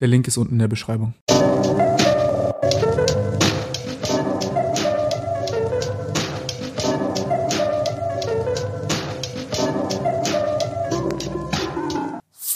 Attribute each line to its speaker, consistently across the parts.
Speaker 1: Der Link ist unten in der Beschreibung.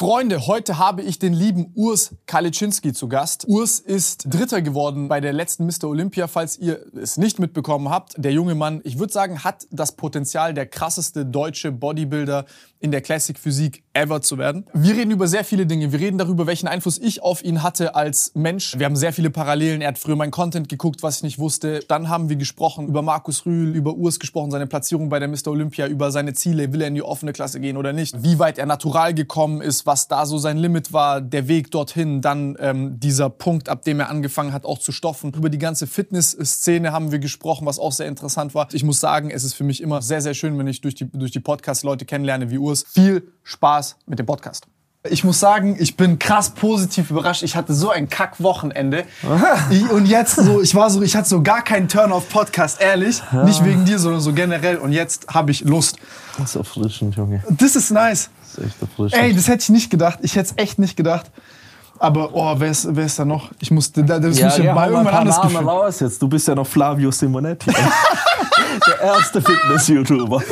Speaker 1: Freunde, heute habe ich den lieben Urs Kaliczynski zu Gast. Urs ist Dritter geworden bei der letzten Mr. Olympia, falls ihr es nicht mitbekommen habt. Der junge Mann, ich würde sagen, hat das Potenzial, der krasseste deutsche Bodybuilder in der Classic Physik ever zu werden. Wir reden über sehr viele Dinge. Wir reden darüber, welchen Einfluss ich auf ihn hatte als Mensch. Wir haben sehr viele Parallelen. Er hat früher mein Content geguckt, was ich nicht wusste. Dann haben wir gesprochen über Markus Rühl, über Urs gesprochen, seine Platzierung bei der Mr. Olympia, über seine Ziele. Will er in die offene Klasse gehen oder nicht? Wie weit er natural gekommen ist, was da so sein Limit war, der Weg dorthin. Dann ähm, dieser Punkt, ab dem er angefangen hat, auch zu stoffen. Über die ganze Fitness-Szene haben wir gesprochen, was auch sehr interessant war. Ich muss sagen, es ist für mich immer sehr, sehr schön, wenn ich durch die, durch die Podcasts Leute kennenlerne wie Urs. Viel Spaß mit dem Podcast. Ich muss sagen, ich bin krass positiv überrascht. Ich hatte so ein Kack-Wochenende. Und jetzt so, ich war so, ich hatte so gar keinen Turn-off-Podcast, ehrlich. Nicht wegen dir, sondern so generell. Und jetzt habe ich Lust.
Speaker 2: Das ist erfrischend, Junge.
Speaker 1: Das ist nice.
Speaker 2: Das ist echt erfrischend.
Speaker 1: Ey, das hätte ich nicht gedacht. Ich hätte es echt nicht gedacht. Aber, oh, wer ist, wer ist da noch? Ich musste, da- das muss ich
Speaker 2: ja,
Speaker 1: mal irgendwann anders
Speaker 2: Namen raus jetzt. Du bist ja noch Flavio Simonetti. der erste Fitness-YouTuber.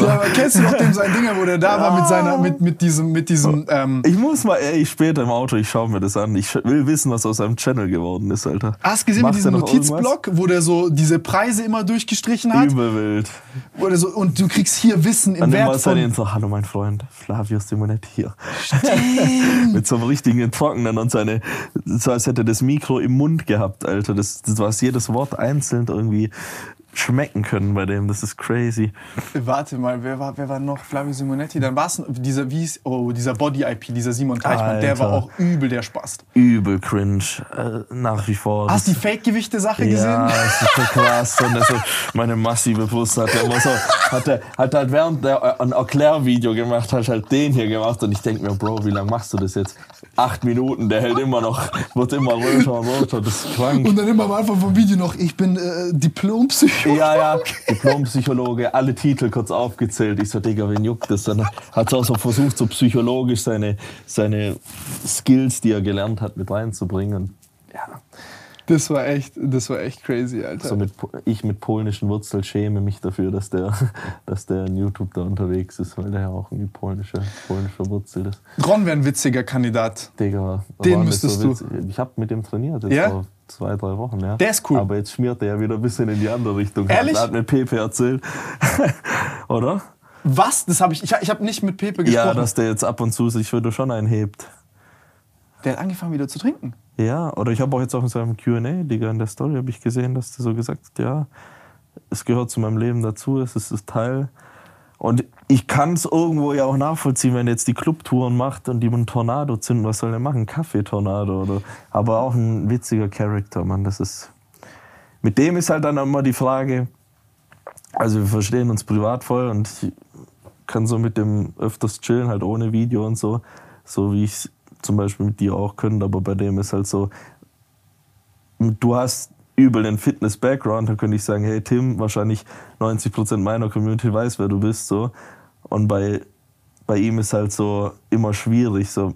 Speaker 1: Ja, kennst du noch dem sein Dinger, wo der da war mit seiner, mit, mit diesem, mit diesem, ähm,
Speaker 2: Ich muss mal, ey, später im Auto, ich schaue mir das an. Ich will wissen, was aus seinem Channel geworden ist, Alter.
Speaker 1: Hast du gesehen
Speaker 2: Macht
Speaker 1: mit diesem? Notizblock, wo der so diese Preise immer durchgestrichen hat?
Speaker 2: Übelwild.
Speaker 1: Wo der so, und du kriegst hier Wissen im
Speaker 2: Dann immer
Speaker 1: Wert von...
Speaker 2: so, hallo mein Freund, Flavio Simonetti hier. Mit so einem richtigen Trockenen und seine, so als hätte das Mikro im Mund gehabt, Alter. Das, das war jedes Wort einzeln irgendwie schmecken können bei dem. Das ist crazy.
Speaker 1: Warte mal, wer war, wer war noch? Flavio Simonetti. Dann war es dieser, wie hieß, oh, dieser Body-IP, dieser Simon Teichmann. Der war auch übel der Spast.
Speaker 2: Übel cringe. Äh, nach wie vor.
Speaker 1: Hast du die Fake-Gewichte-Sache
Speaker 2: ja,
Speaker 1: gesehen?
Speaker 2: das ist so krass. Und meine massive Brust hat er immer so, hat, er, hat halt während der ein Erklärvideo gemacht, hat halt den hier gemacht und ich denke mir, Bro, wie lange machst du das jetzt? Acht Minuten, der hält immer noch, wird immer röter und röter, das ist krank.
Speaker 1: Und dann immer am Anfang vom Video noch, ich bin äh, Diplompsychologe.
Speaker 2: Ja, ja, Diplompsychologe, alle Titel kurz aufgezählt. Ich so, Digga, wen juckt das? Dann hat er auch so versucht, so psychologisch seine, seine Skills, die er gelernt hat, mit reinzubringen. Ja,
Speaker 1: Das war echt, das war echt crazy, Alter.
Speaker 2: so mit, ich mit polnischen Wurzeln schäme mich dafür, dass der, dass der in YouTube da unterwegs ist, weil der ja auch irgendwie polnische, polnisch verwurzelt ist.
Speaker 1: Ron wäre ein witziger Kandidat.
Speaker 2: Digga,
Speaker 1: Den
Speaker 2: war
Speaker 1: müsstest du.
Speaker 2: witzig. Ich habe mit dem trainiert jetzt
Speaker 1: Ja?
Speaker 2: vor zwei, drei Wochen. Ja.
Speaker 1: Der ist cool.
Speaker 2: Aber jetzt schmiert er ja wieder ein bisschen in die andere Richtung.
Speaker 1: Ehrlich?
Speaker 2: Hat mir Pepe erzählt. Oder?
Speaker 1: Was? Das habe ich, ich, ich habe nicht mit Pepe gesprochen.
Speaker 2: Ja, dass der jetzt ab und zu sich wieder schon einhebt.
Speaker 1: der hat angefangen wieder zu trinken.
Speaker 2: Ja, oder ich habe auch jetzt auch in seinem Q&A, Digga, in der Story habe ich gesehen, dass der so gesagt hat, ja, es gehört zu meinem Leben dazu, es ist Teil. Und ich kann es irgendwo ja auch nachvollziehen, wenn jetzt die Clubtouren macht und die einen Tornado zünden, was soll er machen? Kaffeetornado oder. Aber auch ein witziger Charakter, Mann. Das ist. Mit dem ist halt dann immer die Frage, also wir verstehen uns privat voll und ich kann so mit dem öfters chillen, halt ohne Video und so. So wie ich es zum Beispiel mit dir auch könnte, aber bei dem ist halt so, du hast übel den Fitness-Background, dann könnte ich sagen, hey Tim, wahrscheinlich 90% meiner Community weiß, wer du bist. so. Und bei, bei ihm ist halt so immer schwierig. So.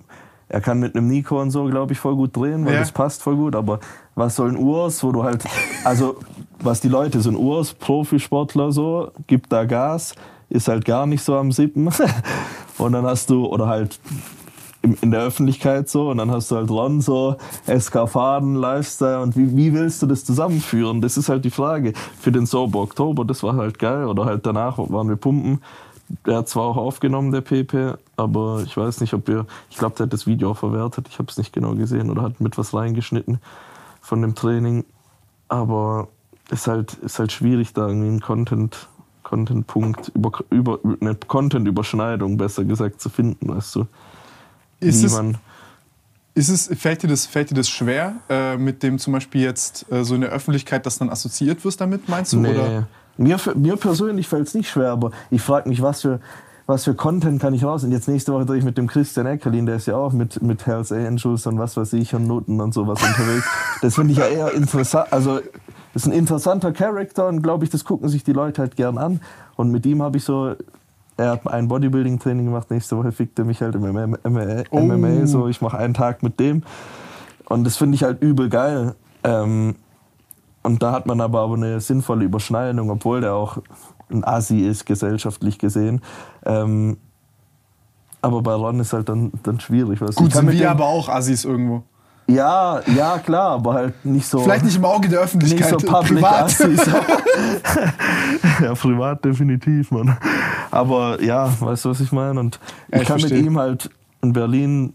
Speaker 2: Er kann mit einem Nikon so, glaube ich, voll gut drehen, weil
Speaker 1: Ja.
Speaker 2: das passt voll gut. Aber was soll ein Urs, wo du halt, also was die Leute, so ein Urs, Profisportler so, gibt da Gas, ist halt gar nicht so am Sippen. Und dann hast du, oder halt in der Öffentlichkeit so und dann hast du halt Ron so, Faden, Lifestyle und wie, wie willst du das zusammenführen? Das ist halt die Frage. Für den Sober Oktober, das war halt geil oder halt danach waren wir pumpen. Der hat zwar auch aufgenommen, der PP, aber ich weiß nicht, ob wir, ich glaube, der hat das Video auch verwertet, ich habe es nicht genau gesehen oder hat mit was reingeschnitten von dem Training. Aber ist halt, ist halt schwierig, da irgendwie einen Content, Content-Punkt, über, über, eine Content-Überschneidung besser gesagt zu finden, weißt du
Speaker 1: Ist
Speaker 2: wie
Speaker 1: es, ist es, fällt, dir das, fällt dir das schwer, äh, mit dem zum Beispiel jetzt äh, so in der Öffentlichkeit, dass dann assoziiert wirst damit, meinst du? Oder?
Speaker 2: Mir, mir persönlich fällt es nicht schwer, aber ich frage mich, was für, was für Content kann ich raus? Und jetzt nächste Woche drehe ich mit dem Christian Eckerlin, der ist ja auch mit, mit Hells Angels und was weiß ich und Noten und sowas unterwegs. Das finde ich ja eher interessant. Also, das ist ein interessanter Charakter und glaube ich, das gucken sich die Leute halt gern an. Und mit ihm habe ich so. Er hat ein Bodybuilding-Training gemacht, nächste Woche fickt er mich halt im MMA, MMA,
Speaker 1: Oh.
Speaker 2: MMA so ich mache einen Tag mit dem. Und das finde ich halt übel geil. Ähm, und da hat man aber, aber eine sinnvolle Überschneidung, obwohl der auch ein Assi ist, gesellschaftlich gesehen. Ähm, aber bei Ron ist halt dann, dann schwierig. Weißt.
Speaker 1: Gut, sind wir
Speaker 2: dem-
Speaker 1: aber auch Assis irgendwo.
Speaker 2: Ja, ja, klar, aber halt nicht so.
Speaker 1: Vielleicht nicht im Auge der
Speaker 2: nicht
Speaker 1: Öffentlichkeit,
Speaker 2: so public
Speaker 1: privat.
Speaker 2: Ja, privat definitiv, Mann. Aber ja, weißt du, was ich meine? Und
Speaker 1: Ja,
Speaker 2: ich
Speaker 1: ich
Speaker 2: kann
Speaker 1: verstehe.
Speaker 2: mit ihm halt in Berlin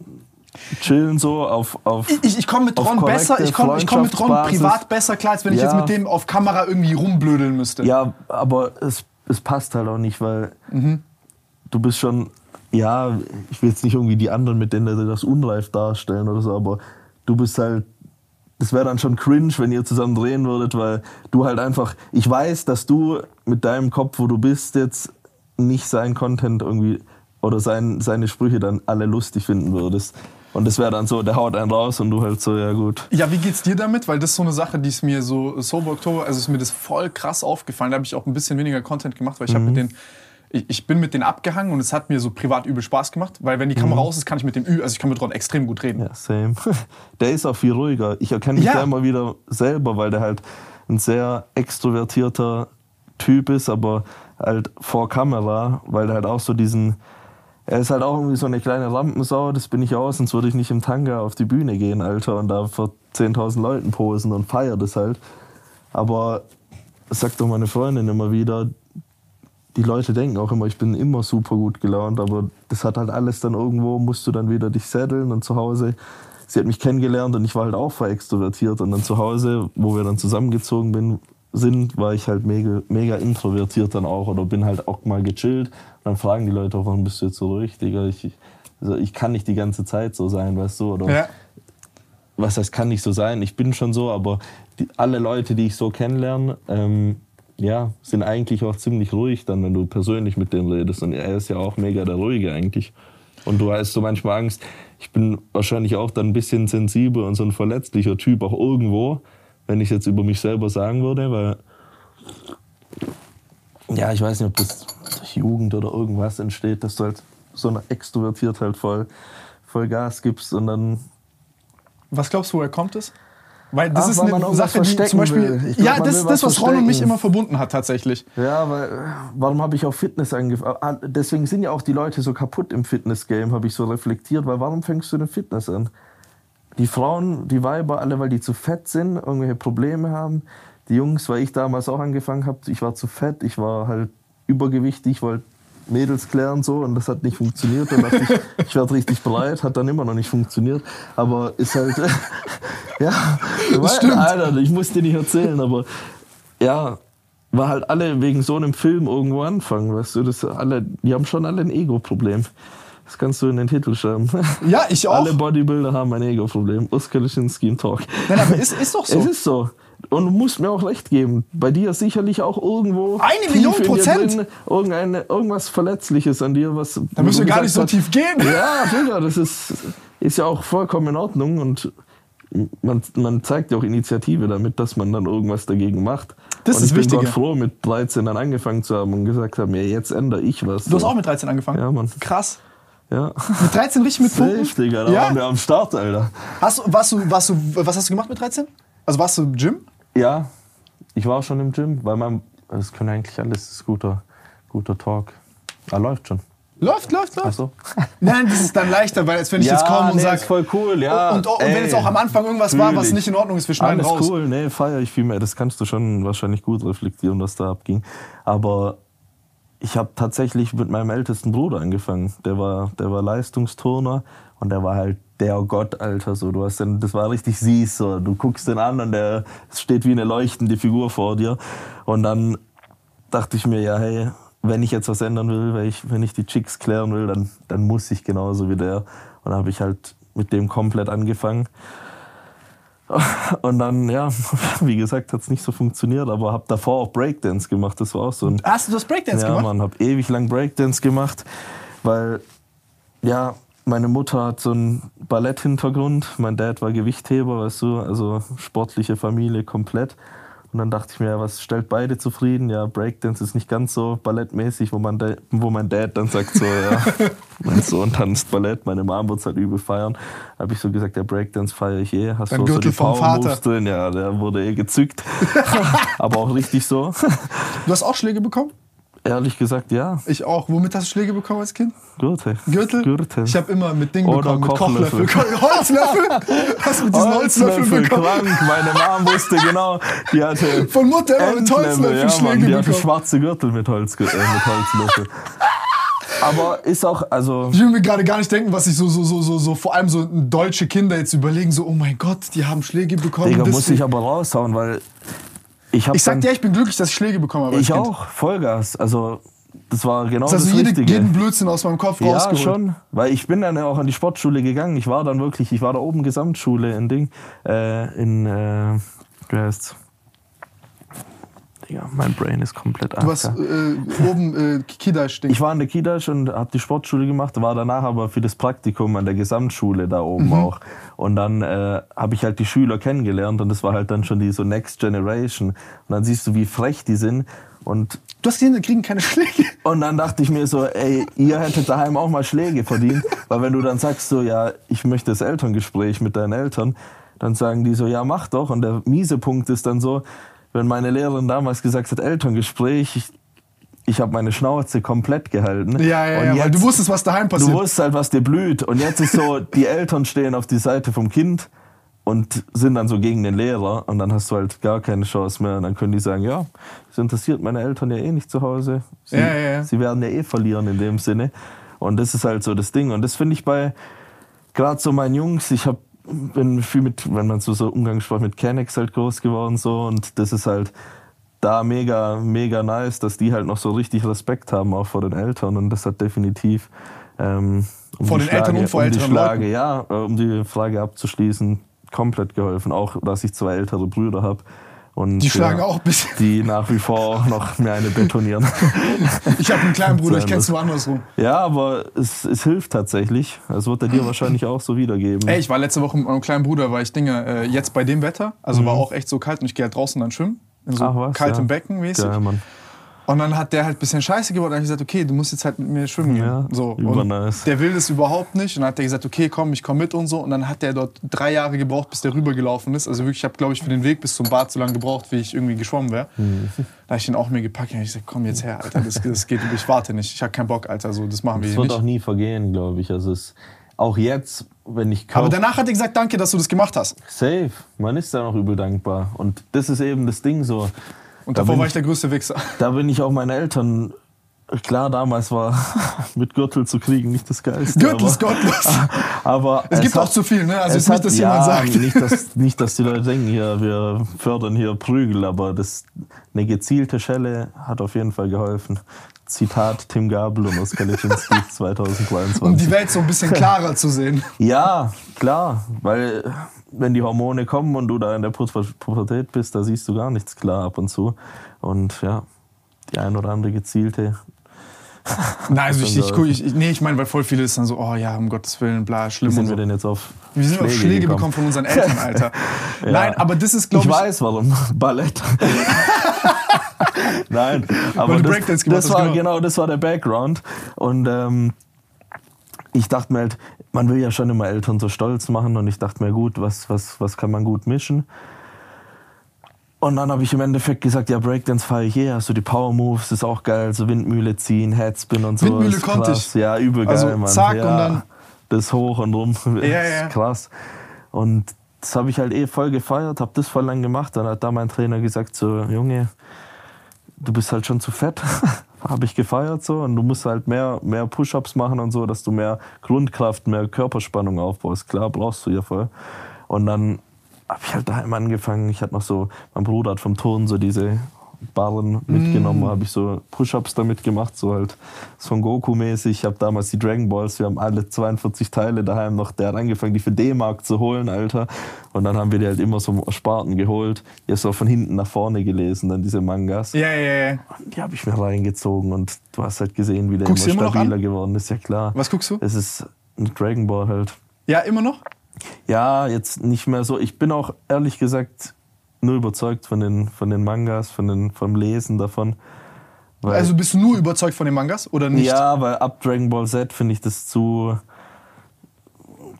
Speaker 2: chillen so auf. auf
Speaker 1: Ich, ich, ich komme mit Ron besser, ich komme ich komm mit Ron privat besser klar, als wenn ich
Speaker 2: Ja.
Speaker 1: jetzt mit dem auf Kamera irgendwie rumblödeln müsste.
Speaker 2: Ja, aber es, es passt halt auch nicht, weil du bist schon, ja, ich will jetzt nicht irgendwie die anderen, mit denen das unreif darstellen oder so, aber du bist halt, das wäre dann schon cringe, wenn ihr zusammen drehen würdet, weil du halt einfach, ich weiß, dass du mit deinem Kopf, wo du bist, jetzt nicht sein Content irgendwie oder sein, seine Sprüche dann alle lustig finden würdest. Und das wäre dann so, der haut einen raus und du halt so, ja gut.
Speaker 1: Ja, wie geht's dir damit? Weil das ist so eine Sache, die ist mir so Sober Oktober, also ist mir das voll krass aufgefallen. Da habe ich auch ein bisschen weniger Content gemacht, weil ich habe mit den ich, ich bin mit denen abgehangen und es hat mir so privat übel Spaß gemacht, weil wenn die Kamera aus ist, kann ich mit dem Ü, also ich kann mit Ron extrem gut reden.
Speaker 2: Ja, same. Der ist auch viel ruhiger. Ich erkenne mich
Speaker 1: Ja.
Speaker 2: da immer wieder selber, weil der halt ein sehr extrovertierter Typ ist, aber halt vor Kamera, weil der halt auch so diesen. Er ist halt auch irgendwie so eine kleine Rampensau, das bin ich auch, sonst würde ich nicht im Tanga auf die Bühne gehen, Alter, und da vor 10.000 Leuten posen und feiert das halt. Aber das sagt doch meine Freundin immer wieder, die Leute denken auch immer, ich bin immer super gut gelaunt, aber das hat halt alles dann irgendwo, musst du dann wieder dich setteln und zu Hause. Sie hat mich kennengelernt und ich war halt auch voll extrovertiert und dann zu Hause, wo wir dann zusammengezogen bin, sind, war ich halt mega, mega introvertiert dann auch oder bin halt auch mal gechillt. Und dann fragen die Leute auch, warum bist du jetzt so ruhig, Digga? Ich, also ich kann nicht die ganze Zeit so sein, weißt du? Oder
Speaker 1: Ja.
Speaker 2: was heißt, kann nicht so sein. Ich bin schon so, aber die, alle Leute, die ich so kennenlerne, ähm, ja, sind eigentlich auch ziemlich ruhig dann, wenn du persönlich mit denen redest. Und er ist ja auch mega der Ruhige eigentlich. Und du hast so manchmal Angst. Ich bin wahrscheinlich auch dann ein bisschen sensibel und so ein verletzlicher Typ auch irgendwo, wenn ich jetzt über mich selber sagen würde, weil ja, ich weiß nicht, ob das durch Jugend oder irgendwas entsteht, dass du halt so eine extrovertiert halt voll, voll Gas gibst und dann
Speaker 1: Was glaubst du, woher kommt es? Weil das
Speaker 2: Ach,
Speaker 1: ist
Speaker 2: weil
Speaker 1: eine Sache, die zum Beispiel.
Speaker 2: glaub,
Speaker 1: ja, das ist das,
Speaker 2: was
Speaker 1: Ron und mich immer verbunden hat, tatsächlich.
Speaker 2: Ja, weil äh, warum habe ich auf Fitness angefangen? Deswegen sind ja auch die Leute so kaputt im Fitness-Game, habe ich so reflektiert, weil warum fängst du denn Fitness an? Die Frauen, die Weiber, alle, weil die zu fett sind, irgendwelche Probleme haben. Die Jungs, weil ich damals auch angefangen habe, ich war zu fett, ich war halt übergewichtig, ich wollte Mädels klären so und das hat nicht funktioniert. Dann dachte ich, ich werde richtig breit, hat dann immer noch nicht funktioniert. Aber ist halt, ja,
Speaker 1: stimmt.
Speaker 2: Alter, ich muss dir nicht erzählen, aber ja, war halt alle wegen so einem Film irgendwo anfangen, weißt du, das alle, die haben schon alle ein Ego-Problem. Das kannst du in den Titel schreiben.
Speaker 1: Ja, ich auch.
Speaker 2: Alle Bodybuilder haben ein Ego-Problem. Oskar Lischinski im Talk.
Speaker 1: Nein, aber ist, ist doch so.
Speaker 2: Es ist so. Und du musst mir auch recht geben. Bei dir sicherlich auch irgendwo.
Speaker 1: Eine Million Prozent.
Speaker 2: Drin, irgendeine, irgendwas Verletzliches an dir, was.
Speaker 1: da müssen wir gar nicht so tief gehen.
Speaker 2: Ja, Digga, das ist, ist ja auch vollkommen in Ordnung. Und man, man zeigt ja auch Initiative damit, dass man dann irgendwas dagegen macht.
Speaker 1: Das
Speaker 2: und
Speaker 1: ist
Speaker 2: ich bin. Gott froh, mit 13 dann angefangen zu haben und gesagt haben, ja, jetzt ändere ich was.
Speaker 1: Du hast auch mit 13 angefangen?
Speaker 2: Ja, Mann.
Speaker 1: Krass.
Speaker 2: Ja.
Speaker 1: Mit 13 richtig mit
Speaker 2: Safe,
Speaker 1: Pumpen?
Speaker 2: Digga, da
Speaker 1: Ja?
Speaker 2: waren wir am Start, Alter.
Speaker 1: Hast warst du, warst du, was hast du gemacht mit 13? Also warst du im Gym?
Speaker 2: Ja, ich war schon im Gym, weil man, das können eigentlich alles, das ist guter, guter Talk. Ah, läuft schon.
Speaker 1: Läuft, läuft, läuft.
Speaker 2: Achso.
Speaker 1: Nein, das ist dann leichter, weil als wenn ich jetzt komme und
Speaker 2: nee,
Speaker 1: sage,
Speaker 2: voll cool, ja.
Speaker 1: und, und, wenn
Speaker 2: ey,
Speaker 1: jetzt auch am Anfang irgendwas war, was
Speaker 2: ich.
Speaker 1: nicht in Ordnung ist, wir schneiden
Speaker 2: Alles
Speaker 1: raus.
Speaker 2: cool, nee, feier ich viel mehr. Das kannst du schon wahrscheinlich gut reflektieren, was da abging. Aber ich habe tatsächlich mit meinem ältesten Bruder angefangen. Der war, der war Leistungsturner und der war halt der Gott, Alter. So, du hast den, das war richtig süß. So. Du guckst den an und der es steht wie eine leuchtende Figur vor dir. Und dann dachte ich mir, ja, hey, wenn ich jetzt was ändern will, wenn ich, wenn ich die Chicks klären will, dann, dann muss ich genauso wie der. Und dann habe ich halt mit dem komplett angefangen. Und dann, ja, wie gesagt, hat es nicht so funktioniert, aber habe davor auch Breakdance gemacht. Das war auch so ein.
Speaker 1: Hast du das Breakdance
Speaker 2: ja,
Speaker 1: gemacht?
Speaker 2: Mann, habe ewig lang Breakdance gemacht, weil, ja, meine Mutter hat so einen Ballett-Hintergrund. Mein Dad war Gewichtheber, weißt du, also sportliche Familie komplett. Und dann dachte ich mir, was stellt beide zufrieden? Ja, Breakdance ist nicht ganz so ballettmäßig, wo, man wo mein Dad dann sagt so, ja, mein Sohn tanzt Ballett, meine Mom wird halt übel feiern. habe ich so gesagt, ja, Breakdance feiere ich eh. Hast du so
Speaker 1: Gürtel
Speaker 2: die
Speaker 1: vom Vater.
Speaker 2: drin? Ja, der wurde eh gezückt. Aber auch richtig so.
Speaker 1: Du hast auch Schläge bekommen?
Speaker 2: Ehrlich gesagt, ja.
Speaker 1: Ich auch. Womit hast du Schläge bekommen als Kind?
Speaker 2: Gürtel.
Speaker 1: Gürtel?
Speaker 2: Gürtel.
Speaker 1: Ich habe immer mit Ding
Speaker 2: Oder
Speaker 1: bekommen, mit
Speaker 2: Kochlöffel.
Speaker 1: Kochlöffel. Holzlöffel? Hast du mit diesen Holzlöffel
Speaker 2: Holzlöffel,
Speaker 1: bekommen?
Speaker 2: krank. Meine Mom wusste genau, die hatte.
Speaker 1: Von Mutter immer mit
Speaker 2: Endlöffel,
Speaker 1: Holzlöffel
Speaker 2: ja, Mann,
Speaker 1: Schläge
Speaker 2: Die hatte
Speaker 1: bekommen.
Speaker 2: schwarze Gürtel mit, Holz, äh, mit Holzlöffel. Aber ist auch, also.
Speaker 1: Ich will mir gerade gar nicht denken, was sich so, so, so, so, so, vor allem so deutsche Kinder jetzt überlegen, so, oh mein Gott, die haben Schläge bekommen.
Speaker 2: Digga, muss ich aber raushauen, weil ich
Speaker 1: ich sag dir, ich bin glücklich, dass ich Schläge bekommen habe.
Speaker 2: Ich
Speaker 1: Kind.
Speaker 2: auch, Vollgas. Also, das war genau
Speaker 1: Das
Speaker 2: das,
Speaker 1: jede,
Speaker 2: Richtige.
Speaker 1: jeden Blödsinn aus meinem Kopf
Speaker 2: ja,
Speaker 1: rausgeholt.
Speaker 2: schon. Weil ich bin dann auch an die Sportschule gegangen. Ich war dann wirklich, ich war da oben Gesamtschule in Ding, äh, in, äh, wie heißt's? Digga, mein Brain ist komplett
Speaker 1: Du warst
Speaker 2: AFK.
Speaker 1: äh, oben äh, Kidasch-Ding.
Speaker 2: Ich war in der Kidasch und habe die Sportschule gemacht, war danach aber für das Praktikum an der Gesamtschule da oben auch. Und dann äh, habe ich halt die Schüler kennengelernt und das war halt dann schon die so Next Generation. Und dann siehst du, wie frech die sind. Und,
Speaker 1: Du hast gesehen, die kriegen keine Schläge.
Speaker 2: und dann dachte ich mir so, ey, ihr hättet daheim auch mal Schläge verdient. Weil wenn du dann sagst so, ja, ich möchte das Elterngespräch mit deinen Eltern, dann sagen die so, ja, mach doch. Und der miese Punkt ist dann so, wenn meine Lehrerin damals gesagt hat, Elterngespräch, ich, ich habe meine Schnauze komplett gehalten.
Speaker 1: Ja, ja,
Speaker 2: Und
Speaker 1: ja, weil
Speaker 2: jetzt-
Speaker 1: du wusstest, was daheim
Speaker 2: Du
Speaker 1: passiert.
Speaker 2: wusstest halt, was dir blüht. Und jetzt ist so, die Eltern stehen auf die Seite vom Kind und sind dann so gegen den Lehrer. Und dann hast du halt gar keine Chance mehr. Und dann können die sagen, ja, das interessiert meine Eltern ja eh nicht zu Hause. Sie,
Speaker 1: Ja, ja, ja.
Speaker 2: sie werden ja eh verlieren in dem Sinne. Und das ist halt so das Ding. Und das finde ich bei gerade so meinen Jungs, ich habe bin viel mit, wenn man so, so Umgangssprache mit Kennex halt groß geworden so und das ist halt da mega, mega nice, dass die halt noch so richtig Respekt haben, auch vor den Eltern und das hat definitiv ähm, um
Speaker 1: Vor den Eltern und vor
Speaker 2: um
Speaker 1: älteren
Speaker 2: Schlage, ja, äh, um die Frage abzuschließen, komplett geholfen. Auch, dass ich zwei ältere Brüder habe. Und,
Speaker 1: Die schlagen
Speaker 2: ja,
Speaker 1: auch ein bisschen.
Speaker 2: Die nach wie vor auch noch mir eine betonieren.
Speaker 1: Ich habe einen kleinen Bruder, ich kenn's nur andersrum.
Speaker 2: ja, aber es, es hilft tatsächlich. Das wird er dir wahrscheinlich auch so wiedergeben.
Speaker 1: Ey, ich war letzte Woche mit meinem kleinen Bruder, weil ich Dinge, äh, jetzt bei dem Wetter, also war auch echt so kalt und ich gehe halt draußen dann schwimmen. In so
Speaker 2: Mhm. Ach was,
Speaker 1: kaltem
Speaker 2: ja.
Speaker 1: Becken mäßig.
Speaker 2: Geil, Mann.
Speaker 1: Und dann hat der halt ein bisschen scheiße geworden. Dann habe ich gesagt, okay, du musst jetzt halt mit mir schwimmen gehen.
Speaker 2: Ja,
Speaker 1: so. Und
Speaker 2: nice.
Speaker 1: Der will das überhaupt nicht. Und dann hat der gesagt, okay, komm, ich komme mit und so. Und dann hat der dort drei Jahre gebraucht, bis der rübergelaufen ist. Also wirklich, ich habe, glaube ich, für den Weg bis zum Bad so lange gebraucht, wie ich irgendwie geschwommen wäre.
Speaker 2: Mhm.
Speaker 1: Da habe ich den auch mir gepackt. Und ich gesagt, komm jetzt her, Alter, das, das geht, ich warte nicht. Ich habe keinen Bock, Alter, so, das machen wir hier
Speaker 2: wird
Speaker 1: nicht.
Speaker 2: auch nie vergehen, glaube ich. Also es, auch jetzt, wenn ich
Speaker 1: Aber
Speaker 2: Körper-
Speaker 1: danach hat er gesagt, danke, dass du das gemacht hast.
Speaker 2: Safe. Man ist da noch übel dankbar. Und das ist eben das Ding so.
Speaker 1: Und
Speaker 2: Da
Speaker 1: davor
Speaker 2: bin
Speaker 1: war ich der größte Wichser.
Speaker 2: Da bin ich auch meinen Eltern. Klar, damals war mit Gürtel zu kriegen nicht das Geilste.
Speaker 1: Gürtel ist gottlos.
Speaker 2: aber
Speaker 1: Es gibt auch zu viel, ne? Also
Speaker 2: es
Speaker 1: jetzt nicht,
Speaker 2: hat-
Speaker 1: dass
Speaker 2: ja,
Speaker 1: jemand sagt.
Speaker 2: Nicht dass, nicht, dass die Leute denken, hier, wir fördern hier Prügel, aber das, eine gezielte Schelle hat auf jeden Fall geholfen. Zitat Tim Gabel und Oskar Leczynski 2022.
Speaker 1: Um die Welt so ein bisschen klarer zu sehen.
Speaker 2: Ja, klar, weil wenn die Hormone kommen und du da in der Pu- Pubertät bist, da siehst du gar nichts klar ab und zu. Und ja, die ein oder andere gezielte
Speaker 1: Nein, also ich, ich, ich, nee, ich meine, weil voll viele ist dann so, oh ja, um Gottes Willen, bla, schlimm.
Speaker 2: Wie sind
Speaker 1: so.
Speaker 2: wir denn jetzt auf
Speaker 1: Wir sind auf Schläge
Speaker 2: gekommen?
Speaker 1: bekommen von unseren Eltern, Alter. Nein, aber das ist, glaube
Speaker 2: Ich
Speaker 1: ich,
Speaker 2: weiß warum. Ballett. Nein, aber das, das war
Speaker 1: genau.
Speaker 2: genau das war der Background und ähm, ich dachte mir halt, man will ja schon immer Eltern so stolz machen und ich dachte mir gut, was was was kann man gut mischen? Und dann habe ich im Endeffekt gesagt, ja, Breakdance fahre ich eh, also die Power Moves ist auch geil, so Windmühle ziehen, Headspin und so.
Speaker 1: Windmühle konnte ich.
Speaker 2: Ja, übel
Speaker 1: Also
Speaker 2: geil, Mann.
Speaker 1: zack,
Speaker 2: ja,
Speaker 1: und dann-
Speaker 2: das hoch und rum,
Speaker 1: Ja, ja.
Speaker 2: ist krass. Und das habe ich halt eh voll gefeiert, habe das voll lang gemacht. Dann hat da mein Trainer gesagt, so, Junge, du bist halt schon zu fett. habe ich gefeiert so. Und du musst halt mehr, mehr Push-Ups machen und so, dass du mehr Grundkraft, mehr Körperspannung aufbaust. Klar, brauchst du ja voll. Und dann habe ich halt daheim angefangen. Ich hatte noch so, mein Bruder hat vom Turn so diese Barren mitgenommen,
Speaker 1: Mm.
Speaker 2: habe ich so Push-Ups damit gemacht, so halt Son Goku-mäßig. Ich habe damals die Dragon Balls, wir haben alle 42 Teile daheim noch. Der hat angefangen, die für D-Mark zu holen, Alter. Und dann haben wir die halt immer so Sparten geholt. Die hast du auch von hinten nach vorne gelesen, dann diese Mangas.
Speaker 1: ja, ja, ja.
Speaker 2: Die habe ich mir reingezogen und du hast halt gesehen, wie der
Speaker 1: Guckst
Speaker 2: immer stabiler geworden ist, ja klar.
Speaker 1: Was guckst du?
Speaker 2: Es ist ein Dragon Ball halt.
Speaker 1: Ja, immer noch?
Speaker 2: Ja, jetzt nicht mehr so. Ich bin auch ehrlich gesagt nur überzeugt von den, von den Mangas, von den, vom Lesen davon.
Speaker 1: Also bist du nur überzeugt von den Mangas oder nicht?
Speaker 2: ja, weil ab Dragon Ball Z finde ich das zu,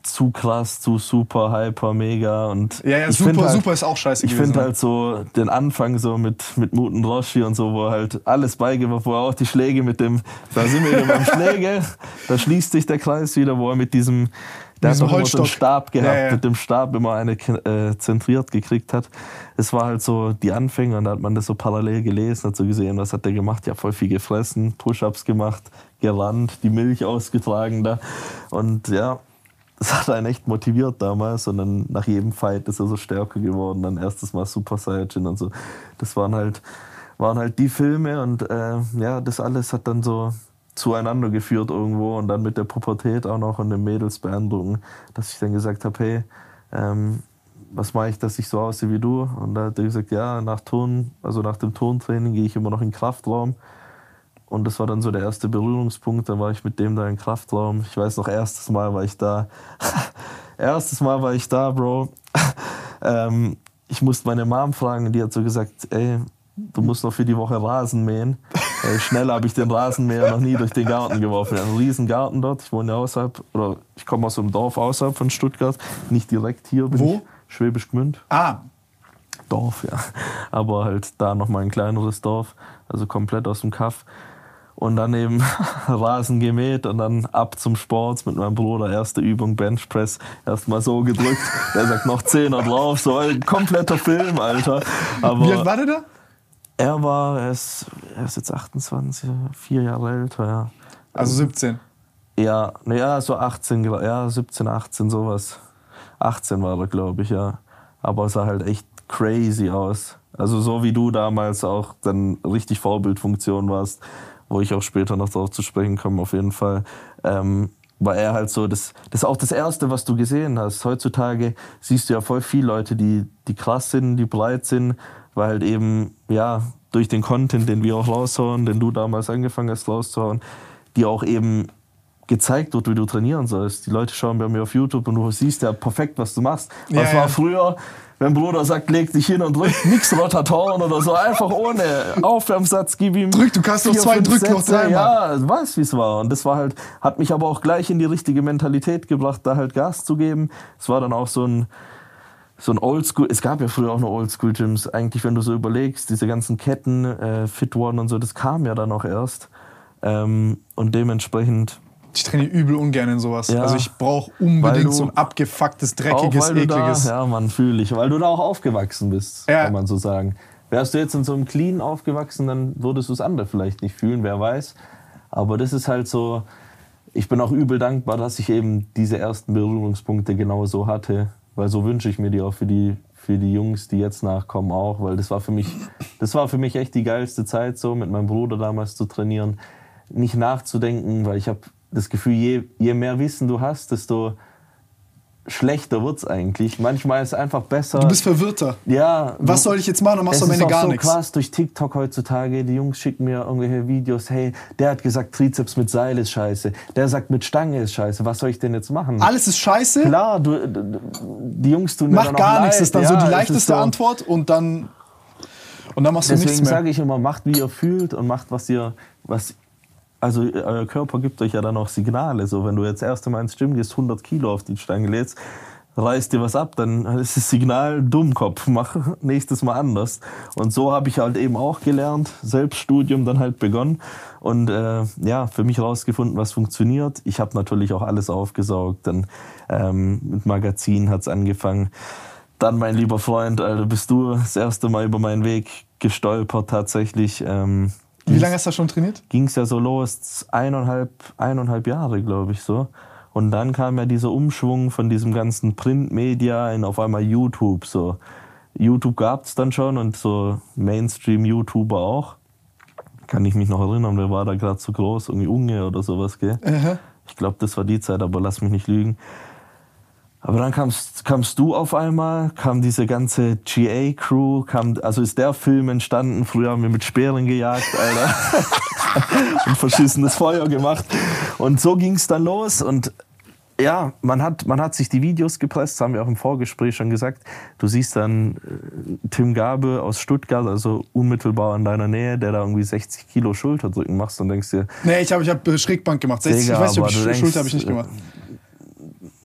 Speaker 2: zu krass, zu super, hyper, mega. Und
Speaker 1: Ja, ja,
Speaker 2: ich
Speaker 1: super,
Speaker 2: halt,
Speaker 1: super ist auch scheiße
Speaker 2: Ich finde halt so den Anfang so mit, mit Muten Roshi und so, wo er halt alles beigebracht, wo er auch die Schläge mit dem, da sind wir wieder beim Schläge, da schließt sich der Kreis wieder, wo er mit diesem, der hat immer so einen. Stab gehabt,
Speaker 1: Ja, ja.
Speaker 2: mit dem Stab immer eine äh, zentriert gekriegt hat. Es war halt so die Anfänge und da hat man das so parallel gelesen, hat so gesehen, was hat der gemacht? Ja, voll viel gefressen, Push-Ups gemacht, gerannt, die Milch ausgetragen da und ja, das hat einen echt motiviert damals und dann nach jedem Fight ist er so stärker geworden. Dann erstes Mal Super Saiyajin und so. Das waren halt, waren halt die Filme und äh, ja, das alles hat dann so zueinander geführt irgendwo und dann mit der Pubertät auch noch und den Mädels beeindrucken, dass ich dann gesagt habe, hey, ähm, was mache ich, dass ich so aussehe wie du? Und da hat er gesagt, ja, nach Turn, also nach dem Turntraining gehe ich immer noch in den Kraftraum. Und das war dann so der erste Berührungspunkt. Da war ich mit dem da im Kraftraum. Ich weiß noch, erstes Mal war ich da. erstes Mal war ich da, Bro. ähm, ich musste meine Mom fragen. Die hat so gesagt, ey, du musst noch für die Woche Rasen mähen. Ey, schnell habe ich den Rasenmäher noch nie durch den Garten geworfen. Einen riesen Garten dort. Ich wohne ja außerhalb, oder ich komme aus einem Dorf außerhalb von Stuttgart. Nicht direkt hier. Bin
Speaker 1: Wo?
Speaker 2: Ich, Schwäbisch Gmünd.
Speaker 1: Ah,
Speaker 2: Dorf, ja. Aber halt da nochmal ein kleineres Dorf, also komplett aus dem Kaff. Und dann eben Rasen gemäht und dann ab zum Sport mit meinem Bruder. Erste Übung, Benchpress. Erstmal so gedrückt. Er sagt noch Zehner drauf. So ein kompletter Film, Alter. Aber
Speaker 1: wie alt war der da?
Speaker 2: Er war, er ist, er ist jetzt 28, vier Jahre älter, ja.
Speaker 1: Also 17.
Speaker 2: Ja, ne, ja, so 18, gla- ja, 17, 18, sowas. 18 war er, glaube ich, ja. Aber es sah halt echt crazy aus. Also so wie du damals auch dann richtig Vorbildfunktion warst, wo ich auch später noch darauf zu sprechen komme, auf jeden Fall. Ähm, war er halt so, das, das ist auch das Erste, was du gesehen hast. Heutzutage siehst du ja voll viele Leute, die, die krass sind, die breit sind, weil halt eben, ja, durch den Content, den wir auch raushauen, den du damals angefangen hast rauszuhauen, die auch eben gezeigt wird, wie du trainieren sollst. Die Leute schauen bei mir auf YouTube und du siehst ja perfekt, was du machst. Was
Speaker 1: Ja,
Speaker 2: war
Speaker 1: ja.
Speaker 2: früher, wenn Bruder sagt, leg dich hin und drück nix Rotatoren oder so, einfach ohne Aufwärmsatz, gib ihm.
Speaker 1: Drück, du kannst noch
Speaker 2: vier,
Speaker 1: zwei
Speaker 2: fünf
Speaker 1: drücken, noch dreimal.
Speaker 2: Ja, du weißt, wie es war. Und das war halt, hat mich aber auch gleich in die richtige Mentalität gebracht, da halt Gas zu geben. Es war dann auch so ein, so ein Oldschool, es gab ja früher auch noch Oldschool-Gyms, eigentlich, wenn du so überlegst, diese ganzen Ketten, äh, Fit One und so, das kam ja dann auch erst. Ähm, und dementsprechend
Speaker 1: Ich trainiere übel ungern in sowas.
Speaker 2: Ja.
Speaker 1: Also ich brauche unbedingt
Speaker 2: du-
Speaker 1: so ein abgefucktes, dreckiges,
Speaker 2: du da,
Speaker 1: ekliges.
Speaker 2: ja, man fühle ich, weil du da auch aufgewachsen bist,
Speaker 1: Ja.
Speaker 2: kann man so sagen. Wärst du jetzt in so einem Clean aufgewachsen, dann würdest du es andere vielleicht nicht fühlen, wer weiß. Aber das ist halt so, ich bin auch übel dankbar, dass ich eben diese ersten Berührungspunkte genau so hatte, weil so wünsche ich mir die auch für die für die Jungs, die jetzt nachkommen auch, weil das war für mich das war für mich echt die geilste Zeit so mit meinem Bruder damals zu trainieren, nicht nachzudenken, weil ich habe das Gefühl, je, je mehr Wissen du hast, desto schlechter wird's eigentlich. Manchmal ist es einfach besser.
Speaker 3: Du bist verwirrter.
Speaker 2: ja.
Speaker 3: Was soll ich jetzt machen? Dann machst du
Speaker 2: es
Speaker 3: am Ende
Speaker 2: ist
Speaker 3: gar
Speaker 2: so
Speaker 3: nichts.
Speaker 2: krass durch TikTok heutzutage. Die Jungs schicken mir irgendwelche Videos. Hey, der hat gesagt, Trizeps mit Seil ist scheiße. Der sagt, mit Stange ist scheiße. Was soll ich denn jetzt machen?
Speaker 3: Alles ist scheiße,
Speaker 2: Klar, du, die Jungs tun mir
Speaker 3: mach gar nichts. Das ist dann
Speaker 2: Ja,
Speaker 3: so die
Speaker 2: es ist
Speaker 3: leichteste
Speaker 2: so.
Speaker 3: Antwort und dann, und dann machst du nichts
Speaker 2: Deswegen
Speaker 3: mehr.
Speaker 2: sage ich immer, macht wie ihr fühlt und macht was ihr, was, also euer Körper gibt euch ja dann auch Signale. So, wenn du jetzt erst einmal ins Gym gehst, 100 Kilo auf die Stange lädst, reißt dir was ab, dann ist das Signal Dummkopf, mach nächstes Mal anders. Und so habe ich halt eben auch gelernt, Selbststudium dann halt begonnen und äh, ja, für mich rausgefunden, was funktioniert. Ich habe natürlich auch alles aufgesaugt, dann ähm, mit Magazin hat's angefangen. Dann, mein lieber Freund, Alter, bist du das erste Mal über meinen Weg gestolpert tatsächlich. Ähm,
Speaker 3: Wie lange hast du da schon trainiert?
Speaker 2: ging es ja so los, eineinhalb, eineinhalb Jahre, glaube ich, so. Und dann kam ja dieser Umschwung von diesem ganzen Printmedia in auf einmal YouTube. So. YouTube gab es dann schon und so Mainstream-YouTuber auch. Kann ich mich noch erinnern, wer war da gerade so groß? Irgendwie Unge oder sowas, gell?
Speaker 3: Aha.
Speaker 2: Ich glaube, das war die Zeit, aber lass mich nicht lügen. Aber dann kamst, kamst du auf einmal, kam diese ganze GA-Crew, kam, also ist der Film entstanden. Früher haben wir mit Speeren gejagt, Alter. und verschissenes Feuer gemacht. Und so ging es dann los. Und ja, man hat, man hat sich die Videos gepresst, das haben wir auch im Vorgespräch schon gesagt. Du siehst dann äh, Tim Gabe aus Stuttgart, also unmittelbar in deiner Nähe, der da irgendwie 60 Kilo Schulterdrücken macht und denkst dir,
Speaker 3: Nee, ich habe ich hab Schrägbank gemacht. 60,
Speaker 2: Digga,
Speaker 3: ich weiß nicht, ob ich Schulter habe ich nicht
Speaker 2: äh,
Speaker 3: gemacht.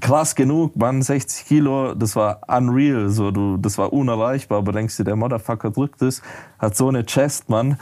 Speaker 2: Krass genug, Mann, 60 Kilo, das war unreal, so, du, das war unerreichbar, aber denkst du, der Motherfucker drückt es, hat so eine Chest, Mann.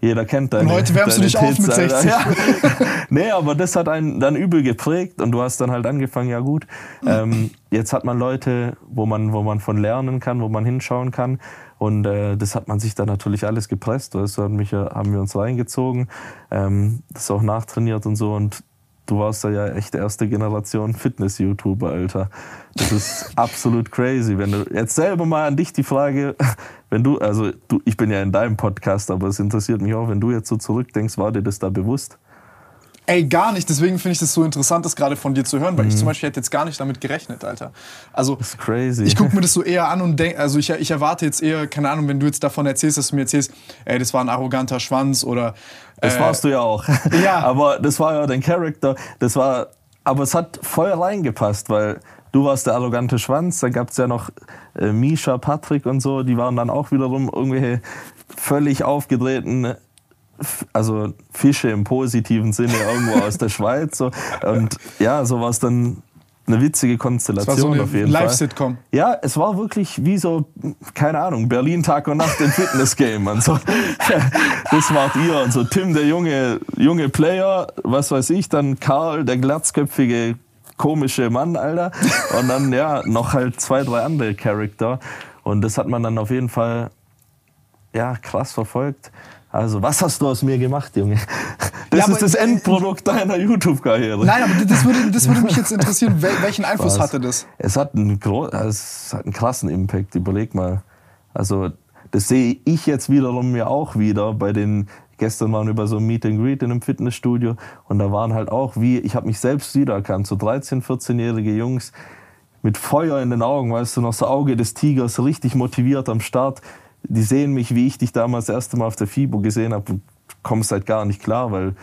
Speaker 2: Jeder kennt deine
Speaker 3: Und heute wärmst du dich auf mit
Speaker 2: Alter.
Speaker 3: 60.
Speaker 2: Ja. nee, aber das hat einen dann übel geprägt und du hast dann halt angefangen, ja gut, ähm, jetzt hat man Leute, wo man, wo man von lernen kann, wo man hinschauen kann und äh, das hat man sich dann natürlich alles gepresst, weißt du, haben, mich, ja- haben wir uns reingezogen, ähm, das auch nachtrainiert und so und Du warst da ja echt erste Generation Fitness-YouTuber, Alter. Das ist absolut crazy. Wenn du jetzt selber mal an dich die Frage, wenn du, also du, ich bin ja in deinem Podcast, aber es interessiert mich auch, wenn du jetzt so zurückdenkst, war dir das da bewusst?
Speaker 3: Ey, gar nicht. Deswegen finde ich das so interessant, das gerade von dir zu hören, weil ich zum Beispiel hätte jetzt gar nicht damit gerechnet, Alter. Also,
Speaker 2: Das ist crazy.
Speaker 3: ich gucke mir das so eher an und denke, also ich, ich erwarte jetzt eher, keine Ahnung, wenn du jetzt davon erzählst, dass du mir erzählst, ey, das war ein arroganter Schwanz oder.
Speaker 2: Das
Speaker 3: äh,
Speaker 2: warst du ja auch.
Speaker 3: Ja.
Speaker 2: aber das war ja dein Charakter. Das war, aber es hat voll reingepasst, weil du warst der arrogante Schwanz. Dann gab es ja noch äh, Misha, Patrick und so. Die waren dann auch wiederum irgendwelche völlig aufgedrehten, also Fische im positiven Sinne irgendwo aus der Schweiz. So. Und ja, so war es dann eine witzige Konstellation
Speaker 3: so eine
Speaker 2: auf jeden Fall.
Speaker 3: Live-Sitcom.
Speaker 2: Ja, es war wirklich wie so, keine Ahnung, Berlin Tag und Nacht im Fitness-Game und so. Das wart ihr und so Tim, der junge, junge Player, was weiß ich, dann Karl, der glatzköpfige, komische Mann, Alter. Und dann, ja, noch halt zwei, drei andere Charakter. Und das hat man dann auf jeden Fall, ja, krass verfolgt. Also, was hast du aus mir gemacht, Junge? Das
Speaker 3: Ja,
Speaker 2: ist das Endprodukt deiner YouTube-Karriere.
Speaker 3: Nein, aber das würde, das würde mich jetzt interessieren. Wel welchen Einfluss
Speaker 2: Was?
Speaker 3: hatte das?
Speaker 2: Es hat, einen es hat einen krassen Impact, überleg mal. Also das sehe ich jetzt wiederum mir auch wieder bei den Gestern waren wir bei so einem Meet and Greet in einem Fitnessstudio und da waren halt auch wie, ich habe mich selbst wiedererkannt, so 13-, 14-jährige Jungs mit Feuer in den Augen, weißt du, noch so Auge des Tigers, richtig motiviert am Start. Die sehen mich, wie ich dich damals das erste Mal auf der FIBO gesehen habe kommst halt gar nicht klar, weil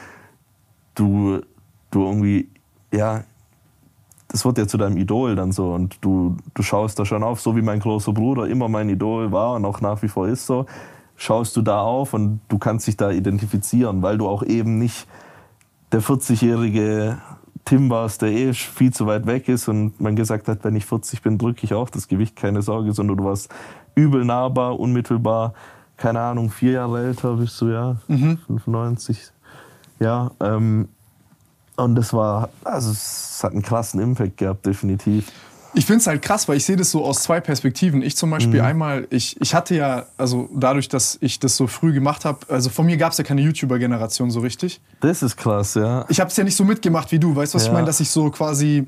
Speaker 2: du, du irgendwie, ja, das wird ja zu deinem Idol dann so und du, du schaust da schon auf, so wie mein großer Bruder immer mein Idol war und auch nach wie vor ist so schaust du da auf und du kannst dich da identifizieren, weil du auch eben nicht der 40-jährige Tim warst, der eh viel zu weit weg ist und man gesagt hat, wenn ich 40 bin, drücke ich auch das Gewicht, keine Sorge, sondern du warst übel nahbar, unmittelbar, keine Ahnung, vier Jahre älter bist du, ja, mhm. 95. Ja, ähm, und das war, also es hat einen krassen Impact gehabt, definitiv.
Speaker 1: Ich finde es halt krass, weil ich sehe das so aus zwei Perspektiven. Ich zum Beispiel mhm. einmal, ich, ich hatte ja, also dadurch, dass ich das so früh gemacht habe, also von mir gab es ja keine YouTuber-Generation so richtig.
Speaker 2: Das ist krass, ja.
Speaker 1: Ich habe es ja nicht so mitgemacht wie du, weißt du, was ja. ich meine? Dass ich so quasi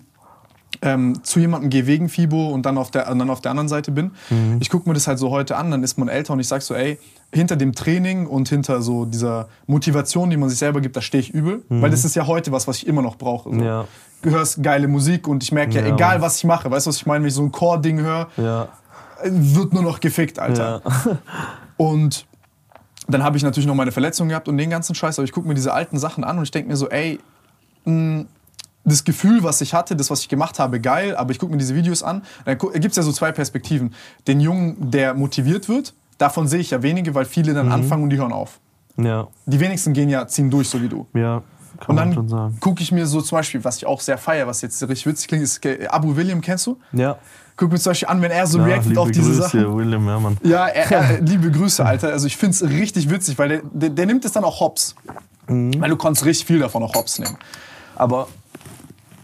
Speaker 1: ähm, zu jemandem gehe wegen FIBO und dann auf der, dann auf der anderen Seite bin. Mhm. Ich gucke mir das halt so heute an, dann ist man älter und ich sage so, ey, hinter dem Training und hinter so dieser Motivation, die man sich selber gibt, da stehe ich übel. Mhm. Weil das ist ja heute was, was ich immer noch brauche. So. Ja. Du hörst geile Musik und ich merke ja, ja, egal was ich mache, weißt du, was ich meine, wenn ich so ein Core-Ding höre, ja. wird nur noch gefickt, Alter. Ja. Und dann habe ich natürlich noch meine Verletzung gehabt und den ganzen Scheiß, aber ich gucke mir diese alten Sachen an und ich denke mir so, ey, mh, mm, das Gefühl, was ich hatte, das, was ich gemacht habe, geil, aber ich gucke mir diese Videos an, dann gibt es ja so zwei Perspektiven. Den Jungen, der motiviert wird, davon sehe ich ja wenige, weil viele dann mhm. anfangen und die hören auf. Ja. Die wenigsten gehen ja, ziehen durch, so wie du.
Speaker 2: Ja.
Speaker 1: Kann und dann gucke ich mir so zum Beispiel, was ich auch sehr feiere, was jetzt richtig witzig klingt, ist Abu William, kennst du?
Speaker 2: Ja.
Speaker 1: Guck mir zum Beispiel an, wenn er so ja, reactet auf diese Grüße, Sachen.
Speaker 2: William, ja, Mann.
Speaker 1: Ja, er, er, liebe Grüße, Alter. Also ich finde es richtig witzig, weil der, der, der, nimmt es dann auch hops. Mhm. Weil du kannst richtig viel davon auch hops nehmen.
Speaker 2: Aber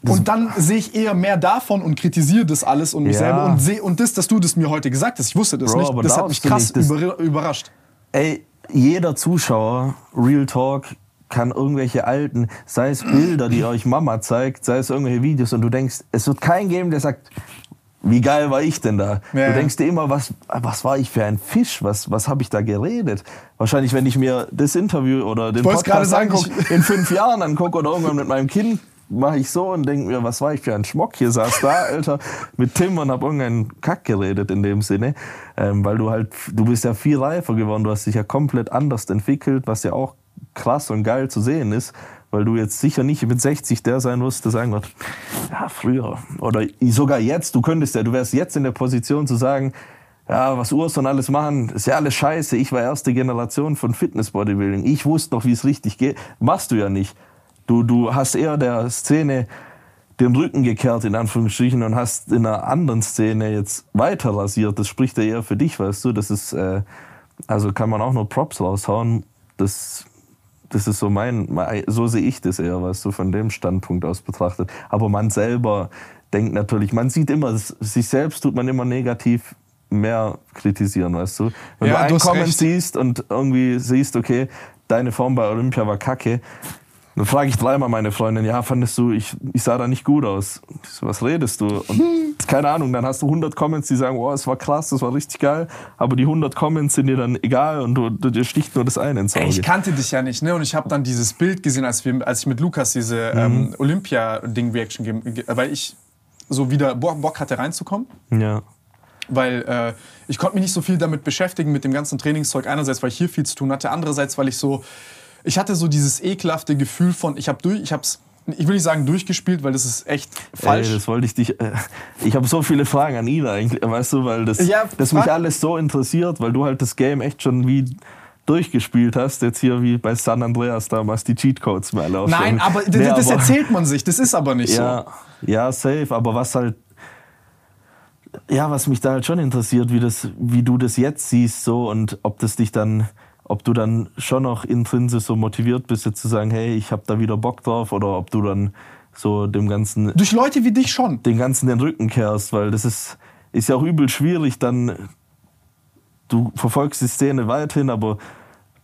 Speaker 1: und dann sehe ich eher mehr davon und kritisiere das alles und mich ja. selber und sehe und das, dass du das mir heute gesagt hast, ich wusste das Bro, nicht, das hat mich krass nicht, überrascht.
Speaker 2: Ey, jeder Zuschauer, Real Talk, kann irgendwelche alten, sei es Bilder, die euch Mama zeigt, sei es irgendwelche Videos und du denkst, es wird keinen geben, der sagt, wie geil war ich denn da? Ja. Du denkst dir immer, was, was war ich für ein Fisch? Was, was habe ich da geredet? Wahrscheinlich, wenn ich mir das Interview oder den Podcast sagen, in fünf Jahren angucke oder irgendwann mit meinem Kind, mache ich so und denke mir, was war ich für ein Schmock? Hier saß da, Alter, mit Tim und hab irgendeinen Kack geredet in dem Sinne. Ähm, weil du halt, du bist ja viel reifer geworden, du hast dich ja komplett anders entwickelt, was ja auch krass und geil zu sehen ist, weil du jetzt sicher nicht mit 60 der sein wirst, der sagen wird, ja, früher. Oder sogar jetzt, du könntest ja, du wärst jetzt in der Position zu sagen, ja, was Urs und alles machen, ist ja alles scheiße. Ich war erste Generation von Fitness-Bodybuilding. Ich wusste noch, wie es richtig geht. Machst du ja nicht. Du, du hast eher der Szene den Rücken gekehrt, in Anführungsstrichen, und hast in einer anderen Szene jetzt weiter rasiert. Das spricht ja eher für dich, weißt du. Das ist, äh, also kann man auch nur Props raushauen. Das, das ist so mein, so sehe ich das eher, weißt du, von dem Standpunkt aus betrachtet. Aber man selber denkt natürlich, man sieht immer, sich selbst tut man immer negativ mehr kritisieren, weißt du. Wenn ja, du einen Comment siehst und irgendwie siehst, okay, deine Form bei Olympia war kacke, dann frage ich dreimal meine Freundin, ja, fandest du, ich, ich sah da nicht gut aus. So, was redest du? Und keine Ahnung, dann hast du 100 Comments, die sagen, oh, es war krass, das war richtig geil, aber die 100 Comments sind dir dann egal und du, du dir sticht nur das eine ins Auge.
Speaker 1: Ich kannte dich ja nicht, ne? Und ich habe dann dieses Bild gesehen, als, wir, als ich mit Lukas diese mhm. ähm, Olympia-Ding-Reaction gegeben weil ich so wieder Bock hatte reinzukommen.
Speaker 2: Ja
Speaker 1: weil äh, ich konnte mich nicht so viel damit beschäftigen mit dem ganzen Trainingszeug. Einerseits, weil ich hier viel zu tun hatte, andererseits, weil ich so ich hatte so dieses ekelhafte Gefühl von, ich habe durch, ich hab's ich will nicht sagen durchgespielt, weil das ist echt falsch.
Speaker 2: Ey, das wollte ich dich. Äh, ich habe so viele Fragen an ihn eigentlich, weißt du, weil das, ja, das mich alles so interessiert, weil du halt das Game echt schon wie durchgespielt hast, jetzt hier wie bei San Andreas damals die Cheatcodes mal
Speaker 1: laufen. Nein, aber nee, das aber, erzählt man sich, das ist aber nicht
Speaker 2: ja,
Speaker 1: so.
Speaker 2: Ja, safe, aber was halt ja, was mich da halt schon interessiert, wie das wie du das jetzt siehst so und ob das dich dann ob du dann schon noch intrinsisch so motiviert bist, jetzt zu sagen, hey, ich habe da wieder Bock drauf, oder ob du dann so dem Ganzen.
Speaker 1: Durch Leute wie dich schon.
Speaker 2: Den Ganzen den Rücken kehrst, weil das ist, ist ja auch übel schwierig, dann. Du verfolgst die Szene weiterhin, aber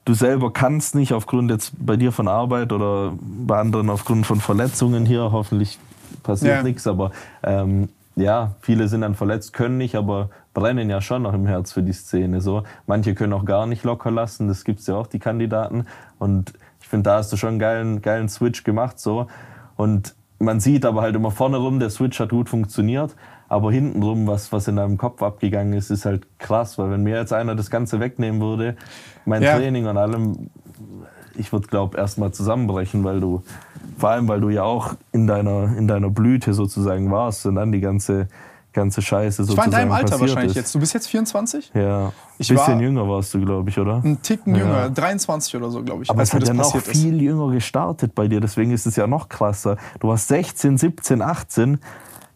Speaker 2: du selber kannst nicht aufgrund jetzt bei dir von Arbeit oder bei anderen aufgrund von Verletzungen hier, hoffentlich passiert ja. nichts, aber ähm, ja, viele sind dann verletzt, können nicht, aber brennen ja schon noch im Herz für die Szene. So. Manche können auch gar nicht locker lassen, das gibt es ja auch, die Kandidaten. Und ich finde, da hast du schon einen geilen, geilen Switch gemacht. So. Und man sieht aber halt immer vorne rum, der Switch hat gut funktioniert. Aber hintenrum, was, was in deinem Kopf abgegangen ist, ist halt krass. Weil wenn mir jetzt einer das Ganze wegnehmen würde, mein ja. Training und allem, ich würde, glaube erstmal zusammenbrechen, weil du, vor allem, weil du ja auch in deiner, in deiner Blüte sozusagen warst und dann die ganze, ganze Scheiße sozusagen
Speaker 1: Ich war in deinem Alter wahrscheinlich
Speaker 2: ist.
Speaker 1: jetzt. Du bist jetzt 24?
Speaker 2: Ja. Ich bisschen war jünger warst du, glaube ich, oder?
Speaker 1: Ein Ticken ja. jünger, 23 oder so, glaube ich.
Speaker 2: Aber es hat ja noch viel jünger gestartet bei dir, deswegen ist es ja noch krasser. Du warst 16, 17, 18.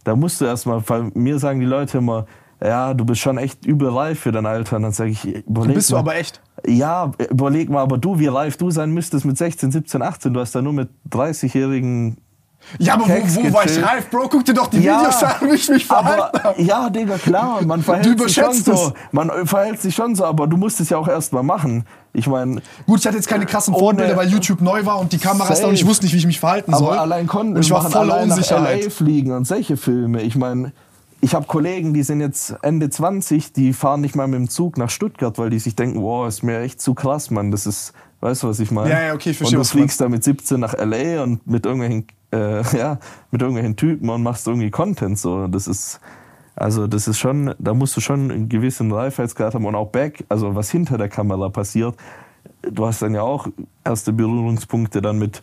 Speaker 2: Da musst du erstmal, mir sagen die Leute immer, ja, du bist schon echt übel reif für dein Alter. Und dann sage ich,
Speaker 1: überleg Bist mal. du aber echt?
Speaker 2: Ja, überleg mal, aber du, wie reif du sein müsstest mit 16, 17, 18. Du hast da nur mit 30-jährigen
Speaker 1: ja, aber wo, wo war ich reif, Bro? Guck dir doch die ja, Videos an, wie ich mich verhalten habe.
Speaker 2: Ja, Digga, klar, man verhält sich schon so. Man verhält sich schon so, aber du musst es ja auch erst mal machen. Ich meine.
Speaker 1: Gut, ich hatte jetzt keine krassen Vorbilder, weil YouTube neu war und die Kameras da und ich wusste nicht, wie ich mich verhalten soll.
Speaker 2: Aber allein konnten ich war voll Unsicherheit. LA fliegen und solche Filme. Ich meine, ich habe Kollegen, die sind jetzt Ende 20, die fahren nicht mal mit dem Zug nach Stuttgart, weil die sich denken, wow, ist mir echt zu krass, Mann. Das ist, weißt du, was ich meine?
Speaker 1: Ja, ja, okay, ich verstehe.
Speaker 2: Und du fliegst da mit 17 nach LA und mit irgendwelchen, äh, ja, mit irgendwelchen Typen und machst irgendwie Content. So, das ist, also das ist schon, da musst du schon einen gewissen Reifheitsgrad haben und auch back, also was hinter der Kamera passiert. Du hast dann ja auch erste Berührungspunkte dann mit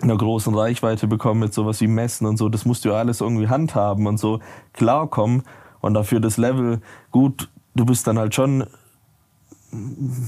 Speaker 2: einer großen Reichweite bekommen mit sowas wie Messen und so. Das musst du ja alles irgendwie handhaben und so klarkommen. Und dafür das Level, gut, du bist dann halt schon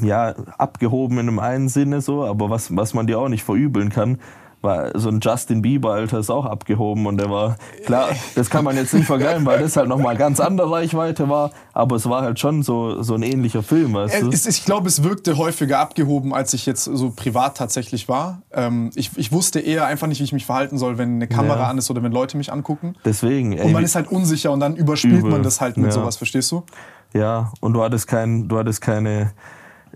Speaker 2: ja, abgehoben in einem einen Sinne so, aber was, was man dir auch nicht verübeln kann, war so ein Justin Bieber, Alter, ist auch abgehoben und der war, klar, das kann man jetzt nicht vergleichen, weil das halt nochmal ganz andere Reichweite war, aber es war halt schon so, so ein ähnlicher Film, weißt du?
Speaker 1: Es, ich glaube, es wirkte häufiger abgehoben, als ich jetzt so privat tatsächlich war. Ähm, ich, ich wusste eher einfach nicht, wie ich mich verhalten soll, wenn eine Kamera ja. an ist oder wenn Leute mich angucken.
Speaker 2: Deswegen,
Speaker 1: ey, Und man ist halt unsicher und dann überspielt übel. man das halt mit ja. sowas, verstehst du?
Speaker 2: Ja, und du hattest kein, du hattest keine,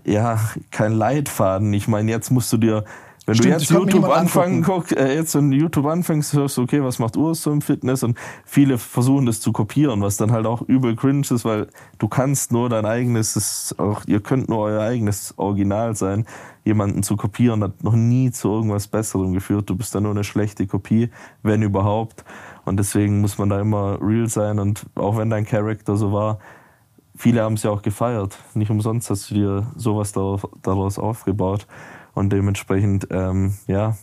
Speaker 2: ja, kein Leitfaden. Ich meine, jetzt musst du dir wenn Stimmt, du jetzt YouTube anfangen guck, äh, jetzt in YouTube anfängst, hörst du, okay, was macht Urs so im Fitness? Und viele versuchen das zu kopieren, was dann halt auch übel cringe ist, weil du kannst nur dein eigenes, ist auch, ihr könnt nur euer eigenes Original sein. Jemanden zu kopieren hat noch nie zu irgendwas Besserem geführt. Du bist dann nur eine schlechte Kopie, wenn überhaupt. Und deswegen muss man da immer real sein. Und auch wenn dein Charakter so war, viele haben es ja auch gefeiert. Nicht umsonst hast du dir sowas daraus aufgebaut. Und dementsprechend, ähm, ja,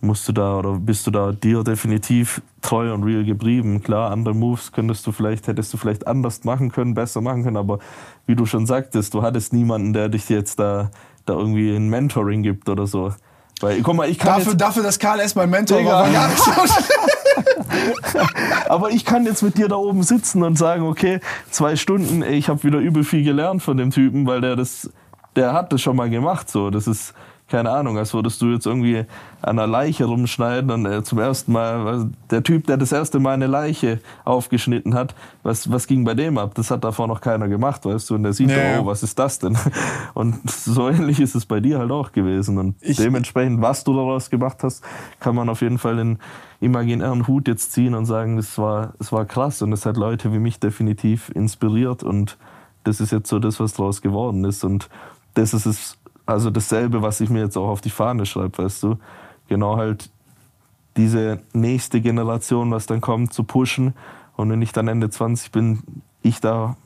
Speaker 2: musst du da oder bist du da dir definitiv treu und real geblieben. Klar, andere Moves könntest du vielleicht, hättest du vielleicht anders machen können, besser machen können, aber wie du schon sagtest, du hattest niemanden, der dich jetzt da, da irgendwie ein Mentoring gibt oder so. Weil, guck mal, ich kann
Speaker 1: dafür, dafür, dass Karl erst mein Mentor Digga. war, gar nicht so
Speaker 2: Aber ich kann jetzt mit dir da oben sitzen und sagen, okay, zwei Stunden, ey, ich habe wieder übel viel gelernt von dem Typen, weil der das der hat das schon mal gemacht. So, das ist keine Ahnung, als würdest du jetzt irgendwie an einer Leiche rumschneiden und äh, zum ersten Mal, der Typ, der das erste Mal eine Leiche aufgeschnitten hat, was, was ging bei dem ab? Das hat davor noch keiner gemacht, weißt du? Und der sieht, ja. oh, was ist das denn? Und so ähnlich ist es bei dir halt auch gewesen. Und ich, dementsprechend, was du daraus gemacht hast, kann man auf jeden Fall den imaginären Hut jetzt ziehen und sagen, das war, das war krass und es hat Leute wie mich definitiv inspiriert und das ist jetzt so das, was daraus geworden ist. Und das ist es, also dasselbe, was ich mir jetzt auch auf die Fahne schreibe, weißt du. Genau halt diese nächste Generation, was dann kommt, zu pushen. Und wenn ich dann Ende 20 bin, ich da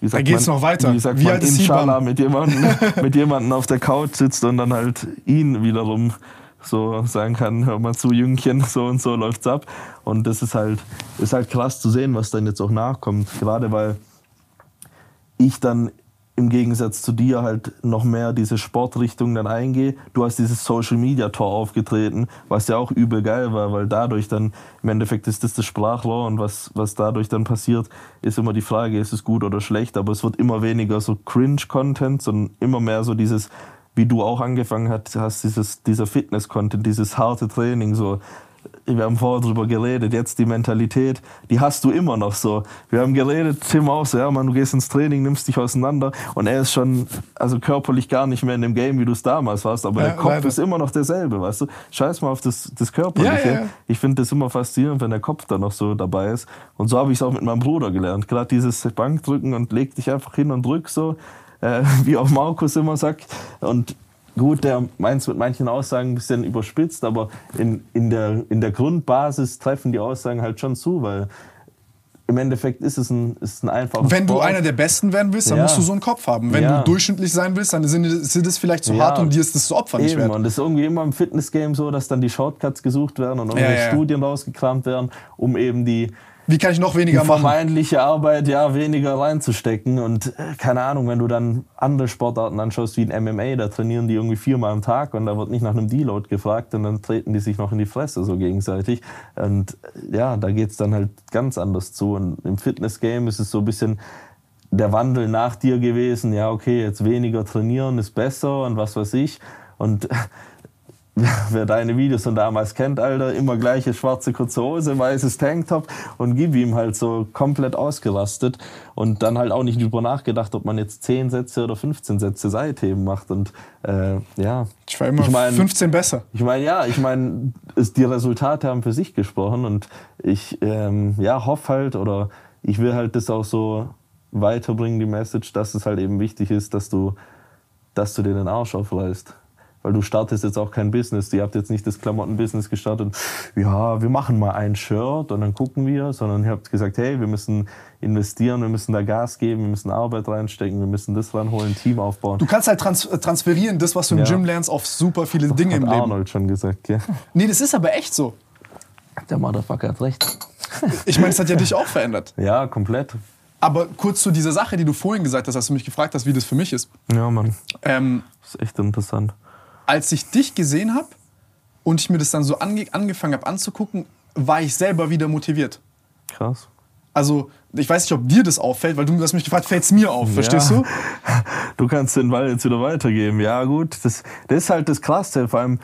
Speaker 1: wie sagt da geht's man, noch weiter.
Speaker 2: Wie sagt wie man, inshallah, mit jemandem, mit jemandem auf der Couch sitzt und dann halt ihn wiederum so sagen kann, hör mal zu, Jüngchen, so und so läuft's ab. Und das ist halt, ist halt krass zu sehen, was dann jetzt auch nachkommt. Gerade weil ich dann im Gegensatz zu dir halt noch mehr diese Sportrichtung dann eingehe. Du hast dieses Social Media Tor aufgetreten, was ja auch übel geil war, weil dadurch dann, im Endeffekt ist das das Sprachrohr und was, was dadurch dann passiert, ist immer die Frage, ist es gut oder schlecht, aber es wird immer weniger so Cringe-Content, sondern immer mehr so dieses, wie du auch angefangen hast, dieses, dieser Fitness-Content, dieses harte Training, so wir haben vorher drüber geredet, jetzt die Mentalität, die hast du immer noch so. Wir haben geredet, Tim auch so, ja, man, du gehst ins Training, nimmst dich auseinander und er ist schon, also körperlich gar nicht mehr in dem Game, wie du es damals warst, aber
Speaker 1: Ja,
Speaker 2: der Kopf
Speaker 1: leider.
Speaker 2: ist immer noch derselbe, weißt du? Scheiß mal auf das, das Körperliche.
Speaker 1: Ja, ja.
Speaker 2: Ich finde das immer faszinierend, wenn der Kopf da noch so dabei ist. Und so habe ich es auch mit meinem Bruder gelernt. Gerade dieses Bankdrücken und leg dich einfach hin und drück so, äh, wie auch Markus immer sagt. Und gut, der meint mit manchen Aussagen ein bisschen überspitzt, aber in, in, der, in der Grundbasis treffen die Aussagen halt schon zu, weil im Endeffekt ist es ein, ist ein einfaches
Speaker 1: Wenn du
Speaker 2: Sport.
Speaker 1: einer der Besten werden willst, dann
Speaker 2: Ja.
Speaker 1: musst du so einen Kopf haben. Wenn
Speaker 2: Ja.
Speaker 1: du durchschnittlich sein willst, dann sind, sind es vielleicht zu
Speaker 2: Ja.
Speaker 1: hart und dir ist das Opfer nicht wert.
Speaker 2: und es ist irgendwie immer im Fitnessgame so, dass dann die Shortcuts gesucht werden und irgendwelche. Studien rausgekramt werden, um eben die,
Speaker 1: Wie kann ich noch weniger machen?
Speaker 2: vermeintliche Arbeit ja weniger reinzustecken. Und äh, keine Ahnung, wenn du dann andere Sportarten anschaust wie ein MMA, da trainieren die irgendwie viermal am Tag und da wird nicht nach einem Deload gefragt und dann treten die sich noch in die Fresse so gegenseitig. Und äh, ja, da geht's dann halt ganz anders zu. Und im Fitnessgame ist es so ein bisschen der Wandel nach dir gewesen. Ja, okay, jetzt weniger trainieren ist besser und was weiß ich. Und wer deine Videos von damals kennt, Alter, immer gleiche schwarze kurze Hose, weißes Tanktop und gib ihm halt so komplett ausgerastet und dann halt auch nicht drüber nachgedacht, ob man jetzt 10 Sätze oder 15 Sätze Seitheben macht und äh, ja.
Speaker 1: Ich war immer
Speaker 2: Ich mein-
Speaker 1: 15 besser.
Speaker 2: Ich meine, ja, ich meine, die Resultate haben für sich gesprochen und ich ähm, ja, hoffe halt oder ich will halt das auch so weiterbringen, die Message, dass es halt eben wichtig ist, dass du, dass du dir den Arsch aufreißt. Weil du startest jetzt auch kein Business. Ihr habt jetzt nicht das Klamottenbusiness gestartet. Ja, wir machen mal ein Shirt und dann gucken wir, sondern ihr habt gesagt, hey, wir müssen investieren, wir müssen da Gas geben, wir müssen Arbeit reinstecken, wir müssen das ranholen, Team aufbauen.
Speaker 1: Du kannst halt trans äh, transferieren, das, was du im
Speaker 2: Ja.
Speaker 1: Gym lernst, auf super viele Dinge
Speaker 2: hat
Speaker 1: im Leben.
Speaker 2: Arnold schon gesagt, ja.
Speaker 1: Nee, das ist aber echt so.
Speaker 2: Der Motherfucker hat recht.
Speaker 1: Ich meine, es hat ja dich auch verändert.
Speaker 2: Ja, komplett.
Speaker 1: Aber kurz zu dieser Sache, die du vorhin gesagt hast, als du mich gefragt hast, wie das für mich ist.
Speaker 2: Ja, Mann.
Speaker 1: Ähm,
Speaker 2: Das ist echt interessant.
Speaker 1: Als ich dich gesehen habe und ich mir das dann so ange angefangen habe anzugucken, war ich selber wieder motiviert.
Speaker 2: Krass.
Speaker 1: Also, ich weiß nicht, ob dir das auffällt, weil du hast mich gefragt, fällt es mir auf, verstehst
Speaker 2: Ja.
Speaker 1: du?
Speaker 2: Du kannst den Ball jetzt wieder weitergeben. Ja, gut. Das, das ist halt das Krasse. Vor allem,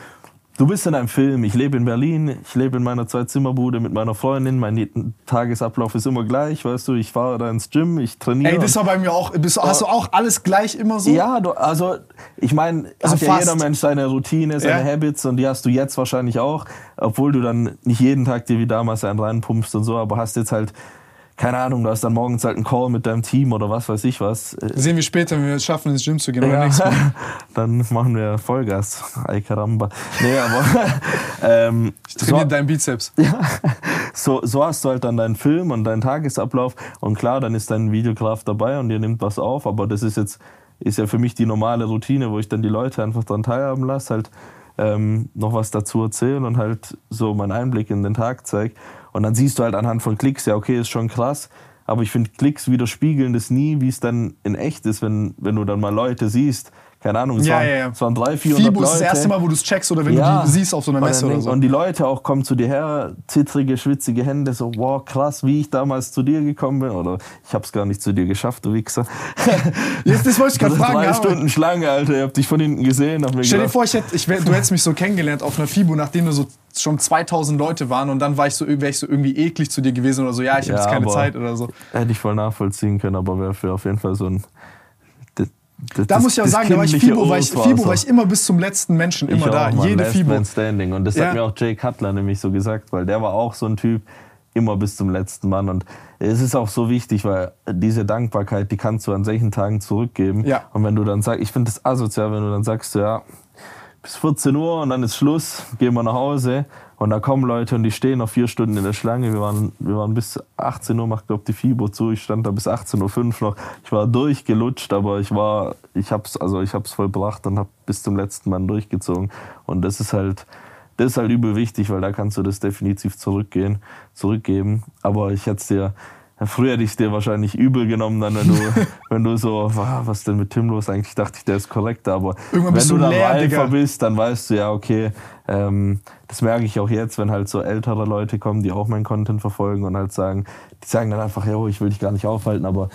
Speaker 2: du bist in einem Film. Ich lebe in Berlin. Ich lebe in meiner Zwei-Zimmer-Bude mit meiner Freundin. Mein Tagesablauf ist immer gleich. Weißt du, ich fahre da ins Gym, ich trainiere.
Speaker 1: Ey, das war bei mir auch. Bist, hast du auch alles gleich immer so?
Speaker 2: Ja, du, also ich meine,
Speaker 1: Also
Speaker 2: hat ja jeder Mensch seine Routine, seine
Speaker 1: Ja.
Speaker 2: Habits und die hast du jetzt wahrscheinlich auch, obwohl du dann nicht jeden Tag dir wie damals einen reinpumpst und so, aber hast jetzt halt, keine Ahnung, du hast dann morgens halt einen Call mit deinem Team oder was weiß ich was.
Speaker 1: Sehen wir später, wenn wir es schaffen, ins Gym zu gehen. Oder
Speaker 2: Ja,
Speaker 1: nächstes Mal.
Speaker 2: dann machen wir Vollgas. Ay caramba. Nee, aber ähm,
Speaker 1: Trainier
Speaker 2: so,
Speaker 1: deinen Bizeps.
Speaker 2: so, so hast du halt dann deinen Film und deinen Tagesablauf und klar, dann ist dein Videograf dabei und ihr nimmt was auf, aber das ist jetzt ist ja für mich die normale Routine, wo ich dann die Leute einfach dran teilhaben lasse, halt ähm, noch was dazu erzählen und halt so meinen Einblick in den Tag zeige. Und dann siehst du halt anhand von Klicks, ja okay, ist schon krass, aber ich finde, Klicks widerspiegeln das nie, wie es dann in echt ist, wenn, wenn du dann mal Leute siehst. Keine Ahnung, es,
Speaker 1: Ja,
Speaker 2: waren,
Speaker 1: ja, ja.
Speaker 2: es waren 300, 400
Speaker 1: Fibo
Speaker 2: Leute.
Speaker 1: ist das erste Mal, wo du es checkst oder wenn du die siehst auf so einer Messe oder so.
Speaker 2: Und die Leute auch kommen zu dir her, zittrige, schwitzige Hände, so, wow, krass, wie ich damals zu dir gekommen bin. Oder ich hab's gar nicht zu dir geschafft, du Wichser.
Speaker 1: Jetzt, das wollte ich gerade fragen.
Speaker 2: Drei
Speaker 1: Ja,
Speaker 2: Stunden Schlange, Alter. Ich hab dich von hinten gesehen.
Speaker 1: Stell dir
Speaker 2: gedacht,
Speaker 1: vor, ich hätte, ich wär, du hättest mich so kennengelernt auf einer FIBO, nachdem du so schon 2000 Leute waren und dann war ich so, wär ich so irgendwie eklig zu dir gewesen oder so, ja, ich habe
Speaker 2: Ja,
Speaker 1: jetzt keine Zeit oder so.
Speaker 2: hätte ich voll nachvollziehen können, aber wäre für auf jeden Fall so ein. Das-
Speaker 1: Da muss ich auch sagen, da war ich FIBO, war ich, FIBO war ich immer bis zum letzten Menschen immer
Speaker 2: Ich
Speaker 1: da,
Speaker 2: auch, Mann,
Speaker 1: jede
Speaker 2: Last
Speaker 1: FIBO.
Speaker 2: Man Standing. Und das
Speaker 1: Ja.
Speaker 2: hat mir auch Jay Cutler nämlich so gesagt, weil der war auch so ein Typ, immer bis zum letzten Mann. Und es ist auch so wichtig, weil diese Dankbarkeit, die kannst du an solchen Tagen zurückgeben.
Speaker 1: Ja.
Speaker 2: Und wenn du dann sagst, ich finde das asozial, wenn du dann sagst, ja, bis 14 Uhr und dann ist Schluss, gehen wir nach Hause. Und da kommen Leute und die stehen noch vier Stunden in der Schlange. Wir waren, wir waren bis 18 Uhr, macht glaube die FIBO zu. Ich stand da bis 18.05 Uhr noch. Ich war durchgelutscht, aber ich war, ich hab's, also ich hab's vollbracht und hab bis zum letzten Mann durchgezogen. Und das ist halt, das ist halt übel wichtig, weil da kannst du das definitiv zurückgehen, zurückgeben. Aber ich hätte dir, früher hätte ich es dir wahrscheinlich übel genommen, dann wenn du, wenn du so, "Wow, was ist denn mit Tim los? Eigentlich dachte ich, der ist korrekt, aber
Speaker 1: Irgendwann
Speaker 2: wenn du
Speaker 1: du
Speaker 2: dann
Speaker 1: leer, Digga.
Speaker 2: bist, dann weißt du ja, okay, ähm, das merke ich auch jetzt, wenn halt so ältere Leute kommen, die auch meinen Content verfolgen und halt sagen, die sagen dann einfach, jo, ich will dich gar nicht aufhalten, aber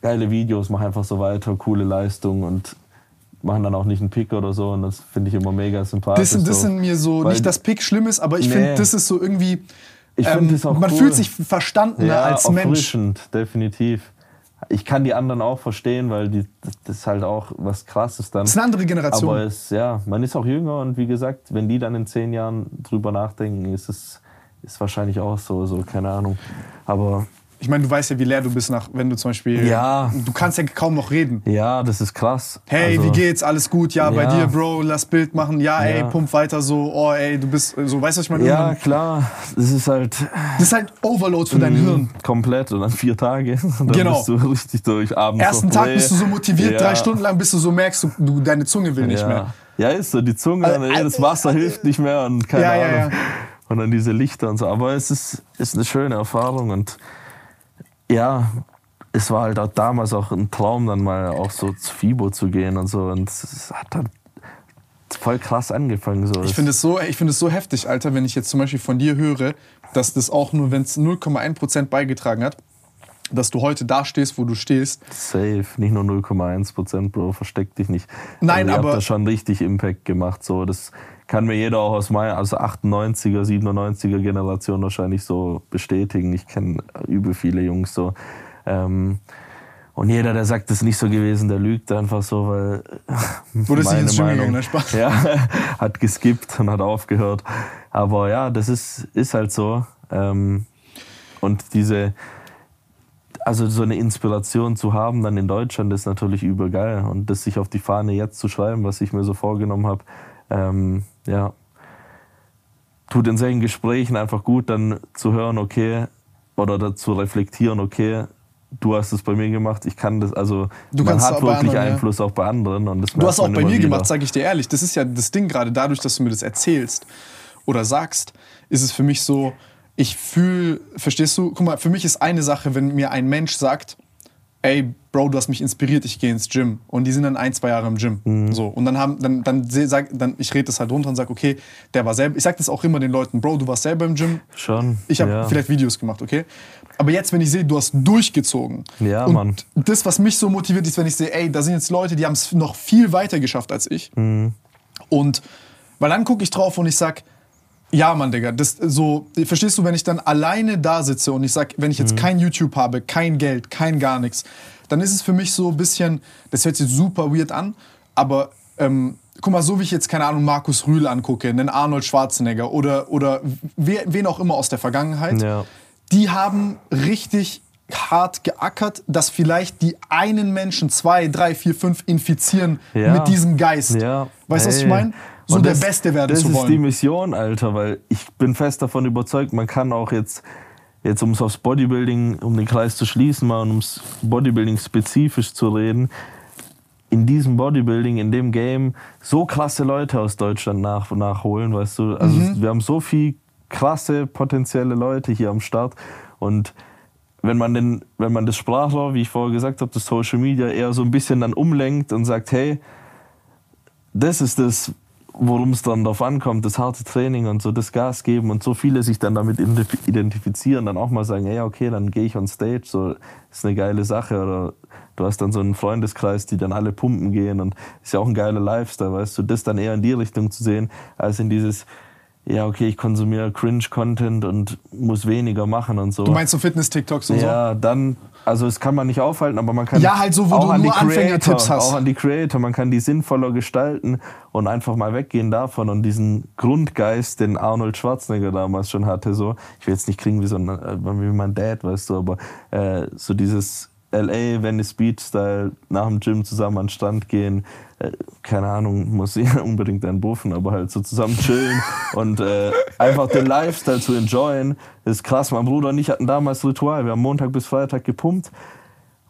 Speaker 2: geile Videos, mach einfach so weiter, coole Leistung und machen dann auch nicht einen Pick oder so und das finde ich immer mega sympathisch.
Speaker 1: Das, das
Speaker 2: so.
Speaker 1: sind mir so, nicht dass Pick schlimm ist, aber ich
Speaker 2: Nee.
Speaker 1: finde, das ist so irgendwie. Ähm,
Speaker 2: Ich find das auch
Speaker 1: man
Speaker 2: cool.
Speaker 1: fühlt sich verstandener
Speaker 2: ja,
Speaker 1: als Mensch.
Speaker 2: erfrischend, definitiv. Ich kann die anderen auch verstehen, weil die, das, das ist halt auch was Krasses dann.
Speaker 1: Das ist eine andere Generation.
Speaker 2: Aber es, ja, man ist auch jünger und wie gesagt, wenn die dann in zehn Jahren drüber nachdenken, ist es ist wahrscheinlich auch so, so keine Ahnung. Aber
Speaker 1: Ich meine, du weißt ja, wie leer du bist, nach, wenn du zum Beispiel.
Speaker 2: Ja.
Speaker 1: Du kannst ja kaum noch reden.
Speaker 2: ja, das ist krass.
Speaker 1: Hey,
Speaker 2: Also,
Speaker 1: wie geht's? Alles gut? Ja, bei
Speaker 2: Ja.
Speaker 1: dir, Bro, lass Bild machen. Ja, ey,
Speaker 2: Ja.
Speaker 1: pump weiter so. Oh, ey, du bist so, weißt du, was ich meine?
Speaker 2: Ja,
Speaker 1: Irgendwann-
Speaker 2: klar. Das ist halt
Speaker 1: Das ist halt Overload für dein
Speaker 2: mm,
Speaker 1: Hirn.
Speaker 2: komplett und dann vier Tage. Und dann
Speaker 1: Genau.
Speaker 2: bist du richtig durch. Abends
Speaker 1: Ersten Tag
Speaker 2: Play.
Speaker 1: bist du so motiviert, drei Stunden lang, bis du so merkst, du, du, deine Zunge will nicht mehr.
Speaker 2: Ja, ist so. Die Zunge, dann, ey, das Wasser hilft nicht mehr und keine
Speaker 1: Ja, ja,
Speaker 2: Ahnung.
Speaker 1: ja.
Speaker 2: Und dann diese Lichter und so. Aber es ist, ist eine schöne Erfahrung und ja, es war halt auch damals auch ein Traum, dann mal auch so zu FIBO zu gehen und so. Und es hat dann voll krass angefangen. So.
Speaker 1: Ich finde es so, ich finde es so heftig, Alter, wenn ich jetzt zum Beispiel von dir höre, dass das auch nur, wenn es 0,1% beigetragen hat, dass du heute da stehst, wo du stehst.
Speaker 2: Safe, nicht nur 0,1 Prozent, Bro, versteck dich nicht.
Speaker 1: Nein,
Speaker 2: also,
Speaker 1: aber-
Speaker 2: habt da schon richtig Impact gemacht. So, das kann mir jeder auch aus meiner, also 98er, 97er Generation wahrscheinlich so bestätigen. Ich kenne übel viele Jungs so. Ähm, und jeder, der sagt, das ist nicht so gewesen, der lügt einfach so, weil
Speaker 1: Wurde
Speaker 2: meine
Speaker 1: ins
Speaker 2: Meinung,
Speaker 1: gegangen, ne? Spaß.
Speaker 2: ja, hat geskippt und hat aufgehört. Aber ja, das ist, ist halt so. Ähm, und diese, also so eine Inspiration zu haben dann in Deutschland ist natürlich übergeil. Und das sich auf die Fahne jetzt zu schreiben, was ich mir so vorgenommen habe, ähm, ja, tut in solchen Gesprächen einfach gut, dann zu hören, okay, oder dazu reflektieren, okay, du hast es bei mir gemacht, ich kann das, also
Speaker 1: Du
Speaker 2: man hat wirklich
Speaker 1: anderen, ja.
Speaker 2: Einfluss auch bei anderen. Und das
Speaker 1: Du hast auch bei mir
Speaker 2: wieder.
Speaker 1: gemacht, sage ich dir ehrlich. Das ist ja das Ding gerade, dadurch, dass du mir das erzählst oder sagst, ist es für mich so, ich fühle, verstehst du? Guck mal, für mich ist eine Sache, wenn mir ein Mensch sagt, ey, Bro, du hast mich inspiriert, ich gehe ins Gym. Und die sind dann ein, zwei Jahre im Gym.
Speaker 2: Mhm.
Speaker 1: So. Und dann haben, dann, dann, sag, dann ich rede das halt runter und sage, okay, der war selber, ich sage das auch immer den Leuten, Bro, du warst selber im Gym,
Speaker 2: Schon.
Speaker 1: ich habe
Speaker 2: ja.
Speaker 1: vielleicht Videos gemacht, okay? Aber jetzt, wenn ich sehe, du hast durchgezogen.
Speaker 2: Ja,
Speaker 1: und
Speaker 2: Mann.
Speaker 1: Das, was mich so motiviert, ist, wenn ich sehe, ey, da sind jetzt Leute, die haben es noch viel weiter geschafft als ich.
Speaker 2: Mhm.
Speaker 1: Und weil dann gucke ich drauf und ich sag, ja, Mann, Digga, das so, verstehst du, wenn ich dann alleine da sitze und ich sag, wenn ich
Speaker 2: Mhm.
Speaker 1: jetzt kein YouTube habe, kein Geld, kein gar nichts, dann ist es für mich so ein bisschen, das hört sich super weird an, aber ähm, guck mal, so wie ich jetzt, keine Ahnung, Markus Rühl angucke, einen Arnold Schwarzenegger oder, oder wer, wen auch immer aus der Vergangenheit,
Speaker 2: Ja.
Speaker 1: die haben richtig hart geackert, dass vielleicht die einen Menschen, zwei, drei, vier, fünf infizieren
Speaker 2: Ja.
Speaker 1: mit diesem Geist.
Speaker 2: Ja.
Speaker 1: Weißt du, was ich meine? So
Speaker 2: Und
Speaker 1: der
Speaker 2: das-
Speaker 1: Beste werden
Speaker 2: das
Speaker 1: zu
Speaker 2: ist die
Speaker 1: wollen.
Speaker 2: Mission, Alter, weil ich bin fest davon überzeugt, man kann auch jetzt, jetzt um es aufs Bodybuilding, um den Kreis zu schließen, mal und ums Bodybuilding spezifisch zu reden, in diesem Bodybuilding, in dem Game, so krasse Leute aus Deutschland nach, nachholen, weißt du. Also
Speaker 1: Mhm.
Speaker 2: wir haben so viel krasse potenzielle Leute hier am Start und wenn man, den, wenn man das Sprachrohr, wie ich vorher gesagt habe, das Social Media eher so ein bisschen dann umlenkt und sagt, hey, das ist das, worum es dann drauf ankommt, das harte Training und so das Gas geben und so viele sich dann damit identif- identifizieren, dann auch mal sagen, ja okay, dann gehe ich on stage, so ist eine geile Sache oder du hast dann so einen Freundeskreis, die dann alle pumpen gehen und ist ja auch ein geiler Lifestyle, weißt du, das dann eher in die Richtung zu sehen, als in dieses ja, okay, ich konsumiere Cringe-Content und muss weniger machen und so.
Speaker 1: Du meinst so Fitness-TikToks und so?
Speaker 2: Ja, dann, also es kann man nicht aufhalten, aber man kann
Speaker 1: Ja, halt so, wo
Speaker 2: auch
Speaker 1: du
Speaker 2: an die
Speaker 1: nur
Speaker 2: Creator,
Speaker 1: Anfängertipps hast.
Speaker 2: Auch an die Creator, man kann die sinnvoller gestalten und einfach mal weggehen davon und diesen Grundgeist, den Arnold Schwarzenegger damals schon hatte, so, ich will jetzt nicht klingen wie so ein, äh, wie mein Dad, weißt du, aber äh, so dieses LA, Venice Beach Style, nach dem Gym zusammen an den Strand gehen, äh, keine Ahnung, muss ich unbedingt einen buffen, aber halt so zusammen chillen und äh, einfach den Lifestyle zu enjoyen, ist krass. Mein Bruder und ich hatten damals Ritual, wir haben Montag bis Freitag gepumpt.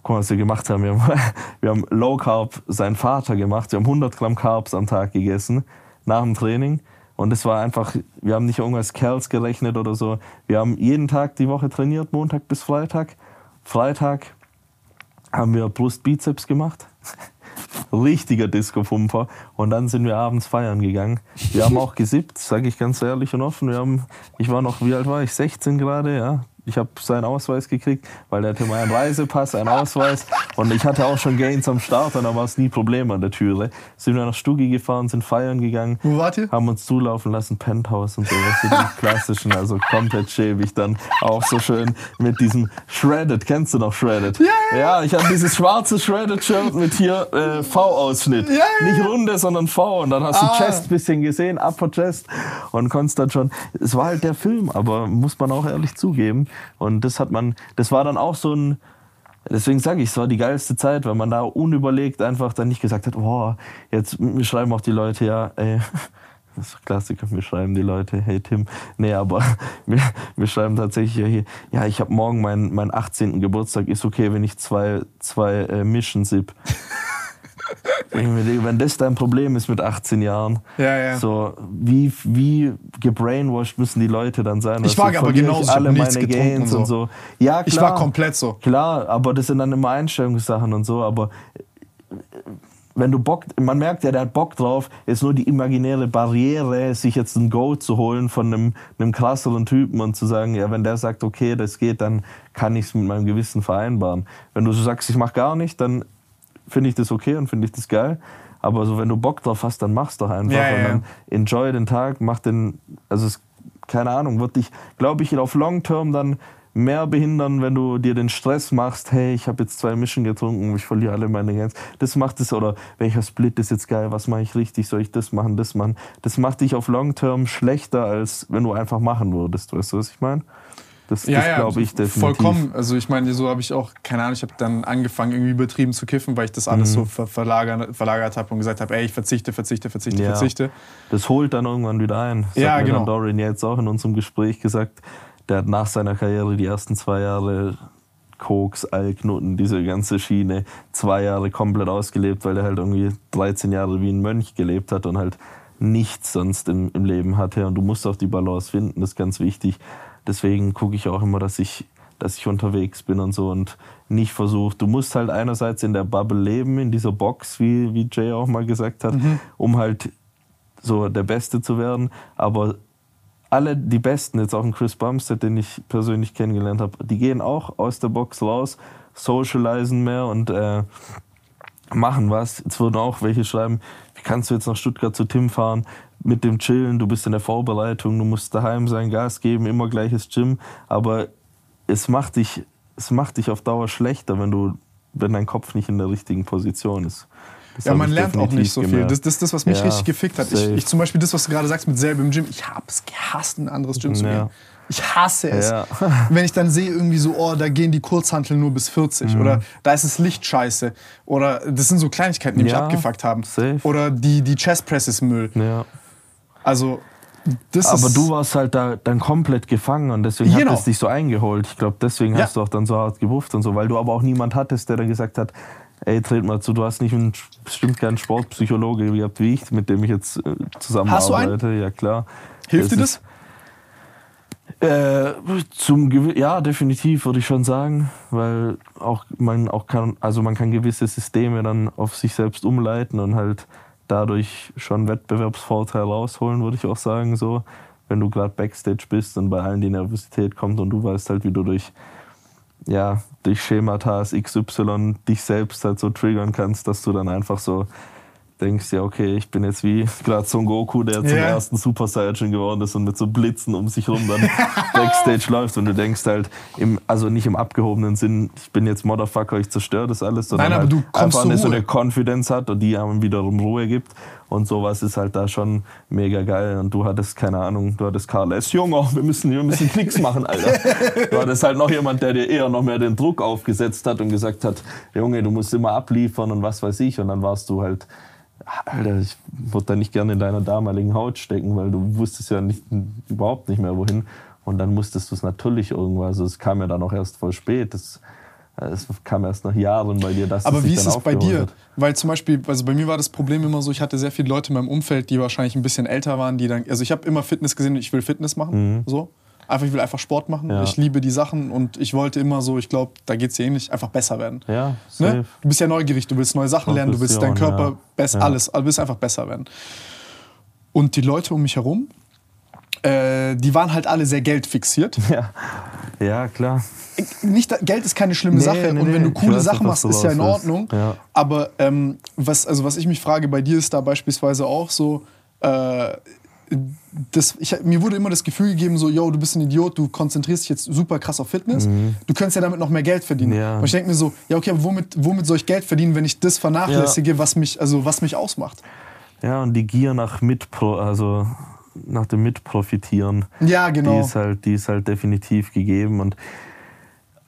Speaker 2: Guck mal, was wir gemacht haben. Wir haben, wir haben Low Carb sein Vater gemacht. Wir haben 100 Gramm Carbs am Tag gegessen nach dem Training. Und es war einfach, wir haben nicht irgendwas Kerls gerechnet oder so. Wir haben jeden Tag die Woche trainiert, Montag bis Freitag. Freitag haben wir Brust-Bizeps gemacht. Richtiger Disco-Pumper. Und dann sind wir abends feiern gegangen. Wir haben auch gesippt, sage ich ganz ehrlich und offen. Wir haben, ich war noch, wie alt war ich? 16 gerade, ja. Ich habe seinen Ausweis gekriegt, weil der hatte mal einen Reisepass, einen Ausweis und ich hatte auch schon Gains am Start und da war es nie Problem an der Türe. Sind wir nach Stuggi gefahren, sind feiern gegangen,
Speaker 1: Wo wart ihr?
Speaker 2: haben uns zulaufen lassen, Penthouse und so, was sind die klassischen, also komplett schäbig dann auch so schön mit diesem Shredded, kennst du noch Shredded?
Speaker 1: Ja, ja.
Speaker 2: Ja, ich hatte dieses schwarze Shredded-Shirt mit hier äh, V-Ausschnitt.
Speaker 1: Ja, ja.
Speaker 2: Nicht runde, sondern V und dann hast du
Speaker 1: Ah.
Speaker 2: Chest bisschen gesehen, Upper Chest und konntest dann schon, es war halt der Film, aber muss man auch ehrlich zugeben und das hat man, das war dann auch so ein, deswegen sage ich, es war die geilste Zeit, weil man da unüberlegt einfach dann nicht gesagt hat, boah, jetzt mir schreiben auch die Leute, ja, ey, das ist Klassiker, mir schreiben die Leute, hey Tim, nee, aber wir, wir schreiben tatsächlich ja hier, ja, ich habe morgen meinen meinen 18. Geburtstag, ist okay, wenn ich zwei, zwei äh, Mission sip. Wenn das dein Problem ist mit 18 Jahren,
Speaker 1: Ja, ja.
Speaker 2: so wie, wie gebrainwashed müssen die Leute dann sein?
Speaker 1: Ich war
Speaker 2: du,
Speaker 1: aber genauso,
Speaker 2: ich alle meine Gains
Speaker 1: und
Speaker 2: und
Speaker 1: so.
Speaker 2: so. Ja, klar.
Speaker 1: Ich war komplett so.
Speaker 2: Klar, aber das sind dann immer Einstellungssachen und so, aber wenn du Bock, man merkt ja, der hat Bock drauf, ist nur die imaginäre Barriere, sich jetzt ein Go zu holen von einem, einem krasseren Typen und zu sagen, ja, wenn der sagt, okay, das geht, dann kann ich es mit meinem Gewissen vereinbaren. Wenn du so sagst, ich mach gar nicht, dann finde ich das okay und finde ich das geil. Aber so, wenn du Bock drauf hast, dann mach's doch einfach
Speaker 1: Ja,
Speaker 2: und dann enjoy den Tag, mach den, also es, keine Ahnung, wird dich, glaube ich, auf Long Term dann mehr behindern, wenn du dir den Stress machst, hey, ich habe jetzt zwei Mischen getrunken, ich verliere alle meine Grenzen. Das macht es, oder welcher Split ist jetzt geil, was mache ich richtig, soll ich das machen, das machen. Das macht dich auf Long Term schlechter, als wenn du einfach machen würdest, weißt du, was ich meine? Das,
Speaker 1: Ja,
Speaker 2: das
Speaker 1: ja,
Speaker 2: glaube ich definitiv.
Speaker 1: vollkommen. Also ich meine, so habe ich auch, keine Ahnung, ich habe dann angefangen, irgendwie übertrieben zu kiffen, weil ich das
Speaker 2: Mhm.
Speaker 1: alles so ver verlagert, verlagert habe und gesagt habe, ey, ich verzichte, verzichte, verzichte,
Speaker 2: Ja.
Speaker 1: verzichte.
Speaker 2: Das holt dann irgendwann wieder ein. Das
Speaker 1: Ja,
Speaker 2: hat
Speaker 1: genau.
Speaker 2: Dorian jetzt auch in unserem Gespräch gesagt. Der hat nach seiner Karriere die ersten zwei Jahre Koks, Alknoten, diese ganze Schiene, zwei Jahre komplett ausgelebt, weil er halt irgendwie 13 Jahre wie ein Mönch gelebt hat und halt nichts sonst im, im Leben hatte. Und du musst auch die Balance finden, das ist ganz wichtig. Deswegen gucke ich auch immer, dass ich, dass ich unterwegs bin und so und nicht versuche. Du musst halt einerseits in der Bubble leben, in dieser Box, wie, wie Jay auch mal gesagt hat, um halt so der Beste zu werden. Aber alle die Besten, jetzt auch ein Chris Bumstead, den ich persönlich kennengelernt habe, die gehen auch aus der Box raus, socialisen mehr und äh, machen was. Jetzt würden auch welche schreiben, wie kannst du jetzt nach Stuttgart zu Tim fahren? Mit dem Chillen, du bist in der Vorbereitung, du musst daheim sein, Gas geben, immer gleiches Gym. Aber es macht dich, es macht dich auf Dauer schlechter, wenn du, wenn dein Kopf nicht in der richtigen Position ist. Das
Speaker 1: Ja, man lernt auch nicht so viel. Das, das ist das, was mich
Speaker 2: Ja,
Speaker 1: richtig gefickt hat. Ich, ich zum Beispiel das, was du gerade sagst mit selber im Gym, ich hab's gehasst, in ein anderes Gym zu
Speaker 2: Ja.
Speaker 1: gehen. Ich hasse es.
Speaker 2: Ja.
Speaker 1: Wenn ich dann sehe, irgendwie so, oh, da gehen die Kurzhanteln nur bis 40
Speaker 2: Mhm.
Speaker 1: oder da ist das Licht scheiße. Oder das sind so Kleinigkeiten, die mich abgefuckt haben.
Speaker 2: safe.
Speaker 1: Oder die, die Chest Press ist Müll.
Speaker 2: ja.
Speaker 1: Also, das
Speaker 2: Aber du warst halt da dann komplett gefangen und deswegen
Speaker 1: Genau.
Speaker 2: hat es dich so eingeholt. Ich glaube, deswegen
Speaker 1: Ja.
Speaker 2: hast du auch dann so hart gewufft und so, weil du aber auch niemand hattest, der dann gesagt hat, ey, tret mal zu, du hast nicht einen, bestimmt keinen Sportpsychologe gehabt wie ich, mit dem ich jetzt äh, zusammenarbeite. Ja, klar.
Speaker 1: Hilft dir das?
Speaker 2: Äh, zum Gewi- ja, definitiv würde ich schon sagen, weil auch man auch kann, also man kann gewisse Systeme dann auf sich selbst umleiten und halt dadurch schon Wettbewerbsvorteil rausholen, würde ich auch sagen, so. Wenn du gerade Backstage bist und bei allen die Nervosität kommt und du weißt halt, wie du durch, ja, durch Schemata XY dich selbst halt so triggern kannst, dass du dann einfach so denkst, ja, okay, ich bin jetzt wie gerade Son Goku, der zum
Speaker 1: Ja.
Speaker 2: ersten Super Saiyan geworden ist und mit so Blitzen um sich rum dann Backstage läuft und du denkst halt, im, also nicht im abgehobenen Sinn, ich bin jetzt Motherfucker, ich zerstöre das alles, sondern
Speaker 1: Nein, aber
Speaker 2: halt
Speaker 1: du kommst
Speaker 2: einfach eine, so eine Confidence hat und die einem wiederum Ruhe gibt und sowas ist halt da schon mega geil und du hattest, keine Ahnung, du hattest Karl S. Junge, wir müssen, wir müssen Knicks machen, Alter. du hattest halt noch jemand, der dir eher noch mehr den Druck aufgesetzt hat und gesagt hat, Junge, du musst immer abliefern und was weiß ich und dann warst du halt Alter, ich würde da nicht gerne in deiner damaligen Haut stecken, weil du wusstest ja nicht, überhaupt nicht mehr wohin. Und dann musstest du es natürlich irgendwo, also es kam ja dann auch erst voll spät. Das, es kam erst nach Jahren bei dir, dass
Speaker 1: Aber wie ist es bei dir?
Speaker 2: hat.
Speaker 1: Weil zum Beispiel, also bei mir war das Problem immer so, ich hatte sehr viele Leute in meinem Umfeld, die wahrscheinlich ein bisschen älter waren, die dann, also ich habe immer Fitness gesehen, ich will Fitness machen, so. Einfach, ich will einfach Sport machen.
Speaker 2: Ja.
Speaker 1: Ich liebe die Sachen und ich wollte immer so, ich glaube, da geht es dir ähnlich, einfach besser werden.
Speaker 2: Ja, safe.
Speaker 1: Ne? Du bist ja neugierig, du willst neue Sachen lernen, du willst deinen Körper,
Speaker 2: ja.
Speaker 1: best,
Speaker 2: Ja.
Speaker 1: alles, du willst einfach besser werden. Und die Leute um mich herum, äh, die waren halt alle sehr geldfixiert.
Speaker 2: Ja, Ja, klar.
Speaker 1: Nicht, Geld ist keine schlimme
Speaker 2: Nee,
Speaker 1: Sache
Speaker 2: nee,
Speaker 1: und wenn du coole
Speaker 2: weiß
Speaker 1: Sachen machst, ist ja in. Ordnung.
Speaker 2: Ja.
Speaker 1: Aber ähm, was, also was ich mich frage bei dir ist da beispielsweise auch so, äh, das, ich, mir wurde immer das Gefühl gegeben, so, yo, du bist ein Idiot, du konzentrierst dich jetzt super krass auf Fitness, du könntest ja damit noch mehr Geld verdienen.
Speaker 2: Mhm. Ja.
Speaker 1: Und ich denke mir so, ja, okay, aber womit, womit soll ich Geld verdienen, wenn ich das vernachlässige, was, mich, also, was mich ausmacht?
Speaker 2: Ja, und die Gier nach Mitpro, also nach dem Mitprofitieren,
Speaker 1: Ja,
Speaker 2: die,
Speaker 1: genau.
Speaker 2: ist halt, die ist halt definitiv gegeben. Und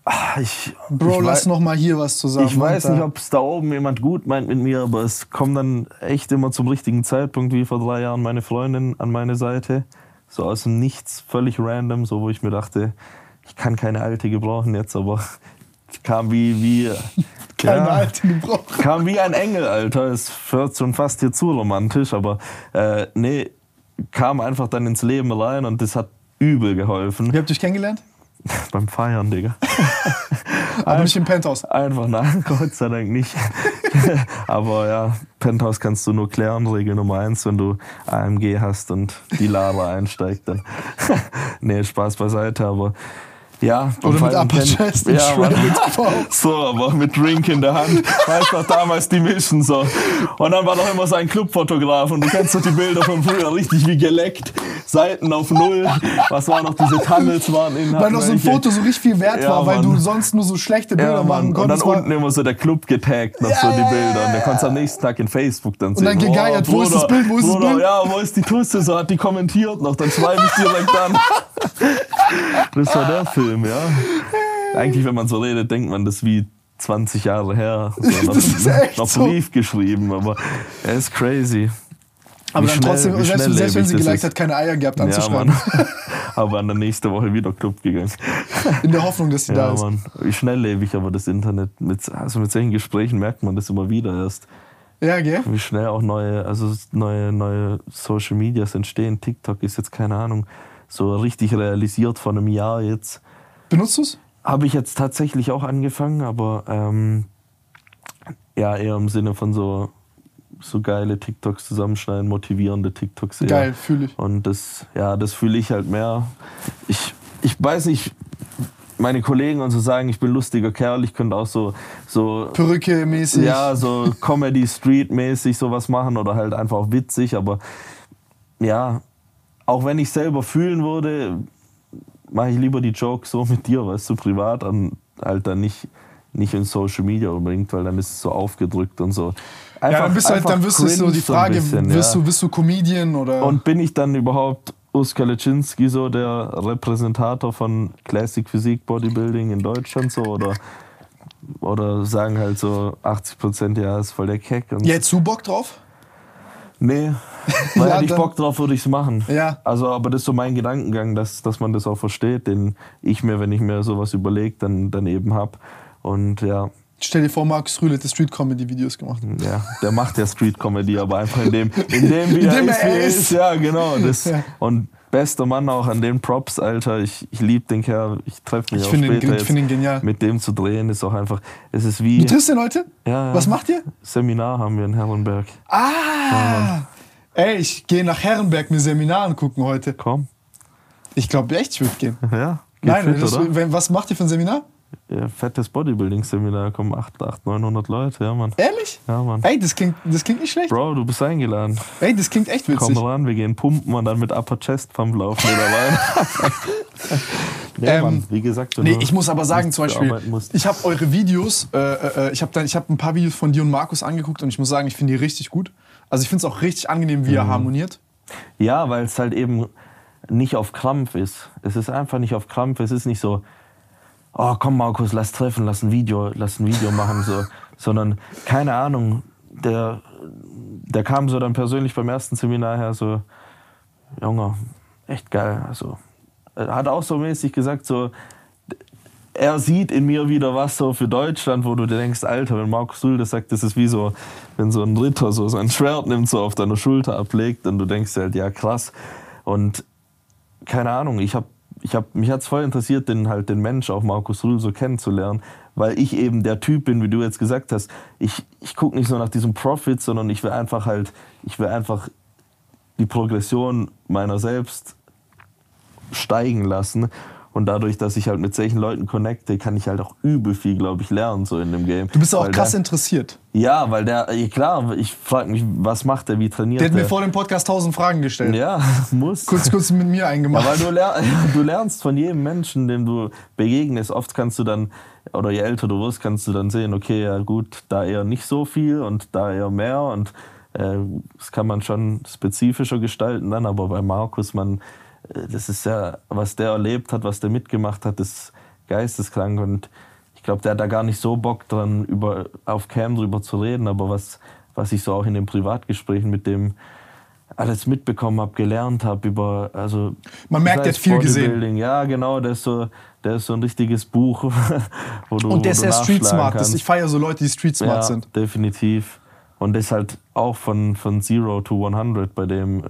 Speaker 2: ah, ich,
Speaker 1: Bro,
Speaker 2: ich
Speaker 1: lass noch mal hier was zusammen.
Speaker 2: Ich weiß nicht, ob es da oben jemand gut meint mit mir, aber es kommt dann echt immer zum richtigen Zeitpunkt, wie vor drei Jahren meine Freundin an meine Seite. So aus dem Nichts, völlig random, so wo ich mir dachte, ich kann keine alte gebrauchen jetzt, aber kam wie, wie
Speaker 1: keine
Speaker 2: ja,
Speaker 1: alte gebraucht.
Speaker 2: kam wie ein Engel, Alter. Es hört schon fast hier zu romantisch, aber äh, nee, kam einfach dann ins Leben rein und das hat übel geholfen.
Speaker 1: Wie habt ihr euch kennengelernt?
Speaker 2: Beim Feiern, Digga.
Speaker 1: Aber nicht im Penthouse.
Speaker 2: Einfach nein, Gott sei Dank nicht. Aber ja, Penthouse kannst du nur klären. Regel Nummer eins, wenn du AMG hast und die Lara einsteigt, dann. nee, Spaß beiseite, aber ja.
Speaker 1: Oder mit Upper Chest und
Speaker 2: ja,
Speaker 1: Bauch.
Speaker 2: So, aber mit Drink in der Hand. Weißt doch damals die Mission so. Und dann war doch immer so ein Clubfotograf und du kennst doch die Bilder von früher, richtig wie geleckt. Seiten auf Null. Was war noch, diese Tunnels waren in
Speaker 1: Weil noch so ein Foto so richtig viel wert
Speaker 2: Ja,
Speaker 1: war, weil
Speaker 2: Mann.
Speaker 1: du sonst nur so schlechte Bilder
Speaker 2: ja,
Speaker 1: machen
Speaker 2: Mann. Und dann
Speaker 1: konntest.
Speaker 2: unten immer so der Club getaggt, noch
Speaker 1: Ja,
Speaker 2: so die Bilder. Und da
Speaker 1: ja.
Speaker 2: konntest du am nächsten Tag in Facebook dann sehen.
Speaker 1: dann gegeiert, wo ist das Bild, wo ist das
Speaker 2: Bruder,
Speaker 1: Bild?
Speaker 2: Ja, wo ist die Tusse? So hat die kommentiert noch, dann schreibe ich direkt an. das war der Film, ja. Eigentlich, wenn man so redet, denkt man das wie 20 Jahre her. So,
Speaker 1: Das ist echt
Speaker 2: noch
Speaker 1: so.
Speaker 2: Brief geschrieben, aber er ist crazy.
Speaker 1: aber
Speaker 2: Wie
Speaker 1: dann
Speaker 2: schnell-
Speaker 1: trotzdem,
Speaker 2: wie
Speaker 1: selbst, selbst wenn sie geliked
Speaker 2: ist.
Speaker 1: hat, keine Eier gehabt
Speaker 2: Ja,
Speaker 1: anzuschreiben.
Speaker 2: Mann. aber dann nächste Woche wieder Club gegangen.
Speaker 1: In der Hoffnung, dass sie da
Speaker 2: Ja,
Speaker 1: ist.
Speaker 2: Mann. Wie schnelllebig aber das Internet. Mit, also mit solchen Gesprächen merkt man das immer wieder erst.
Speaker 1: Ja, gell?
Speaker 2: Wie schnell auch neue, also neue, neue Social Medias entstehen. TikTok ist jetzt keine Ahnung, so richtig realisiert vor einem Jahr jetzt.
Speaker 1: Benutzt du's?
Speaker 2: Habe ich jetzt tatsächlich auch angefangen, aber ähm, ja, eher im Sinne von so, so geile TikToks zusammenschneiden, motivierende TikToks. eher.
Speaker 1: Geil, fühle ich.
Speaker 2: Und das, ja, das fühle ich halt mehr. Ich, ich weiß nicht, meine Kollegen und so sagen, ich bin lustiger Kerl, ich könnte auch so, so
Speaker 1: Perücke mäßig.
Speaker 2: ja, so Comedy Street mäßig sowas machen oder halt einfach auch witzig, aber ja, auch wenn ich selber fühlen würde, mache ich lieber die Jokes so mit dir, weißt du, privat, an halt dann nicht, nicht in Social Media unbedingt, weil dann ist es so aufgedrückt und so.
Speaker 1: ja,
Speaker 2: Einfach-
Speaker 1: dann bist du halt, dann wirst du so die
Speaker 2: so
Speaker 1: Frage,
Speaker 2: bisschen,
Speaker 1: wirst,
Speaker 2: ja.
Speaker 1: du, wirst du Comedian oder.
Speaker 2: Und bin ich dann überhaupt Urs Kalecinski so der Repräsentator von Classic Physik Bodybuilding in Deutschland so oder oder sagen halt so 80 Prozent ja ist voll der Keck und
Speaker 1: ja, hättest du Bock drauf?
Speaker 2: Nee weil
Speaker 1: Ja,
Speaker 2: hätte ich Bock drauf würde ich es machen
Speaker 1: Ja.
Speaker 2: also aber das ist so mein Gedankengang dass, dass man das auch versteht den ich mir wenn ich mir sowas überlege dann dann eben hab und ja
Speaker 1: Stell dir vor, Markus Rühl hätte Street-Comedy-Videos gemacht.
Speaker 2: ja, der macht ja Street Comedy, aber einfach in dem, in dem wie
Speaker 1: In
Speaker 2: er
Speaker 1: dem
Speaker 2: ist,
Speaker 1: er
Speaker 2: wie er
Speaker 1: ist.
Speaker 2: ist. Ja, genau. Das,
Speaker 1: Ja.
Speaker 2: Und bester Mann auch an den Props, Alter. Ich, ich liebe den Kerl. Ich treffe mich
Speaker 1: Ich
Speaker 2: auch
Speaker 1: finde ihn-
Speaker 2: später
Speaker 1: ich finde ihn genial.
Speaker 2: Mit dem zu drehen ist auch einfach, es ist wie
Speaker 1: Du triffst den heute?
Speaker 2: Ja, ja.
Speaker 1: Was macht ihr?
Speaker 2: Seminar haben wir in Herrenberg.
Speaker 1: Ah! Ey, ich gehe nach Herrenberg mir Seminar angucken heute.
Speaker 2: Komm.
Speaker 1: Ich glaube echt, ich würde gehen.
Speaker 2: Ja,
Speaker 1: Nein,
Speaker 2: fit,
Speaker 1: das, wenn, was macht ihr für ein Seminar?
Speaker 2: Ja, fettes Bodybuilding-Seminar, kommen 8, 8, 900 Leute, ja, Mann.
Speaker 1: Ehrlich?
Speaker 2: Ja, Mann.
Speaker 1: Ey, das klingt, das klingt nicht schlecht.
Speaker 2: Bro, du bist eingeladen.
Speaker 1: Ey, das klingt echt witzig.
Speaker 2: Komm ran, wir gehen pumpen und dann mit Upper Chest Pump laufen wir dabei. nee,
Speaker 1: Ähm,
Speaker 2: Mann, wie gesagt,
Speaker 1: Nee, ich muss aber sagen, zum Beispiel, ich habe eure Videos, äh, äh, ich habe hab ein paar Videos von dir und Markus angeguckt und ich muss sagen, ich finde die richtig gut. Also ich finde es auch richtig angenehm, wie
Speaker 2: Mhm.
Speaker 1: ihr harmoniert.
Speaker 2: Ja, weil es halt eben nicht auf Krampf ist. Es ist einfach nicht auf Krampf. Es ist nicht so, oh komm Markus, lass treffen, lass ein Video, lass ein Video machen, so. sondern keine Ahnung. Der, der kam so dann persönlich beim ersten Seminar her so, Junge, echt geil. Also er hat auch so mäßig gesagt so, er sieht in mir wieder was so für Deutschland, wo du dir denkst, Alter, wenn Markus Rühl das sagt, das ist wie so, wenn so ein Ritter so sein Schwert nimmt, so auf deiner Schulter ablegt und du denkst halt, ja krass. Und keine Ahnung, ich habe ich hab, mich hat's voll interessiert, den halt den Mensch, auch Markus Rühl, so kennenzulernen, weil ich eben der Typ bin, wie du jetzt gesagt hast. Ich, ich gucke nicht so nach diesem Profit, sondern ich will einfach halt, ich will einfach die Progression meiner selbst steigen lassen. Und dadurch, dass ich halt mit solchen Leuten connecte, kann ich halt auch übel viel, glaube ich, lernen so in dem Game.
Speaker 1: Du bist auch
Speaker 2: Weil
Speaker 1: krass
Speaker 2: der,
Speaker 1: interessiert.
Speaker 2: Ja, weil der, ja, klar, ich frage mich, was macht der, wie trainiert
Speaker 1: Der hat
Speaker 2: der?
Speaker 1: mir vor dem Podcast tausend Fragen gestellt.
Speaker 2: ja, muss.
Speaker 1: Kurz, kurz mit mir
Speaker 2: Ja,
Speaker 1: eingemacht.
Speaker 2: weil du, ler du lernst von jedem Menschen, dem du begegnest. Oft kannst du dann, oder je älter du wirst, kannst du dann sehen, okay, ja gut, da eher nicht so viel und da eher mehr. Und äh, das kann man schon spezifischer gestalten dann. Aber bei Markus, man, das ist ja, was der erlebt hat, was der mitgemacht hat, ist geisteskrank. Und ich glaube, der hat da gar nicht so Bock dran, über, auf Cam drüber zu reden. Aber was, was ich so auch in den Privatgesprächen mit dem alles mitbekommen habe, gelernt habe über, also
Speaker 1: Man merkt, der hat viel gesehen.
Speaker 2: Ja, genau, der ist so, der ist so ein richtiges Buch, wo du
Speaker 1: Und der ist sehr street smart.
Speaker 2: Kannst.
Speaker 1: ich feiere so Leute, die street smart
Speaker 2: ja,
Speaker 1: sind.
Speaker 2: definitiv. Und das ist halt auch von, von Zero to 100 bei dem.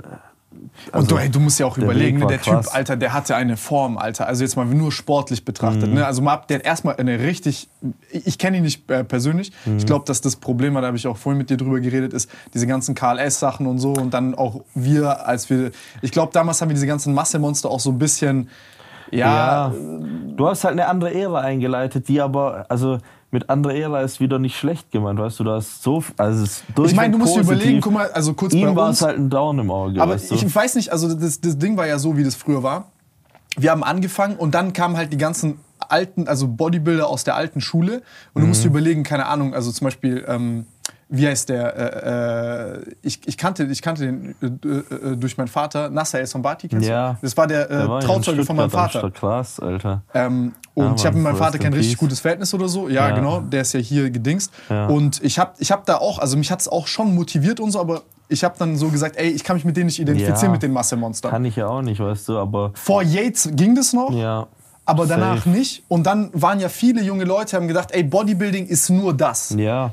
Speaker 2: Äh,
Speaker 1: Und
Speaker 2: also
Speaker 1: du, du musst ja auch
Speaker 2: der
Speaker 1: überlegen, ne,
Speaker 2: war
Speaker 1: der
Speaker 2: krass.
Speaker 1: Typ, Alter, der hatte eine Form, Alter. Also jetzt mal nur sportlich betrachtet.
Speaker 2: Mhm.
Speaker 1: Ne? Also mal, der hat erstmal eine richtig, ich, ich kenne ihn nicht äh, persönlich.
Speaker 2: Mhm.
Speaker 1: Ich glaube, dass das Problem, da habe ich auch vorhin mit dir drüber geredet, ist diese ganzen KLS-Sachen und so. Und dann auch wir, als wir, ich glaube, damals haben wir diese ganzen Massemonster auch so ein bisschen, ja,
Speaker 2: Ja, du hast halt eine andere Ära eingeleitet, die aber, also mit anderer Ära ist wieder nicht schlecht gemeint, weißt du, du hast so, also es ist
Speaker 1: ich meine, du musst dir überlegen, guck mal, also kurz
Speaker 2: Ihm
Speaker 1: bei
Speaker 2: war
Speaker 1: uns.
Speaker 2: es halt ein Dorn im Auge,
Speaker 1: Aber
Speaker 2: weißt du?
Speaker 1: ich weiß nicht, also das, das Ding war ja so, wie das früher war. Wir haben angefangen und dann kamen halt die ganzen alten, also Bodybuilder aus der alten Schule. Und du
Speaker 2: Mhm.
Speaker 1: musst dir überlegen, keine Ahnung, also zum Beispiel, ähm, wie heißt der? Äh, äh, ich, ich, kannte, ich kannte den äh, äh, durch meinen Vater, Nasser El Sombati, kennst
Speaker 2: Ja.
Speaker 1: du? Das war der, äh,
Speaker 2: Der war
Speaker 1: Trauzeuge von meinem Vater.
Speaker 2: Krass, Alter.
Speaker 1: Ähm, und
Speaker 2: Ja,
Speaker 1: ich habe mit meinem Vater
Speaker 2: in
Speaker 1: kein richtig gutes Verhältnis oder so. Ja,
Speaker 2: Ja.
Speaker 1: genau. Der ist ja hier gedingst. Und ich habe ich hab da auch, also mich hat es auch schon motiviert und so, aber ich habe dann so gesagt, ey, ich kann mich mit denen nicht identifizieren, mit den Massemonstern.
Speaker 2: Kann ich ja auch nicht, weißt du, aber
Speaker 1: Vor Yates ging das noch,
Speaker 2: ja.
Speaker 1: aber danach
Speaker 2: safe.
Speaker 1: nicht. Und dann waren ja viele junge Leute, haben gedacht, ey, Bodybuilding ist nur das.
Speaker 2: Ja.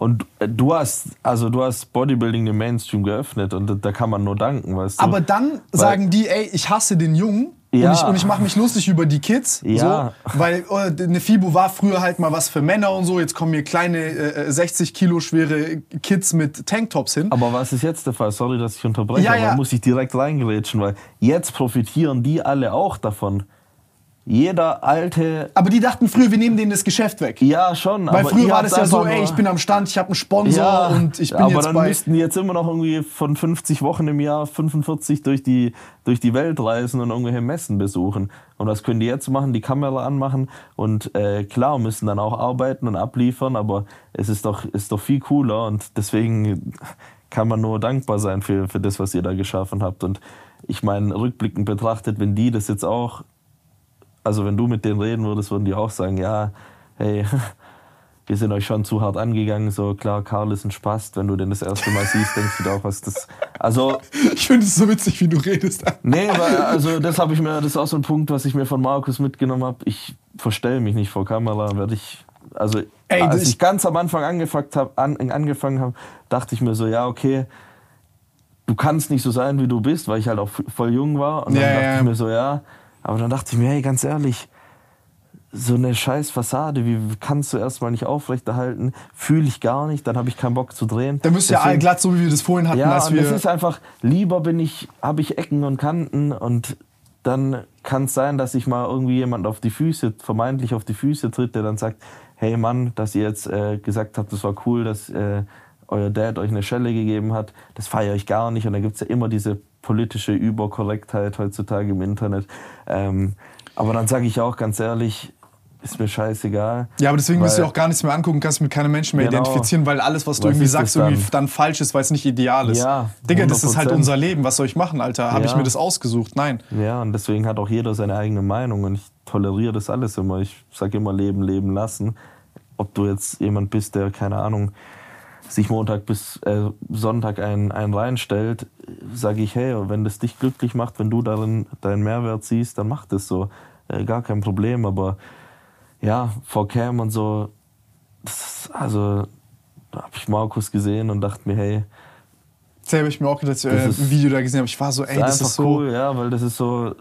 Speaker 2: Und äh, du hast, also du hast Bodybuilding dem Mainstream geöffnet und da- kann man nur danken, weißt du.
Speaker 1: Aber dann sagen die, ey, ich hasse den Jungen.
Speaker 2: Ja.
Speaker 1: Und ich, und ich mache mich lustig über die Kids.
Speaker 2: Ja.
Speaker 1: So, weil oh, eine FIBO war früher halt mal was für Männer und so. Jetzt kommen hier kleine äh, 60 Kilo schwere Kids mit Tanktops hin.
Speaker 2: Aber was ist jetzt der Fall? Sorry, dass ich unterbreche,
Speaker 1: Ja,
Speaker 2: aber
Speaker 1: ja.
Speaker 2: da muss ich direkt reingrätschen, weil jetzt profitieren die alle auch davon. Jeder alte,
Speaker 1: Aber die dachten früher, wir nehmen denen das Geschäft weg.
Speaker 2: ja schon,
Speaker 1: Weil früher war das ja so, ey, ich bin am Stand, ich habe einen Sponsor
Speaker 2: ja,
Speaker 1: und ich bin
Speaker 2: aber
Speaker 1: jetzt
Speaker 2: dann
Speaker 1: bei...
Speaker 2: müssten die jetzt immer noch irgendwie von 50 Wochen im Jahr 45 durch die, durch die Welt reisen und irgendwelche Messen besuchen. Und was können die jetzt machen? Die Kamera anmachen und äh, klar müssen dann auch arbeiten und abliefern, aber es ist doch, ist doch viel cooler und deswegen kann man nur dankbar sein für, für das, was ihr da geschaffen habt. Und ich meine, rückblickend betrachtet, wenn die das jetzt auch, also wenn du mit denen reden würdest, würden die auch sagen, ja, hey, wir sind euch schon zu hart angegangen. So klar, Karl ist ein Spast. Wenn du den das erste Mal siehst, denkst du dir auch, was das. Also,
Speaker 1: Ich finde es so witzig, wie du redest.
Speaker 2: nee, weil, also das habe ich mir, das ist auch so ein Punkt, was ich mir von Markus mitgenommen habe. Ich verstelle mich nicht vor Kamera, werde ich. Also,
Speaker 1: Ey,
Speaker 2: als
Speaker 1: ich-
Speaker 2: ich ganz am Anfang angefangen habe, an, angefangen hab, dachte ich mir so, ja, okay, du kannst nicht so sein, wie du bist, weil ich halt auch voll jung war. Und dann
Speaker 1: Ja,
Speaker 2: dachte
Speaker 1: ja.
Speaker 2: ich mir so, ja. Aber dann dachte ich mir, hey, ganz ehrlich, so eine scheiß Fassade, wie kannst du erstmal nicht aufrechterhalten? Fühle ich gar nicht, dann habe ich keinen Bock zu drehen.
Speaker 1: Da müsst ihr
Speaker 2: Deswegen-
Speaker 1: allglatt, so wie wir das vorhin hatten,
Speaker 2: ja, und
Speaker 1: wir...
Speaker 2: es ist einfach, lieber bin ich, habe ich Ecken und Kanten und dann kann es sein, dass sich mal irgendwie jemand auf die Füße, vermeintlich auf die Füße tritt, der dann sagt, hey Mann, dass ihr jetzt äh, gesagt habt, das war cool, dass äh, euer Dad euch eine Schelle gegeben hat, das feiere ich gar nicht. Und dann gibt es ja immer diese politische Überkorrektheit heutzutage im Internet. Ähm, aber dann sage ich auch ganz ehrlich, ist mir scheißegal.
Speaker 1: Ja, aber deswegen du
Speaker 2: Weil-
Speaker 1: auch gar nichts mehr angucken, kannst mit keinem Menschen mehr
Speaker 2: Genau.
Speaker 1: identifizieren, weil alles, was du
Speaker 2: Was
Speaker 1: irgendwie sagst,
Speaker 2: dann?
Speaker 1: irgendwie dann falsch ist, weil es nicht ideal ist.
Speaker 2: Ja,
Speaker 1: Digga, das ist halt
Speaker 2: 100%.
Speaker 1: unser Leben. Was soll ich machen, Alter? Habe ich
Speaker 2: Ja.
Speaker 1: mir das ausgesucht? Nein.
Speaker 2: Ja, und deswegen hat auch jeder seine eigene Meinung und ich toleriere das alles immer. Ich sage immer leben, leben lassen. Ob du jetzt jemand bist, der, keine Ahnung, sich Montag bis äh, Sonntag einen, einen reinstellt, sage ich, hey, wenn das dich glücklich macht, wenn du darin deinen Mehrwert siehst, dann mach das so. Äh, gar kein Problem, aber ja, vor Cam und so, das, ist- also da habe ich Markus gesehen und dachte mir, hey,
Speaker 1: Selber habe ich mir auch gedacht, als ich
Speaker 2: Das
Speaker 1: äh, ein Video da gesehen habe. Ich war so, ey,
Speaker 2: ist
Speaker 1: das ist so.
Speaker 2: cool, ja, weil das ist so äh,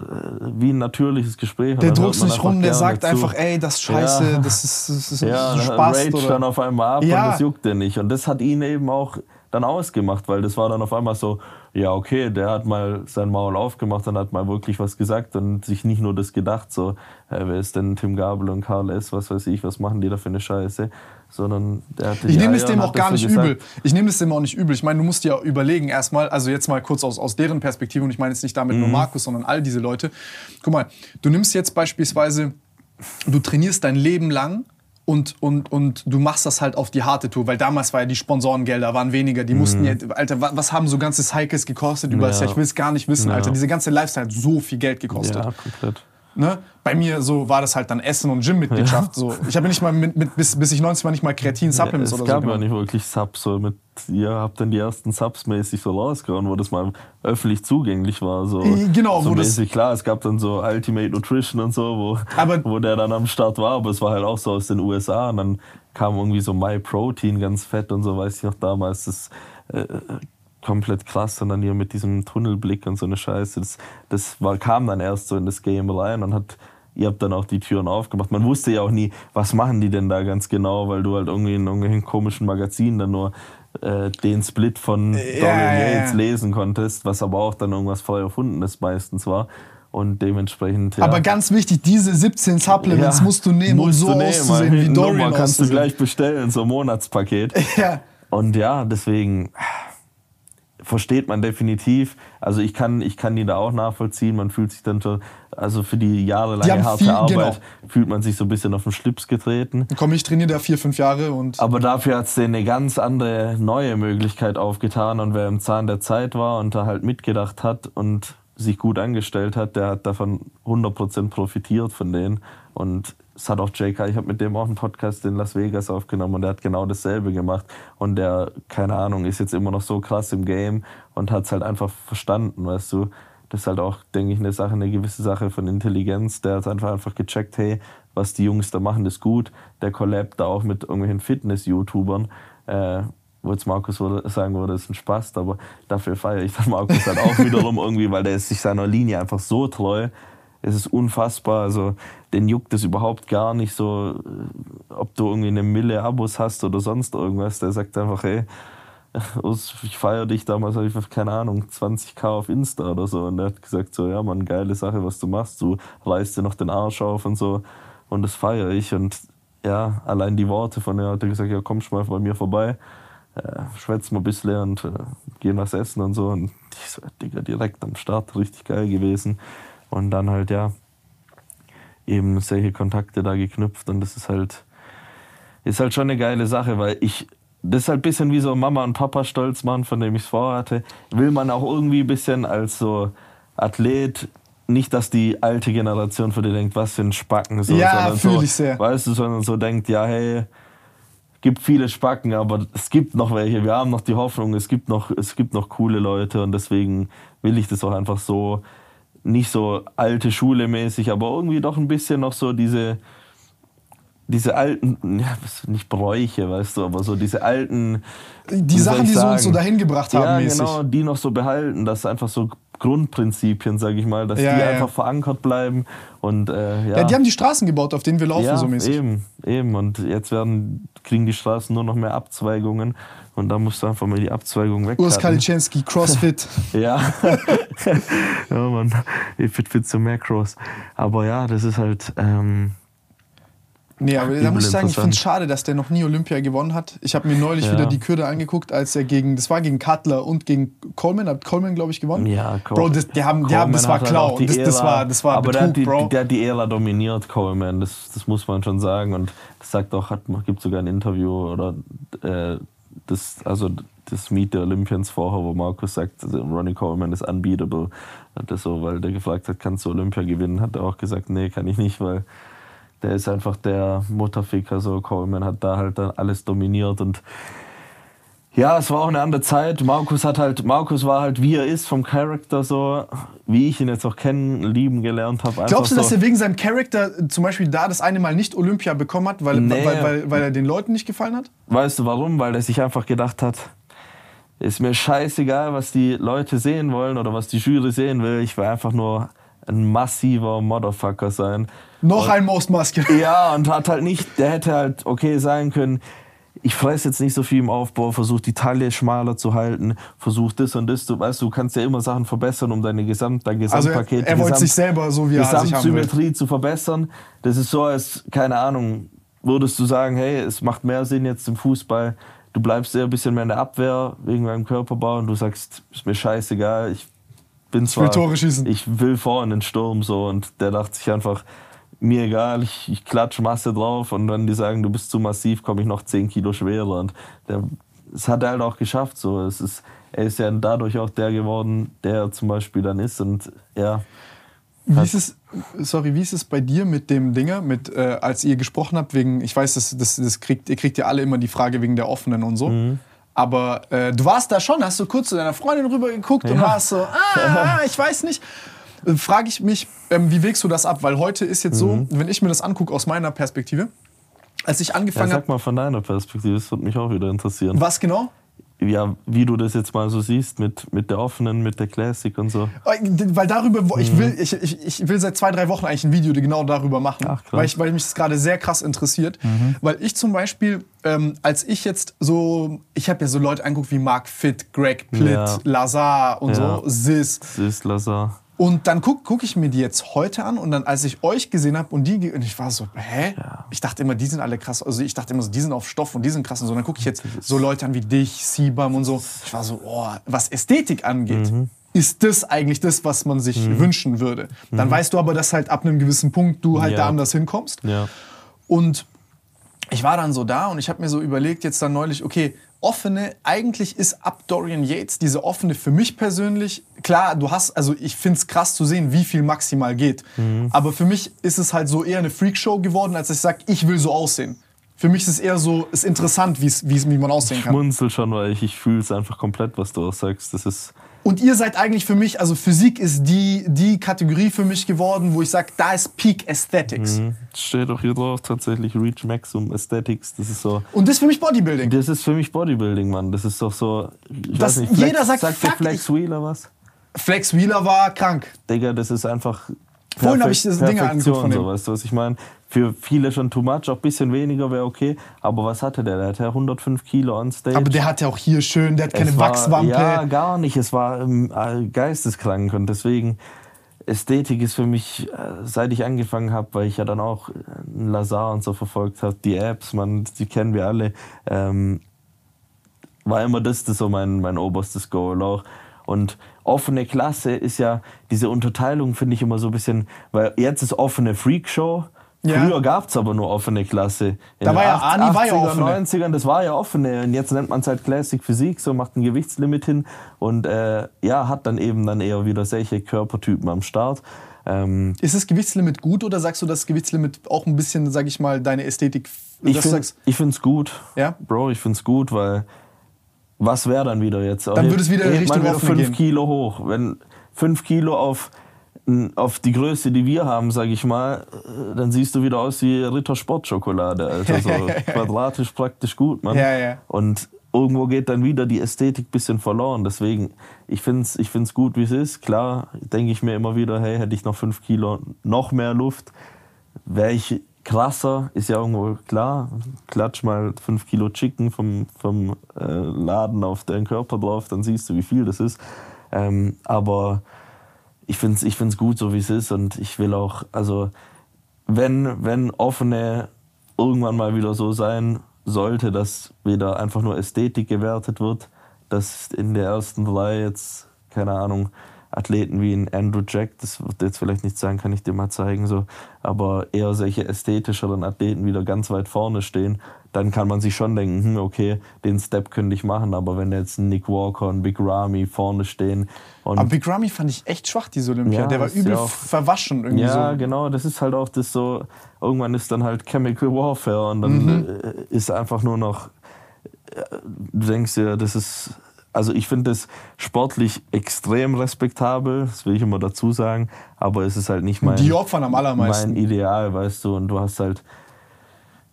Speaker 2: wie ein natürliches Gespräch.
Speaker 1: Der
Speaker 2: man
Speaker 1: nicht rum, der sagt
Speaker 2: zu.
Speaker 1: einfach, ey, das ist scheiße,
Speaker 2: Ja.
Speaker 1: das ist, das ist
Speaker 2: Ja,
Speaker 1: so
Speaker 2: dann
Speaker 1: Spaß.
Speaker 2: rage
Speaker 1: Oder?
Speaker 2: dann auf einmal ab
Speaker 1: Ja.
Speaker 2: und das juckt er nicht. Und das hat ihn eben auch dann ausgemacht, weil das war dann auf einmal so, ja, okay, der hat mal sein Maul aufgemacht und hat mal wirklich was gesagt und sich nicht nur das gedacht, so, hey, wer ist denn Tim Gabel und Karl S., was weiß ich, was machen die da für eine Scheiße, sondern der hatte
Speaker 1: Ich nehme es dem auch
Speaker 2: hat
Speaker 1: gar
Speaker 2: das
Speaker 1: nicht
Speaker 2: so
Speaker 1: übel.
Speaker 2: gesagt.
Speaker 1: Ich nehme es dem auch nicht übel. Ich meine, du musst dir überlegen erstmal, also jetzt mal kurz aus, aus deren Perspektive, und ich meine jetzt nicht damit
Speaker 2: Mhm.
Speaker 1: nur Markus, sondern all diese Leute. Guck mal, du nimmst jetzt beispielsweise, du trainierst dein Leben lang und, und, und du machst das halt auf die harte Tour, weil damals war ja die Sponsorengelder waren weniger, die mussten ja, Alter, wa- was haben so ganze Cycles gekostet über das
Speaker 2: Mhm. Ja.
Speaker 1: Jahr? Ich will es gar nicht wissen,
Speaker 2: Ja.
Speaker 1: Alter. Diese ganze Lifestyle hat so viel Geld gekostet.
Speaker 2: Ja, komplett.
Speaker 1: Ne? Bei mir so war das halt dann Essen und Gym-Mitgliedschaft. So. Ich habe ja nicht mal mit, mit, bis, bis ich 90 war nicht mal Kreatin Supplements
Speaker 2: es
Speaker 1: oder so.
Speaker 2: gab ja nicht wirklich Subs. So mit, ihr habt dann die ersten Subs mäßig so rausgehauen, wo das mal öffentlich zugänglich war. So,
Speaker 1: Äh, genau,
Speaker 2: so
Speaker 1: wo das-
Speaker 2: mäßig. Klar, es gab dann so Ultimate Nutrition und so, wo,
Speaker 1: Aber-
Speaker 2: wo der dann am Start war, aber es war halt auch so aus den USA und dann kam irgendwie so My Protein ganz fett und so, weiß ich noch damals. Das äh, komplett krass und dann hier mit diesem Tunnelblick und so eine Scheiße. Das, das war, kam dann erst so in das Game rein und hat ihr habt dann auch die Türen aufgemacht. Man wusste ja auch nie, was machen die denn da ganz genau, weil du halt irgendwie in irgendwelchen komischen Magazinen dann nur äh, den Split von Dorian
Speaker 1: ja, ja.
Speaker 2: Yates lesen konntest, was aber auch dann irgendwas frei erfundenes meistens war. Und dementsprechend. Ja,
Speaker 1: Aber ganz wichtig, diese 17 Supplements
Speaker 2: ja,
Speaker 1: musst du nehmen,
Speaker 2: musst
Speaker 1: um so
Speaker 2: du nehmen,
Speaker 1: auszusehen, wie
Speaker 2: Nummer
Speaker 1: Dorian
Speaker 2: kannst du
Speaker 1: auszusehen.
Speaker 2: gleich bestellen, so ein Monatspaket.
Speaker 1: Ja.
Speaker 2: Und ja, deswegen versteht man definitiv. Also ich kann, ich kann die da auch nachvollziehen. Man fühlt sich dann schon, also für die
Speaker 1: Die
Speaker 2: jahrelange
Speaker 1: haben
Speaker 2: harte
Speaker 1: viel-
Speaker 2: Arbeit
Speaker 1: genau.
Speaker 2: fühlt man sich so ein bisschen auf den Schlips getreten.
Speaker 1: Komm, ich trainiere da vier, fünf Jahre und
Speaker 2: Aber dafür hat es denen eine ganz andere neue Möglichkeit aufgetan. Und wer im Zahn der Zeit war und da halt mitgedacht hat und sich gut angestellt hat, der hat davon 100% profitiert von denen. Und es hat auch JK, ich habe mit dem auch einen Podcast in Las Vegas aufgenommen und der hat genau dasselbe gemacht. Und der, keine Ahnung, ist jetzt immer noch so krass im Game und hat es halt einfach verstanden, weißt du. Das ist halt auch, denke ich, eine Sache, eine gewisse Sache von Intelligenz. Der hat einfach einfach gecheckt, hey, was die Jungs da machen, ist gut. Der collabt da auch mit irgendwelchen Fitness-YouTubern. Äh, wo jetzt Markus würde, sagen würde, ist ein Spaß, aber dafür feiere ich dann Markus halt auch wiederum irgendwie, weil der ist sich seiner Linie einfach so treu. Es ist unfassbar, also den juckt es überhaupt gar nicht so, äh, ob du irgendwie eine Mille Abos hast oder sonst irgendwas. Der sagt einfach, hey, ich feiere dich damals, habe ich, keine Ahnung, 20k auf Insta oder so. Und der hat gesagt, so, ja, man, geile Sache, was du machst. Du reißt dir noch den Arsch auf und so. Und das feiere ich. Und ja, allein die Worte von der hat er gesagt, ja, komm schon mal bei mir vorbei. Äh, schwätzen wir ein bisschen und äh, gehen was essen und so. Und ich so, Digga, direkt am Start, richtig geil gewesen. Und dann halt, ja, eben solche Kontakte da geknüpft. Und das ist halt, ist halt schon eine geile Sache, weil ich, das ist halt ein bisschen wie so Mama und Papa stolz machen, von dem ich es vorhatte. Will man auch irgendwie ein bisschen als so Athlet, nicht, dass die alte Generation für die denkt, was für ein Spacken. So,
Speaker 1: Ja,
Speaker 2: sondern
Speaker 1: fühl
Speaker 2: so,
Speaker 1: ich sehr.
Speaker 2: Weißt du, sondern so denkt, ja, hey, gibt viele Spacken, aber es gibt noch welche. Wir haben noch die Hoffnung, es gibt noch, es gibt noch coole Leute und deswegen will ich das auch einfach so, nicht so alte Schule mäßig, aber irgendwie doch ein bisschen noch so diese, diese alten, ja, nicht Bräuche, weißt du, aber so diese alten.
Speaker 1: die Sachen, die so uns so dahin gebracht haben,
Speaker 2: Ja,
Speaker 1: mäßig.
Speaker 2: genau, die noch so behalten, dass einfach so Grundprinzipien, sag ich mal, dass
Speaker 1: Ja,
Speaker 2: die
Speaker 1: ja.
Speaker 2: einfach verankert bleiben und äh, ja.
Speaker 1: Ja, die haben die Straßen gebaut, auf denen wir laufen, so mäßig.
Speaker 2: eben, eben. Und jetzt werden, kriegen die Straßen nur noch mehr Abzweigungen und da musst du einfach mal die Abzweigung weg.
Speaker 1: Urs Kalitschenski, CrossFit.
Speaker 2: Ja. ja, Mann. Fit fit zu Macros. Aber ja, das ist halt. Ähm,
Speaker 1: Nee, aber da muss ich sagen, ich finde es schade, dass der noch nie Olympia gewonnen hat. Ich habe mir neulich
Speaker 2: Ja.
Speaker 1: wieder die Kürde angeguckt, als er gegen, das war gegen Cutler und gegen Coleman, hat Coleman, glaube ich, gewonnen.
Speaker 2: ja, Col-
Speaker 1: Bro, das, die haben, die haben, das war
Speaker 2: halt die
Speaker 1: Das, das war, das war
Speaker 2: Aber der,
Speaker 1: Betrug,
Speaker 2: hat die,
Speaker 1: Bro.
Speaker 2: der hat die Ära dominiert, Coleman. Das, das muss man schon sagen. Und das sagt auch, hat, gibt sogar ein Interview oder äh, das, also das Meet der Olympians vorher, wo Markus sagt, also Ronnie Coleman ist unbeatable. Hat er so, weil der gefragt hat, kannst du Olympia gewinnen? Hat er auch gesagt, nee, kann ich nicht, weil der ist einfach der Mutterficker. So Coleman hat da halt dann alles dominiert und ja, es war auch eine andere Zeit. Markus hat halt, Markus war halt wie er ist vom Charakter so, wie ich ihn jetzt auch kennen, lieben gelernt habe.
Speaker 1: Glaubst du,
Speaker 2: so,
Speaker 1: dass er wegen seinem Charakter zum Beispiel da das eine Mal nicht Olympia bekommen hat, weil,
Speaker 2: Nee.
Speaker 1: weil, weil, weil er den Leuten nicht gefallen hat?
Speaker 2: Weißt du warum? Weil er sich einfach gedacht hat, ist mir scheißegal, was die Leute sehen wollen oder was die Jury sehen will. Ich will einfach nur ein massiver Motherfucker sein.
Speaker 1: Noch ein Most Muscular.
Speaker 2: Ja, und hat halt nicht, der hätte halt okay sein können, ich fresse jetzt nicht so viel im Aufbau, versuche die Taille schmaler zu halten, versuche das und das. Du weißt, du kannst ja immer Sachen verbessern, um deine Gesamt, dein Gesamtpaket,
Speaker 1: also er, er wollte sich selber so wie er
Speaker 2: Gesamtsymmetrie zu verbessern. Das ist so, als, keine Ahnung, würdest du sagen, hey, es macht mehr Sinn jetzt im Fußball, du bleibst eher ein bisschen mehr in der Abwehr wegen deinem Körperbau und du sagst, ist mir scheißegal, ich bin zwar,
Speaker 1: ich will Tore schießen.
Speaker 2: Ich will vorne in den Sturm so und der dachte sich einfach, mir egal, ich, ich klatsch Masse drauf und wenn die sagen, du bist zu massiv, komme ich noch 10 Kilo schwerer. Und der, das hat er halt auch geschafft. So. Es ist, er ist ja dadurch auch der geworden, der er zum Beispiel dann ist. Und ja.
Speaker 1: Wie ist es, sorry, wie ist es bei dir mit dem Dinger, mit, äh, als ihr gesprochen habt, wegen, ich weiß, das, das, das kriegt, ihr kriegt ja alle immer die Frage wegen der Offenen und so. Mhm. Aber äh, du warst da schon, hast du kurz zu deiner Freundin rüber geguckt ja. und warst so, ah, ich weiß nicht. Frage ich mich, ähm, wie wägst du das ab? Weil heute ist jetzt mhm. so, wenn ich mir das angucke aus meiner Perspektive, als ich angefangen habe.
Speaker 2: Ja, sag mal von deiner Perspektive, das würde mich auch wieder interessieren.
Speaker 1: Was genau?
Speaker 2: Ja, wie du das jetzt mal so siehst mit, mit der offenen, mit der Classic und so.
Speaker 1: Äh, weil darüber, mhm. ich, will, ich, ich, ich will seit zwei, drei Wochen eigentlich ein Video genau darüber machen. Ach, weil, ich, weil mich das gerade sehr krass interessiert. Mhm. Weil ich zum Beispiel, ähm, als ich jetzt so, ich habe ja so Leute angeguckt wie Mark Fitt, Greg Plitt, ja. Lazar und ja. so, Sis.
Speaker 2: Sis, Lazar.
Speaker 1: Und dann gucke guck ich mir die jetzt heute an und dann, als ich euch gesehen habe und die, und ich war so, hä? Ja. Ich dachte immer, die sind alle krass. Also ich dachte immer so, die sind auf Stoff und die sind krass und so. Und dann gucke ich jetzt so Leute an wie dich, Siebam und so. Ich war so, oh, was Ästhetik angeht. Mhm. Ist das eigentlich das, was man sich mhm. wünschen würde? Dann mhm. weißt du aber, dass halt ab einem gewissen Punkt du halt ja. da anders hinkommst.
Speaker 2: Ja.
Speaker 1: Und ich war dann so da und ich habe mir so überlegt, jetzt dann neulich, okay, offene, eigentlich ist ab Dorian Yates diese offene für mich persönlich, klar, du hast, also ich finde es krass zu sehen, wie viel maximal geht. Mhm. Aber für mich ist es halt so eher eine Freakshow geworden, als ich sage, ich will so aussehen. Für mich ist es eher so, ist interessant, wie's, wie's, wie man aussehen kann.
Speaker 2: Ich schmunzel schon, weil ich, ich fühle es einfach komplett, was du auch sagst. Das ist
Speaker 1: und ihr seid eigentlich für mich, also Physik ist die, die Kategorie für mich geworden, wo ich sage, da ist Peak Aesthetics. Mhm.
Speaker 2: Steht auch hier drauf tatsächlich Reach Maximum Aesthetics. Das ist so.
Speaker 1: Und das ist für mich Bodybuilding.
Speaker 2: Das ist für mich Bodybuilding, Mann. Das ist doch so.
Speaker 1: Ich das, weiß nicht, Flex, jeder sagt,
Speaker 2: sagt
Speaker 1: fuck,
Speaker 2: Flex Wheeler was?
Speaker 1: Flex Wheeler war krank.
Speaker 2: Digga, das ist einfach.
Speaker 1: Vorhin habe ich das Ding angeguckt
Speaker 2: von dem. So, weißt du, was ich meine? Für viele schon too much, auch ein bisschen weniger wäre okay. Aber was hatte der? Der hatte 105 Kilo on stage.
Speaker 1: Aber der hat ja auch hier schön, der hat keine war, Wachswampe.
Speaker 2: Ja, gar nicht. Es war ähm, geisteskrank und deswegen Ästhetik ist für mich, äh, seit ich angefangen habe, weil ich ja dann auch Lazar und so verfolgt habe, die Apps, man, die kennen wir alle, ähm, war immer das, das so mein, mein oberstes Goal auch. Und offene Klasse ist ja, diese Unterteilung finde ich immer so ein bisschen, weil jetzt ist offene Freakshow ja. Früher gab es aber nur offene Klasse. In
Speaker 1: da war ja Ani 80er, war ja
Speaker 2: offene. 90ern, das war ja offene. Und jetzt nennt man es halt Classic Physik, so macht ein Gewichtslimit hin und äh, ja, hat dann eben dann eher wieder solche Körpertypen am Start.
Speaker 1: Ähm, ist das Gewichtslimit gut oder sagst du, das Gewichtslimit auch ein bisschen, sag ich mal, deine Ästhetik?
Speaker 2: Ich finde es gut.
Speaker 1: Ja?
Speaker 2: Bro, ich finde es gut, weil was wäre dann wieder jetzt?
Speaker 1: Dann würde es wieder Richtung
Speaker 2: wieder 5 Kilo hoch. Wenn 5 Kilo auf auf die Größe, die wir haben, sage ich mal, äh, dann siehst du wieder aus wie Ritter Sportschokolade. Also so quadratisch praktisch gut, man.
Speaker 1: Ja, ja.
Speaker 2: Und irgendwo geht dann wieder die Ästhetik ein bisschen verloren. Deswegen, ich finde es ich find's gut, wie es ist. Klar, denke ich mir immer wieder, hey, hätte ich noch fünf Kilo noch mehr Luft, wäre ich krasser, ist ja irgendwo klar. Klatsch mal fünf Kilo Chicken vom, vom äh, Laden auf deinen Körper drauf, dann siehst du, wie viel das ist. Ähm, aber ich finde es ich find's gut, so wie es ist. Und ich will auch, also, wenn, wenn offene irgendwann mal wieder so sein sollte, dass wieder einfach nur Ästhetik gewertet wird, dass in der ersten drei jetzt, keine Ahnung, Athleten wie ein Andrew Jack, das wird jetzt vielleicht nicht sein, kann ich dir mal zeigen, so, aber eher solche ästhetischeren Athleten wieder ganz weit vorne stehen, dann kann man sich schon denken, hm, okay, den Step könnte ich machen, aber wenn jetzt Nick Walker und Big Ramy vorne stehen.
Speaker 1: aber Big Ramy fand ich echt schwach, diese Olympia. Ja, der war übel ja auch, verwaschen irgendwie
Speaker 2: ja,
Speaker 1: so.
Speaker 2: genau, das ist halt auch das so, irgendwann ist dann halt Chemical Warfare und dann mhm. Äh, ist einfach nur noch, äh, du denkst dir, das ist also ich finde es sportlich extrem respektabel, das will ich immer dazu sagen, aber es ist halt nicht mein,
Speaker 1: Die Opfern am allermeisten.
Speaker 2: mein Ideal, weißt du, und du hast halt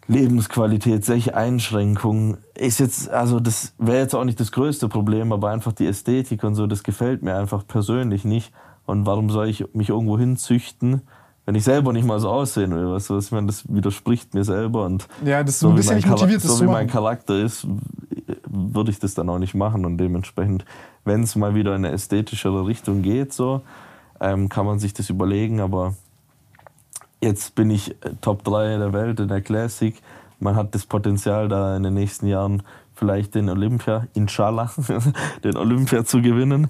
Speaker 2: Lebensqualität, solche Einschränkungen. Ist jetzt, also das wäre jetzt auch nicht das größte Problem, aber einfach die Ästhetik und so, das gefällt mir einfach persönlich nicht. Und warum soll ich mich irgendwo hinzüchten, wenn ich selber nicht mal so aussehen will, weißt du, was ich meine, das widerspricht mir selber und
Speaker 1: Ja, das ist
Speaker 2: so
Speaker 1: ein
Speaker 2: wie
Speaker 1: bisschen
Speaker 2: mein
Speaker 1: nicht motiviert,
Speaker 2: so wie mein. Charakter ist, würde ich das dann auch nicht machen und dementsprechend, wenn es mal wieder in eine ästhetischere Richtung geht, so, ähm, kann man sich das überlegen, aber jetzt bin ich äh, Top 3 der Welt in der Classic. Man hat das Potenzial, da in den nächsten Jahren vielleicht den Olympia, inshallah, den Olympia zu gewinnen.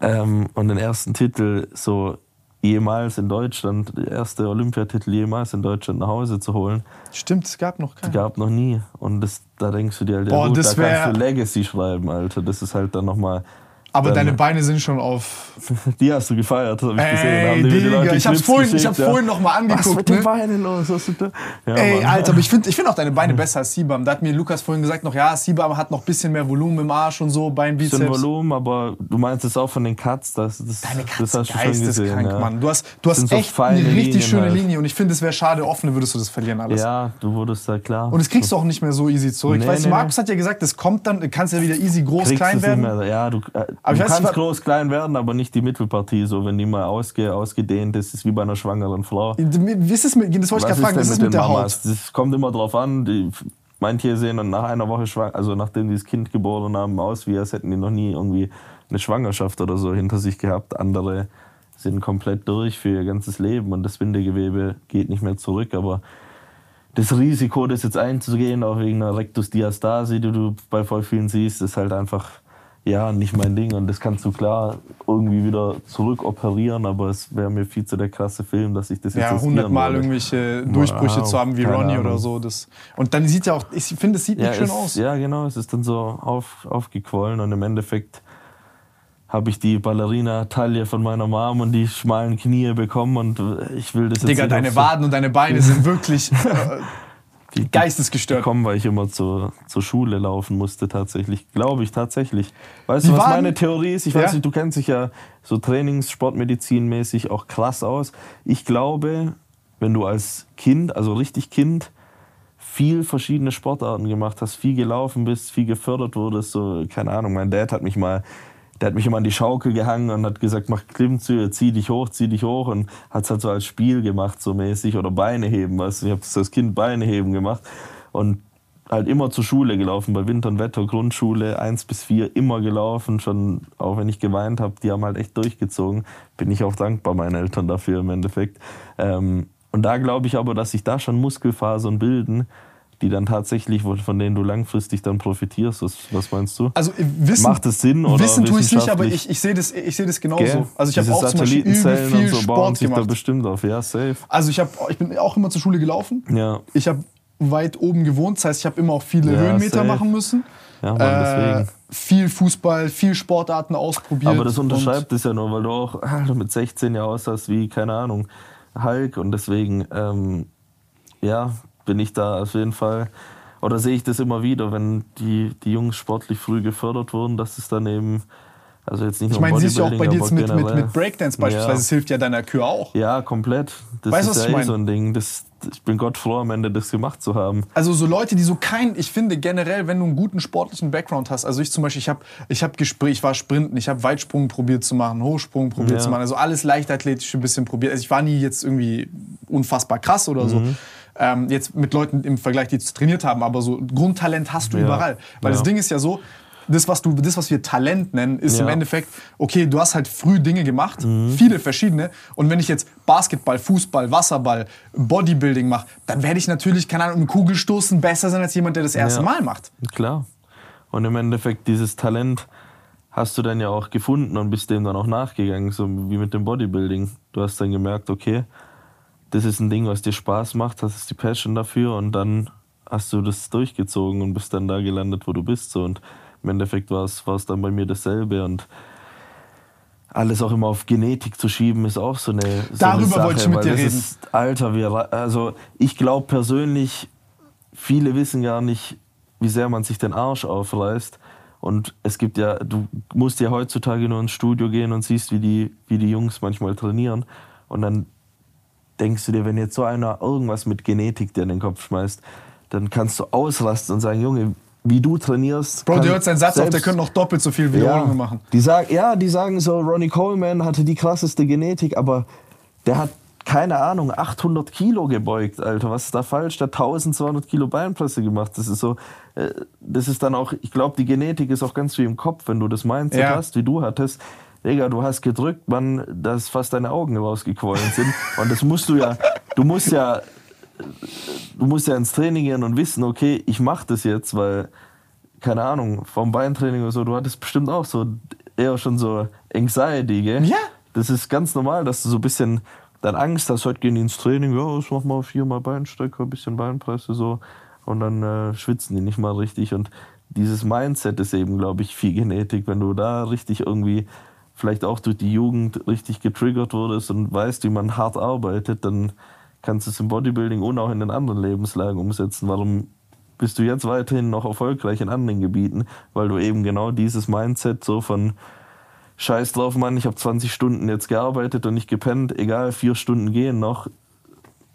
Speaker 2: Ähm, und den ersten Titel so jemals in Deutschland, der erste Olympiatitel jemals in Deutschland nach Hause zu holen,
Speaker 1: Stimmt, es gab noch keinen.
Speaker 2: gab noch nie. Und das, da denkst du dir halt, ja
Speaker 1: Boah,
Speaker 2: gut,
Speaker 1: das
Speaker 2: da kannst du Legacy schreiben, Alter. Das ist halt dann nochmal.
Speaker 1: Aber deine Beine sind schon auf.
Speaker 2: Die hast du gefeiert, habe ich gesehen.
Speaker 1: Ey,
Speaker 2: Haben die
Speaker 1: Digga, ich hab's vorhin, ich hab's
Speaker 2: ja.
Speaker 1: vorhin noch mal
Speaker 2: Was mit
Speaker 1: angeguckt.
Speaker 2: den
Speaker 1: Ne?
Speaker 2: Beinen los? Was ist da? Ja,
Speaker 1: Ey,
Speaker 2: Mann.
Speaker 1: Alter, aber ich finde ich find auch deine Beine besser als Sibam. Da hat mir Lukas vorhin gesagt, noch ja, Sibam hat noch ein bisschen mehr Volumen im Arsch und so,
Speaker 2: bisschen
Speaker 1: Beinbizeps.
Speaker 2: Volumen, aber du meinst es auch von den Cuts, das, das,
Speaker 1: Deine
Speaker 2: das
Speaker 1: Katze
Speaker 2: hast du schon gesehen.
Speaker 1: geisteskrank,
Speaker 2: Ja.
Speaker 1: Mann. Du hast, du hast
Speaker 2: Sind so
Speaker 1: echt eine richtig
Speaker 2: Linien
Speaker 1: schöne
Speaker 2: halt.
Speaker 1: Linie und ich finde, es wäre schade, offene würdest du das verlieren alles.
Speaker 2: ja, du wurdest da klar.
Speaker 1: Und das kriegst du auch nicht mehr so easy zurück.
Speaker 2: Nee,
Speaker 1: weißt du,
Speaker 2: nee,
Speaker 1: Markus hat ja gesagt, das kommt dann, du kannst ja wieder easy groß,
Speaker 2: Kriegst
Speaker 1: klein
Speaker 2: es nicht
Speaker 1: werden.
Speaker 2: Mehr. Ja, du, äh,
Speaker 1: Aber
Speaker 2: du
Speaker 1: weiß,
Speaker 2: kannst groß, klein werden, aber nicht die Mittelpartie. So, wenn die mal ausge, ausgedehnt ist, ist wie bei einer schwangeren Frau.
Speaker 1: Wie ist es mit, das wollte ich gerade fragen, was ist mit der
Speaker 2: Mamas?
Speaker 1: Haut?
Speaker 2: Das kommt immer drauf an. Die, manche sehen dann nach einer Woche schwanger, also nachdem die das Kind geboren haben, aus, wie als hätten die noch nie irgendwie eine Schwangerschaft oder so hinter sich gehabt. Andere sind komplett durch für ihr ganzes Leben und das Bindegewebe geht nicht mehr zurück. Aber das Risiko, das jetzt einzugehen, auch wegen einer Rectusdiastase, die du bei voll vielen siehst, ist halt einfach ja nicht mein Ding. Und das kannst du klar irgendwie wieder zurückoperieren, aber es wäre mir viel zu der krasse Film, dass ich das jetzt
Speaker 1: Ja,
Speaker 2: riskieren
Speaker 1: 100 Mal
Speaker 2: würde.
Speaker 1: irgendwelche Durchbrüche
Speaker 2: Wow,
Speaker 1: zu haben wie Ronnie oder
Speaker 2: Ahnung.
Speaker 1: so. Das. Und dann sieht ja auch, ich finde, es sieht nicht schön
Speaker 2: es,
Speaker 1: aus.
Speaker 2: Ja, genau, es ist dann so auf, aufgequollen und im Endeffekt habe ich die Ballerina-Taille von meiner Mom und die schmalen Knie bekommen und ich will das jetzt
Speaker 1: Digga, deine Waden und deine Beine sind wirklich äh,
Speaker 2: die,
Speaker 1: geistesgestört.
Speaker 2: bekommen, weil ich immer zur, zur Schule laufen musste tatsächlich. Glaube ich tatsächlich. Weißt
Speaker 1: Die
Speaker 2: du, was
Speaker 1: Waden-
Speaker 2: meine Theorie ist? Ich weiß
Speaker 1: Ja.
Speaker 2: nicht, du kennst dich ja so Trainings-, Sportmedizinmäßig auch krass aus. Ich glaube, wenn du als Kind, also richtig Kind, viel verschiedene Sportarten gemacht hast, viel gelaufen bist, viel gefördert wurdest, so, keine Ahnung, mein Dad hat mich mal, der hat mich immer an die Schaukel gehangen und hat gesagt, mach Klimmzüge, zieh dich hoch, zieh dich hoch und hat es halt so als Spiel gemacht, so mäßig, oder Beine heben, weißt du, ich habe das Kind Beine heben gemacht und halt immer zur Schule gelaufen, bei Winter und Wetter, Grundschule, eins bis vier immer gelaufen, schon auch wenn ich geweint habe, die haben halt echt durchgezogen. Bin ich auch dankbar meinen Eltern dafür im Endeffekt. Ähm, und da glaube ich aber, dass sich da schon Muskelfasern bilden, die dann tatsächlich, von denen du langfristig dann profitierst. Was, was meinst du?
Speaker 1: Also äh, wissen,
Speaker 2: Macht es Sinn oder
Speaker 1: Wissen tue ich nicht, aber ich, ich sehe das, ich sehe das genauso.
Speaker 2: Gell?
Speaker 1: Also ich habe auch zum Beispiel viel
Speaker 2: und so bauen
Speaker 1: Sport
Speaker 2: sich da
Speaker 1: gemacht.
Speaker 2: bestimmt auf. Ja, safe.
Speaker 1: Also ich, hab, ich bin auch immer zur Schule gelaufen.
Speaker 2: Ja,
Speaker 1: Ich habe weit oben gewohnt, das heißt, ich habe immer auch viele
Speaker 2: Ja,
Speaker 1: Höhenmeter
Speaker 2: safe.
Speaker 1: machen müssen.
Speaker 2: ja Mann,
Speaker 1: Äh,
Speaker 2: deswegen.
Speaker 1: viel Fußball, viel Sportarten ausprobiert.
Speaker 2: Aber das unterschreibt es ja nur, weil du auch Alter, mit 16 ja aussahst wie, keine Ahnung, Hulk. Und deswegen, ähm, ja, bin ich da auf jeden Fall, oder sehe ich das immer wieder, wenn die, die Jungs sportlich früh gefördert wurden, dass es dann eben, also jetzt nicht
Speaker 1: Ich
Speaker 2: nur
Speaker 1: meine, siehst du auch bei dir jetzt mit, mit, mit Breakdance beispielsweise, das hilft ja deiner Kür auch.
Speaker 2: Ja, komplett. Das
Speaker 1: Weißt du,
Speaker 2: ist
Speaker 1: was
Speaker 2: ja
Speaker 1: ich
Speaker 2: eh
Speaker 1: meine?
Speaker 2: so ein Ding. Das, ich bin Gott froh, am Ende das gemacht zu haben.
Speaker 1: Also so Leute, die so kein, ich finde generell, wenn du einen guten sportlichen Background hast, also ich zum Beispiel, ich habe ich hab Gespräch, ich war Sprinten, ich habe Weitsprung probiert zu machen, Hochsprung probiert
Speaker 2: Ja.
Speaker 1: zu machen, also alles leichtathletische ein bisschen probiert. Also ich war nie jetzt irgendwie unfassbar krass oder so. Ähm, jetzt mit Leuten im Vergleich, die trainiert haben, aber so Grundtalent hast du
Speaker 2: Ja.
Speaker 1: überall. Weil
Speaker 2: Ja.
Speaker 1: das Ding ist ja so, das was, du, das, was wir Talent nennen, ist im
Speaker 2: Ja.
Speaker 1: Endeffekt, okay, du hast halt früh Dinge gemacht,
Speaker 2: Mhm.
Speaker 1: viele verschiedene. Und wenn ich jetzt Basketball, Fußball, Wasserball, Bodybuilding mache, dann werde ich natürlich, keine Ahnung, im Kugelstoßen besser sein als jemand, der das erste
Speaker 2: Ja.
Speaker 1: Mal macht.
Speaker 2: Klar. Und im Endeffekt, dieses Talent hast du dann ja auch gefunden und bist dem dann auch nachgegangen, so wie mit dem Bodybuilding. Du hast dann gemerkt, okay, das ist ein Ding, was dir Spaß macht, das ist die Passion dafür und dann hast du das durchgezogen und bist dann da gelandet, wo du bist. So. Und im Endeffekt war es war es dann bei mir dasselbe und alles auch immer auf Genetik zu schieben, ist auch so eine, so
Speaker 1: Darüber
Speaker 2: eine Sache,
Speaker 1: wollte ich mit dir reden.
Speaker 2: Ist, Alter, wir, also ich glaube persönlich, viele wissen gar nicht, wie sehr man sich den Arsch aufreißt. Und es gibt ja, du musst ja heutzutage nur ins Studio gehen und siehst, wie die, wie die Jungs manchmal trainieren. Und dann denkst du dir, wenn jetzt so einer irgendwas mit Genetik dir in den Kopf schmeißt, dann kannst du ausrasten und sagen, Junge, wie du trainierst.
Speaker 1: Bro, der hört seinen Satz auf, der könnte noch doppelt so viel Wiederholungen
Speaker 2: ja,
Speaker 1: machen.
Speaker 2: Die sagen, ja, die sagen so, Ronnie Coleman hatte die krasseste Genetik, aber der hat keine Ahnung, 800 Kilo gebeugt, Alter. Was ist da falsch? Der 1200 Kilo Beinpresse gemacht. Das ist so, äh, das ist dann auch, ich glaube, die Genetik ist auch ganz wie im Kopf, wenn du das Mindset
Speaker 1: Ja.
Speaker 2: hast, wie du hattest. Digga, du hast gedrückt, man, dass fast deine Augen rausgequollen sind. Und das musst du ja, du musst ja, du musst ja ins Training gehen und wissen, okay, ich mache das jetzt, weil, keine Ahnung, vom Beintraining oder so, du hattest bestimmt auch so eher schon so Anxiety, gell?
Speaker 1: Ja.
Speaker 2: Das ist ganz normal, dass du so ein bisschen dann Angst hast, heute gehen die ins Training, ja, ich mach mal viermal Beinstrecker, ein bisschen Beinpresse so und dann äh, schwitzen die nicht mal richtig und dieses Mindset ist eben, glaube ich, viel Genetik, wenn du da richtig irgendwie vielleicht auch durch die Jugend richtig getriggert wurdest und weißt, wie man hart arbeitet, dann kannst du es im Bodybuilding und auch in den anderen Lebenslagen umsetzen. Warum bist du jetzt weiterhin noch erfolgreich in anderen Gebieten? Weil du eben genau dieses Mindset so von Scheiß drauf, Mann, ich habe 20 Stunden jetzt gearbeitet und nicht gepennt, egal, vier Stunden gehen noch,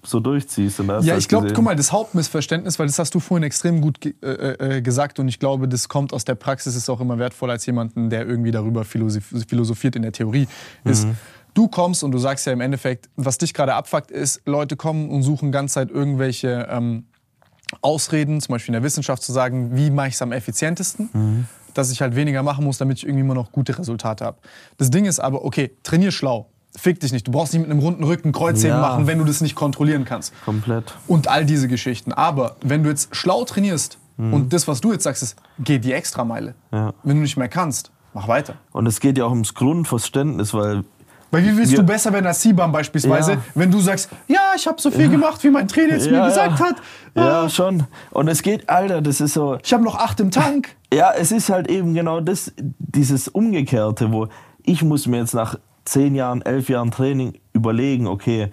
Speaker 2: so durchziehst.
Speaker 1: Ja, ich glaube, guck mal, das Hauptmissverständnis, weil das hast du vorhin extrem gut ge äh, äh, gesagt und ich glaube, das kommt aus der Praxis, ist auch immer wertvoller als jemanden, der irgendwie darüber philosoph- philosophiert in der Theorie, ist, du kommst und du sagst ja im Endeffekt, was dich gerade abfuckt, ist, Leute kommen und suchen ganz Zeit irgendwelche ähm, Ausreden, zum Beispiel in der Wissenschaft zu sagen, wie mache ich es am effizientesten, dass ich halt weniger machen muss, damit ich irgendwie immer noch gute Resultate habe. Das Ding ist aber, okay, trainier schlau. Fick dich nicht. Du brauchst nicht mit einem runden Rücken Kreuzheben
Speaker 2: Ja.
Speaker 1: machen, wenn du das nicht kontrollieren kannst
Speaker 2: Komplett.
Speaker 1: und all diese Geschichten. Aber wenn du jetzt schlau trainierst und das, was du jetzt sagst, ist, geh die Extrameile.
Speaker 2: Ja.
Speaker 1: Wenn du nicht mehr kannst, mach weiter.
Speaker 2: Und es geht ja auch ums Grundverständnis, weil
Speaker 1: Weil wie willst
Speaker 2: Wir-
Speaker 1: du besser werden als Sibam beispielsweise,
Speaker 2: Ja.
Speaker 1: wenn du sagst, ja, ich habe so viel gemacht, wie mein Trainer jetzt mir
Speaker 2: Ja,
Speaker 1: gesagt
Speaker 2: ja.
Speaker 1: hat.
Speaker 2: Ja,
Speaker 1: Ah,
Speaker 2: schon. Und es geht, Alter, das ist so.
Speaker 1: Ich habe noch acht im Tank.
Speaker 2: Ja, es ist halt eben genau das, dieses Umgekehrte, wo ich muss mir jetzt nach zehn Jahren, elf Jahren Training überlegen, okay,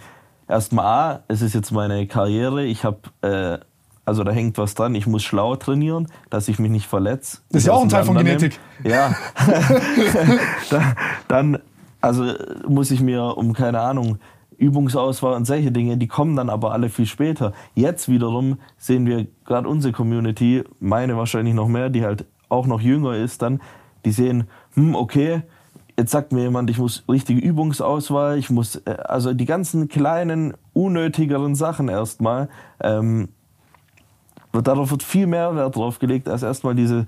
Speaker 2: erstmal A, es ist jetzt meine Karriere, ich habe, äh, also da hängt was dran, ich muss schlau trainieren, dass ich mich nicht verletze.
Speaker 1: Das ist ja auch ein Teil von Genetik.
Speaker 2: Ja. Da- dann, also muss ich mir um, keine Ahnung, Übungsauswahl und solche Dinge, die kommen dann aber alle viel später. Jetzt wiederum sehen wir gerade unsere Community, meine wahrscheinlich noch mehr, die halt auch noch jünger ist dann, die sehen, hm, okay, jetzt sagt mir jemand, ich muss richtige Übungsauswahl, ich muss, äh, also die ganzen kleinen, unnötigeren Sachen erstmal, ähm, darauf wird viel mehr Wert drauf gelegt, als erstmal diese,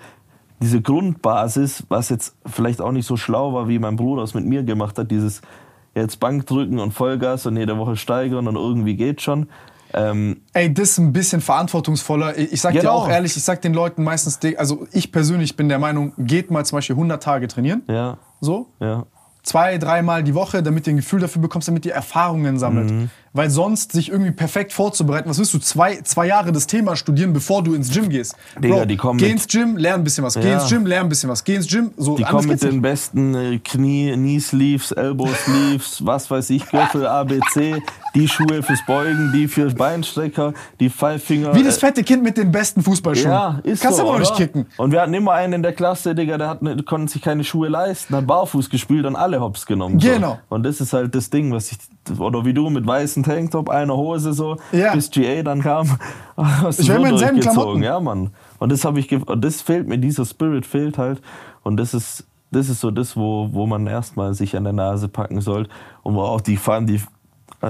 Speaker 2: diese Grundbasis, was jetzt vielleicht auch nicht so schlau war, wie mein Bruder es mit mir gemacht hat, dieses jetzt Bankdrücken und Vollgas und jede Woche steigern und irgendwie geht schon. Ähm,
Speaker 1: Ey, das ist ein bisschen verantwortungsvoller. Ich sag dir
Speaker 2: Genau.
Speaker 1: auch ehrlich, ich sag den Leuten meistens, also ich persönlich bin der Meinung, geht mal zum Beispiel 100 Tage trainieren.
Speaker 2: ja,
Speaker 1: So,
Speaker 2: ja.
Speaker 1: zwei, dreimal die Woche, damit du ein Gefühl dafür bekommst, damit ihr Erfahrungen sammelt.
Speaker 2: Mhm.
Speaker 1: Weil sonst sich irgendwie perfekt vorzubereiten, was willst du, zwei, zwei Jahre das Thema studieren, bevor du ins Gym gehst?
Speaker 2: Digga, die kommen
Speaker 1: geh ins Gym, lern ein bisschen was. Geh
Speaker 2: Ja.
Speaker 1: ins Gym, lern ein bisschen was. Geh ins Gym, so
Speaker 2: Die kommen mit den
Speaker 1: nicht.
Speaker 2: besten äh, Knie, Knee Sleeves, Elbow Sleeves, was weiß ich, Gürtel, ABC, die Schuhe fürs Beugen, die für Beinstrecker, die Pfeiffinger.
Speaker 1: Wie das
Speaker 2: äh,
Speaker 1: fette Kind mit den besten Fußballschuhen.
Speaker 2: Ja, ist
Speaker 1: Kannst
Speaker 2: so,
Speaker 1: du aber nicht kicken.
Speaker 2: Und wir hatten immer einen in der Klasse, Digga, der hat ne, konnte sich keine Schuhe leisten, hat barfuß gespielt und alle hops genommen.
Speaker 1: Genau.
Speaker 2: So. Und das ist halt das Ding, was ich, oder wie du mit weißem Tanktop, einer Hose so,
Speaker 1: Ja.
Speaker 2: bis GA dann kam.
Speaker 1: Ich will immer denselben. Klamotten.
Speaker 2: Ja, Mann. Und das habe ich, und das fehlt mir, dieser Spirit fehlt halt. Und das ist, das ist so das, wo, wo man erstmal sich an der Nase packen sollte. Und wo auch die fahren, die,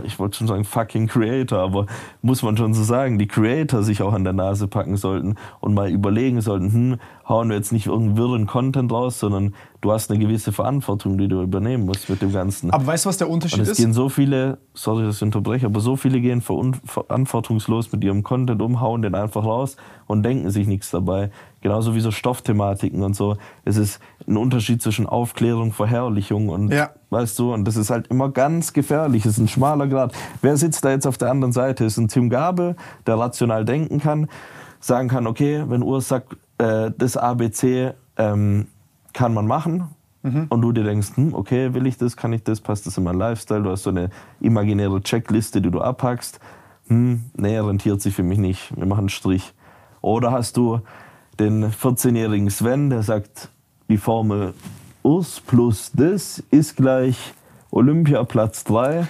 Speaker 2: ich wollte schon sagen fucking Creator, aber muss man schon so sagen, die Creator sich auch an der Nase packen sollten und mal überlegen sollten, hm, hauen wir jetzt nicht irgendeinen wirren Content raus, sondern du hast eine gewisse Verantwortung, die du übernehmen musst mit dem Ganzen.
Speaker 1: Aber weißt du, was der Unterschied
Speaker 2: Und es
Speaker 1: ist?
Speaker 2: gehen so viele, sorry, dass ich unterbreche, aber so viele gehen verantwortungslos mit ihrem Content um, hauen den einfach raus und denken sich nichts dabei. Genauso wie so Stoffthematiken und so. Es ist ein Unterschied zwischen Aufklärung, Verherrlichung und,
Speaker 1: Ja.
Speaker 2: weißt du, und das ist halt immer ganz gefährlich. Es ist ein schmaler Grad. Wer sitzt da jetzt auf der anderen Seite? Es ist ein Tim Gabe, der rational denken kann, sagen kann, okay, wenn Urs sagt, äh, das ABC ähm, kann man machen, und du dir denkst, hm, okay, will ich das, kann ich das, passt das in meinen Lifestyle, du hast so eine imaginäre Checkliste, die du abhackst, hm, nee, rentiert sich für mich nicht, wir machen einen Strich. Oder hast du den 14-jährigen Sven, der sagt, die Formel Urs plus das ist gleich Olympia Platz 3,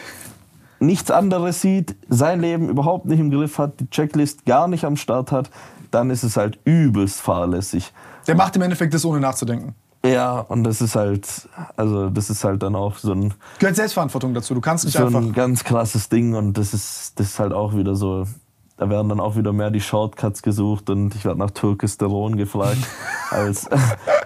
Speaker 2: nichts anderes sieht, sein Leben überhaupt nicht im Griff hat, die Checklist gar nicht am Start hat, dann ist es halt übelst fahrlässig.
Speaker 1: Der macht im Endeffekt das, ohne nachzudenken.
Speaker 2: Ja, und das ist halt, also das ist halt dann auch so ein,
Speaker 1: Gehört Selbstverantwortung dazu. Du kannst nicht
Speaker 2: so
Speaker 1: einfach.
Speaker 2: ein ganz krasses Ding und das ist, das ist halt auch wieder so, da werden dann auch wieder mehr die Shortcuts gesucht und ich werde nach Türkisteron gefragt, als,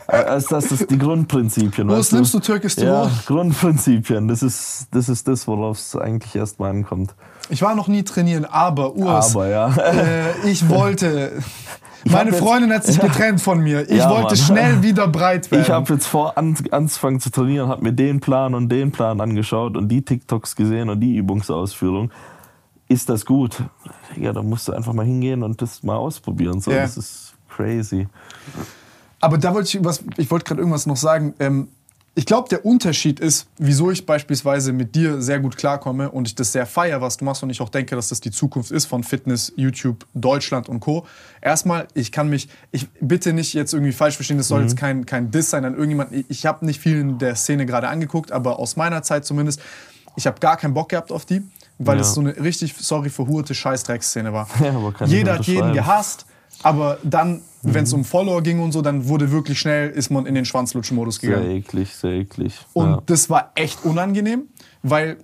Speaker 2: als das ist die Grundprinzipien.
Speaker 1: Wo nimmst du Türkisteron?
Speaker 2: Ja, Grundprinzipien, das ist das, ist das worauf es eigentlich erstmal ankommt.
Speaker 1: Ich war noch nie trainieren, aber Urs,
Speaker 2: Aber ja.
Speaker 1: äh, ich wollte.
Speaker 2: Ich
Speaker 1: Meine
Speaker 2: hab jetzt-
Speaker 1: Freundin hat sich
Speaker 2: Ja.
Speaker 1: getrennt von mir. Ich
Speaker 2: Ja,
Speaker 1: wollte
Speaker 2: Mann.
Speaker 1: schnell wieder breit werden.
Speaker 2: Ich habe jetzt vor an, anzufangen zu trainieren, habe mir den Plan und den Plan angeschaut und die TikToks gesehen und die Übungsausführung. Ist das gut? Ja, da musst du einfach mal hingehen und das mal ausprobieren. So,
Speaker 1: Ja.
Speaker 2: Das ist crazy.
Speaker 1: Aber da wollte ich was, ich wollte gerade irgendwas noch sagen. Ähm, ich glaube, der Unterschied ist, wieso ich beispielsweise mit dir sehr gut klarkomme und ich das sehr feier, was du machst und ich auch denke, dass das die Zukunft ist von Fitness, YouTube, Deutschland und Co. Erstmal, ich kann mich, ich bitte nicht jetzt irgendwie falsch verstehen, das soll jetzt kein, kein Diss sein an irgendjemanden. Ich, ich habe nicht viel in der Szene gerade angeguckt, aber aus meiner Zeit zumindest, ich habe gar keinen Bock gehabt auf die, weil
Speaker 2: Ja.
Speaker 1: es so eine richtig, sorry, verhurte Scheißdrecksszene war.
Speaker 2: Ja,
Speaker 1: Jeder hat jeden gehasst, aber dann, wenn es um Follower ging und so, dann wurde wirklich schnell, ist man in den Schwanzlutschen-Modus
Speaker 2: Sehr
Speaker 1: gegangen.
Speaker 2: eklig, sehr eklig.
Speaker 1: Und
Speaker 2: ja.
Speaker 1: das war echt unangenehm, weil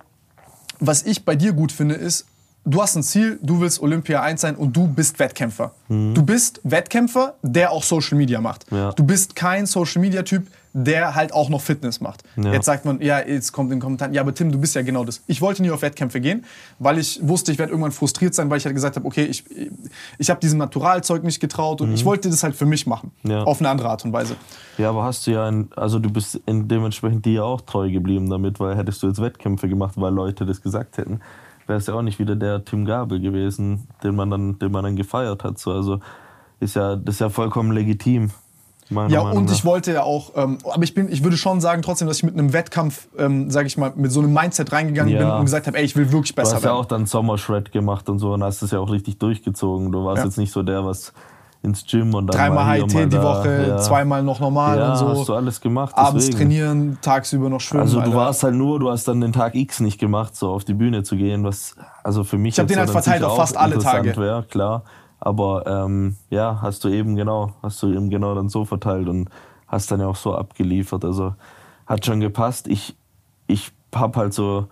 Speaker 1: was ich bei dir gut finde, ist, du hast ein Ziel, du willst Olympia 1 sein und du bist Wettkämpfer. Du bist Wettkämpfer, der auch Social Media macht.
Speaker 2: Mhm. Ja.
Speaker 1: Du bist kein Social Media Typ, der halt auch noch Fitness macht.
Speaker 2: Ja.
Speaker 1: Jetzt sagt man, ja, jetzt kommt in den Kommentaren, ja, aber Tim, du bist ja genau das. Ich wollte nie auf Wettkämpfe gehen, weil ich wusste, ich werde irgendwann frustriert sein, weil ich halt gesagt habe, okay, ich, ich habe diesem Naturalzeug nicht getraut und ich wollte das halt für mich machen.
Speaker 2: Mhm. Ja.
Speaker 1: Auf eine andere Art und Weise.
Speaker 2: ja, aber hast du ja, ein, also du bist in dementsprechend dir auch treu geblieben damit, weil hättest du jetzt Wettkämpfe gemacht, weil Leute das gesagt hätten, wäre es ja auch nicht wieder der Tim Gabel gewesen, den man dann, den man dann gefeiert hat. So, also ist ja, das ist ja vollkommen legitim. Meiner
Speaker 1: Ja,
Speaker 2: Meinung
Speaker 1: und ich wollte ja auch, ähm, aber ich, bin, ich würde schon sagen trotzdem, dass ich mit einem Wettkampf, ähm, sage ich mal, mit so einem Mindset reingegangen
Speaker 2: Ja.
Speaker 1: bin und gesagt habe, ey, ich will wirklich
Speaker 2: Du
Speaker 1: besser
Speaker 2: hast ja
Speaker 1: werden.
Speaker 2: auch dann Sommershred gemacht und so und hast es ja auch richtig durchgezogen. Du warst
Speaker 1: Ja.
Speaker 2: jetzt nicht so der, was ins Gym und dann
Speaker 1: Dreimal HIT die
Speaker 2: da.
Speaker 1: Woche,
Speaker 2: ja.
Speaker 1: zweimal noch normal
Speaker 2: ja,
Speaker 1: und so.
Speaker 2: hast du alles gemacht.
Speaker 1: Abends
Speaker 2: deswegen.
Speaker 1: trainieren, tagsüber noch schwimmen.
Speaker 2: Also du
Speaker 1: Alter.
Speaker 2: warst halt nur, du hast dann den Tag X nicht gemacht, so auf die Bühne zu gehen, was also für mich
Speaker 1: Ich hab
Speaker 2: jetzt
Speaker 1: den halt verteilt auf fast alle Tage.
Speaker 2: Wär, klar, aber ähm, ja, hast du eben genau, hast du eben genau dann so verteilt und hast dann ja auch so abgeliefert. Also hat schon gepasst. Ich ich hab halt so,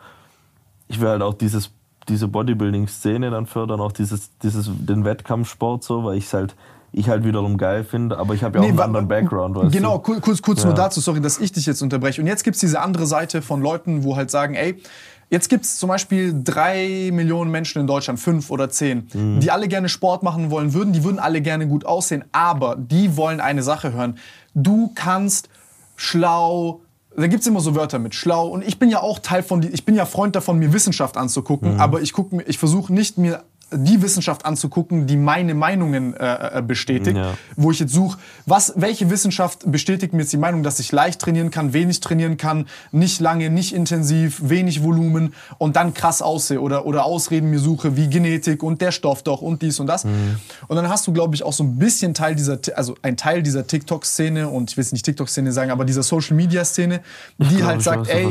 Speaker 2: ich will halt auch dieses diese Bodybuilding-Szene dann fördern, auch dieses, dieses, den Wettkampfsport so, weil ich halt, ich halt wiederum geil finde, aber ich habe ja auch einen anderen Background, weißt
Speaker 1: Genau,
Speaker 2: du?
Speaker 1: ku- kurz, kurz nur
Speaker 2: Ja.
Speaker 1: dazu, sorry, dass ich dich jetzt unterbreche. Und jetzt gibt es diese andere Seite von Leuten, wo halt sagen, ey, jetzt gibt es zum Beispiel drei Millionen Menschen in Deutschland, fünf oder zehn,
Speaker 2: Mhm.
Speaker 1: die alle gerne Sport machen wollen würden, die würden alle gerne gut aussehen, aber die wollen eine Sache hören. Du kannst schlau, da gibt es immer so Wörter mit schlau. Und ich bin ja auch Teil von, ich bin ja Freund davon, mir Wissenschaft anzugucken, aber ich, guck ich versuche nicht mir die Wissenschaft anzugucken, die meine Meinungen äh, äh, bestätigt,
Speaker 2: Ja.
Speaker 1: wo ich jetzt suche, was, welche Wissenschaft bestätigt mir jetzt die Meinung, dass ich leicht trainieren kann, wenig trainieren kann, nicht lange, nicht intensiv, wenig Volumen und dann krass aussehe oder, oder Ausreden mir suche, wie Genetik und der Stoff doch und dies und das. Und dann hast du, glaube ich, auch so ein bisschen Teil dieser, also ein Teil dieser TikTok-Szene und ich will jetzt nicht TikTok-Szene sagen, aber dieser Social-Media-Szene, die
Speaker 2: Ich glaube,
Speaker 1: halt sagt,
Speaker 2: weiß,
Speaker 1: ey,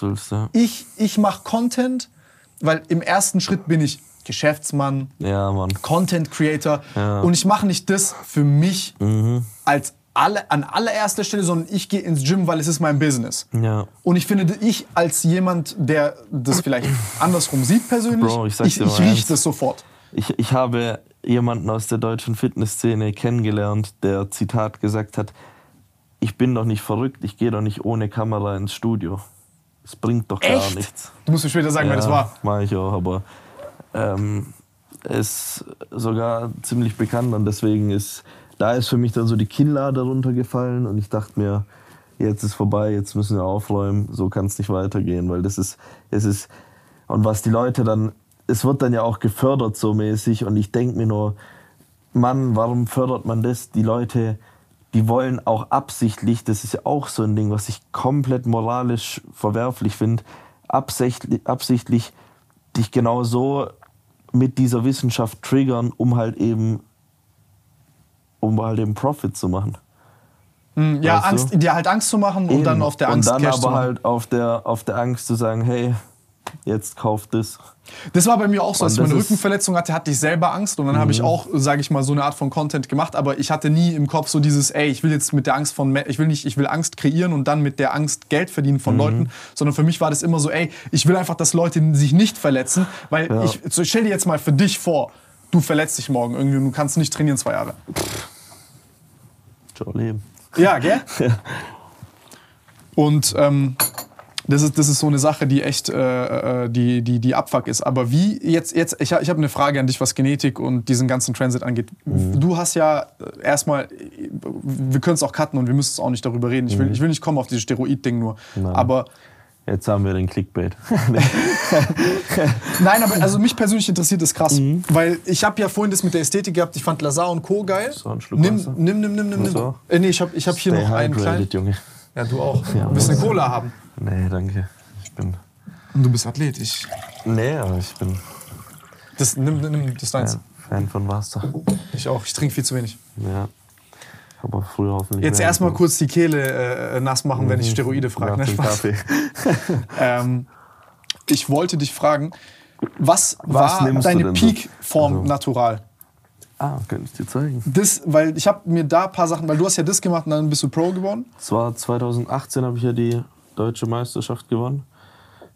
Speaker 2: willst, ja.
Speaker 1: ich, ich mache Content, weil im ersten Schritt bin ich Geschäftsmann,
Speaker 2: Ja.
Speaker 1: Content Creator
Speaker 2: Ja.
Speaker 1: und ich mache nicht das für mich als alle, an allererster Stelle, sondern ich gehe ins Gym, weil es ist mein Business.
Speaker 2: Ja.
Speaker 1: Und ich finde, ich als jemand, der das vielleicht andersrum sieht persönlich,
Speaker 2: Bro, ich
Speaker 1: ich, ich rieche das sofort.
Speaker 2: Ich, ich habe jemanden aus der deutschen Fitnessszene kennengelernt, der Zitat gesagt hat, ich bin doch nicht verrückt, ich gehe doch nicht ohne Kamera ins Studio. Es bringt doch gar
Speaker 1: Echt?
Speaker 2: nichts.
Speaker 1: Du musst mir später sagen, wer das war.
Speaker 2: Mach ich auch, aber ähm, ist sogar ziemlich bekannt und deswegen ist, da ist für mich dann so die Kinnlade runtergefallen und ich dachte mir, jetzt ist vorbei, jetzt müssen wir aufräumen, so kann es nicht weitergehen, weil das ist, es ist, und was die Leute dann, es wird dann ja auch gefördert so mäßig und ich denke mir nur, Mann, warum fördert man das? Die Leute, die wollen auch absichtlich, das ist ja auch so ein Ding, was ich komplett moralisch verwerflich finde, absichtlich, absichtlich dich genau so mit dieser Wissenschaft triggern, um halt eben, um halt eben Profit zu machen.
Speaker 1: Hm, Ja,
Speaker 2: Weißt du?
Speaker 1: Angst, dir halt Angst zu machen und dann auf der
Speaker 2: und
Speaker 1: Angst
Speaker 2: dann
Speaker 1: Cash
Speaker 2: aber halt auf der, auf der Angst zu sagen, hey, jetzt kauft das.
Speaker 1: Das war bei mir auch so, als ich meine Rückenverletzung hatte, hatte ich selber Angst und dann habe ich auch, sage ich mal, so eine Art von Content gemacht, aber ich hatte nie im Kopf so dieses, ey, ich will jetzt mit der Angst von, ich will nicht, ich will Angst kreieren und dann mit der Angst Geld verdienen von Leuten, sondern für mich war das immer so, ey, ich will einfach, dass Leute sich nicht verletzen, weil
Speaker 2: Ja.
Speaker 1: ich, so, stell dir jetzt mal für dich vor, du verletzt dich morgen irgendwie und du kannst nicht trainieren zwei Jahre.
Speaker 2: Schon leben.
Speaker 1: Ja, gell? Und ähm, das, ist, das ist so eine Sache, die echt äh, äh, die, die, die Abfuck ist. Aber wie jetzt, jetzt ich, ich habe eine Frage an dich, was Genetik und diesen ganzen Transit angeht. Du hast ja äh, erstmal, wir können es auch cutten und wir müssen es auch nicht darüber reden. Ich will, ich will nicht kommen auf dieses Steroid-Ding nur.
Speaker 2: Nein.
Speaker 1: Aber
Speaker 2: Jetzt haben wir den Clickbait.
Speaker 1: nein, aber also mich persönlich interessiert das krass.
Speaker 2: Mhm.
Speaker 1: Weil ich habe ja vorhin das mit der Ästhetik gehabt. Ich fand Lazar und Co. geil.
Speaker 2: So, ein Schluck
Speaker 1: nimm, nimm, nimm, nimm, nimm, nimm. Äh, nee, ich habe ich hab hier noch einen kleinen.
Speaker 2: Junge.
Speaker 1: Ja, du auch.
Speaker 2: Ja,
Speaker 1: du willst eine. Cola haben.
Speaker 2: Nee, danke. Ich bin.
Speaker 1: Und du bist athletisch.
Speaker 2: Nee, aber ich bin
Speaker 1: Das, nimm, nimm, das deins.
Speaker 2: ja, Fan von Wasser.
Speaker 1: Ich auch. Ich trinke viel zu wenig.
Speaker 2: Ja. Aber früher hoffentlich.
Speaker 1: Jetzt erstmal kurz die Kehle äh, nass machen, wenn ich Steroide frage. Ne, Spaß. Ähm, ich wollte dich fragen, was,
Speaker 2: Was
Speaker 1: war deine? Peak-Form
Speaker 2: Also-
Speaker 1: natural?
Speaker 2: Ah, kann ich dir zeigen.
Speaker 1: Das, weil ich habe mir da ein paar Sachen, weil du hast ja das gemacht und dann bist du Pro geworden.
Speaker 2: Es war 2018 habe ich ja die deutsche Meisterschaft gewonnen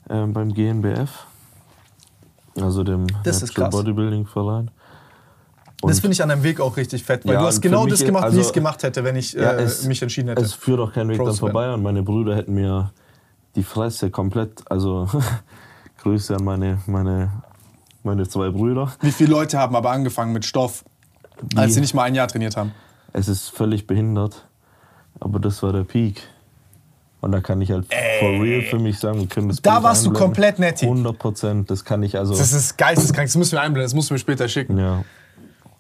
Speaker 2: ähm, beim GNBF, also dem Natural. Bodybuilding Verein.
Speaker 1: das finde ich an deinem Weg auch richtig fett, weil
Speaker 2: Ja,
Speaker 1: du hast
Speaker 2: und
Speaker 1: genau das gemacht, wie
Speaker 2: also-
Speaker 1: ich es gemacht hätte, wenn ich
Speaker 2: Ja,
Speaker 1: äh,
Speaker 2: es-
Speaker 1: mich entschieden hätte.
Speaker 2: Es führt auch kein Weg
Speaker 1: werden.
Speaker 2: vorbei und meine Brüder hätten mir die Fresse komplett, also Grüße an meine, meine, meine zwei Brüder.
Speaker 1: wie viele Leute haben aber angefangen mit Stoff, als sie nicht mal ein Jahr trainiert haben?
Speaker 2: Es ist völlig behindert, aber das war der Peak. Und da kann ich halt for real für mich sagen, wir können das
Speaker 1: Da
Speaker 2: Bild
Speaker 1: warst du
Speaker 2: einblenden.
Speaker 1: komplett netti.
Speaker 2: 100 Prozent, das kann ich also.
Speaker 1: Das ist geisteskrank, das müssen wir einblenden, das musst du mir später schicken.
Speaker 2: ja.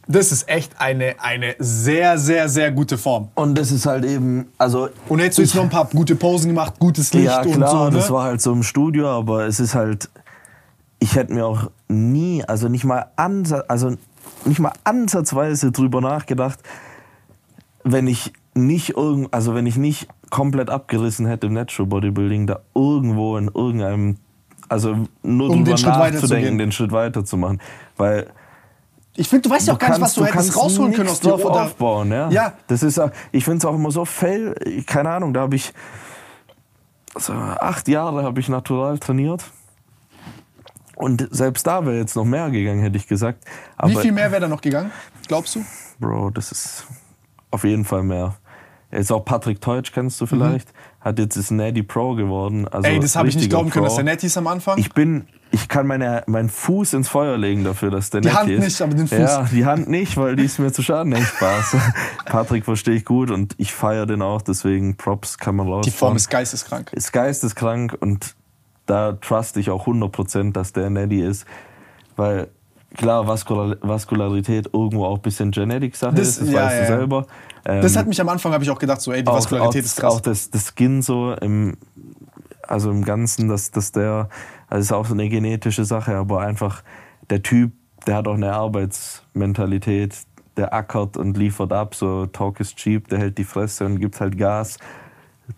Speaker 1: Das ist echt eine, eine sehr, sehr, sehr gute Form.
Speaker 2: Und das ist halt eben, also
Speaker 1: Und hättest du jetzt noch ein paar gute Posen gemacht, gutes Licht
Speaker 2: ja
Speaker 1: und
Speaker 2: klar,
Speaker 1: so. Ne?
Speaker 2: das war halt so im Studio, aber es ist halt, ich hätte mir auch nie, also nicht mal ansatz, also nicht mal ansatzweise drüber nachgedacht, wenn ich nicht irgend, also wenn ich nicht komplett abgerissen hätte im Natural Bodybuilding, da irgendwo in irgendeinem, also nur
Speaker 1: Um den
Speaker 2: drüber nachzudenken, den Schritt weiterzumachen, weil
Speaker 1: ich finde, du weißt ja auch gar nicht, was du, hättest
Speaker 2: kannst
Speaker 1: rausholen können aus dir. Oder?
Speaker 2: aufbauen, ja.
Speaker 1: Ja.
Speaker 2: Das ist, ich finde es auch immer so fail, keine Ahnung, da habe ich also acht Jahre habe ich natural trainiert. Und selbst da wäre jetzt noch mehr gegangen, hätte ich gesagt. Aber
Speaker 1: Wie viel mehr wäre da noch gegangen, glaubst du?
Speaker 2: Bro, das ist auf jeden Fall mehr. Jetzt auch Patrick Teutsch, kennst du vielleicht? Hat jetzt ist Natty Pro geworden. Also
Speaker 1: Mhm. Ey, das habe ich nicht glauben können,
Speaker 2: Pro.
Speaker 1: dass der Netty ist am Anfang.
Speaker 2: Ich bin, ich kann meine, meinen Fuß ins Feuer legen dafür, dass der
Speaker 1: Die
Speaker 2: Netty
Speaker 1: Hand
Speaker 2: ist.
Speaker 1: nicht, aber den Fuß.
Speaker 2: Ja, die Hand nicht, weil die ist mir zu schaden. Nee, Spaß. Patrick verstehe ich gut und ich feiere den auch, deswegen Props kann man raus.
Speaker 1: die Form ist geisteskrank.
Speaker 2: ist geisteskrank und da trust ich auch 100%, dass der Neddy ist. Weil klar, Vaskular Vaskularität irgendwo auch ein bisschen Genetic-Sache
Speaker 1: Das-
Speaker 2: ist, das
Speaker 1: ja,
Speaker 2: weißt
Speaker 1: ja.
Speaker 2: du selber. Ähm,
Speaker 1: Das hat mich am Anfang, habe ich auch gedacht, so, ey, die Vaskularität
Speaker 2: auch,
Speaker 1: ist krass.
Speaker 2: Auch das, das Skin so im, also im Ganzen, dass, dass der, also ist auch so eine genetische Sache, aber einfach der Typ, der hat auch eine Arbeitsmentalität, der ackert und liefert ab, so Talk is cheap, der hält die Fresse und gibt halt Gas.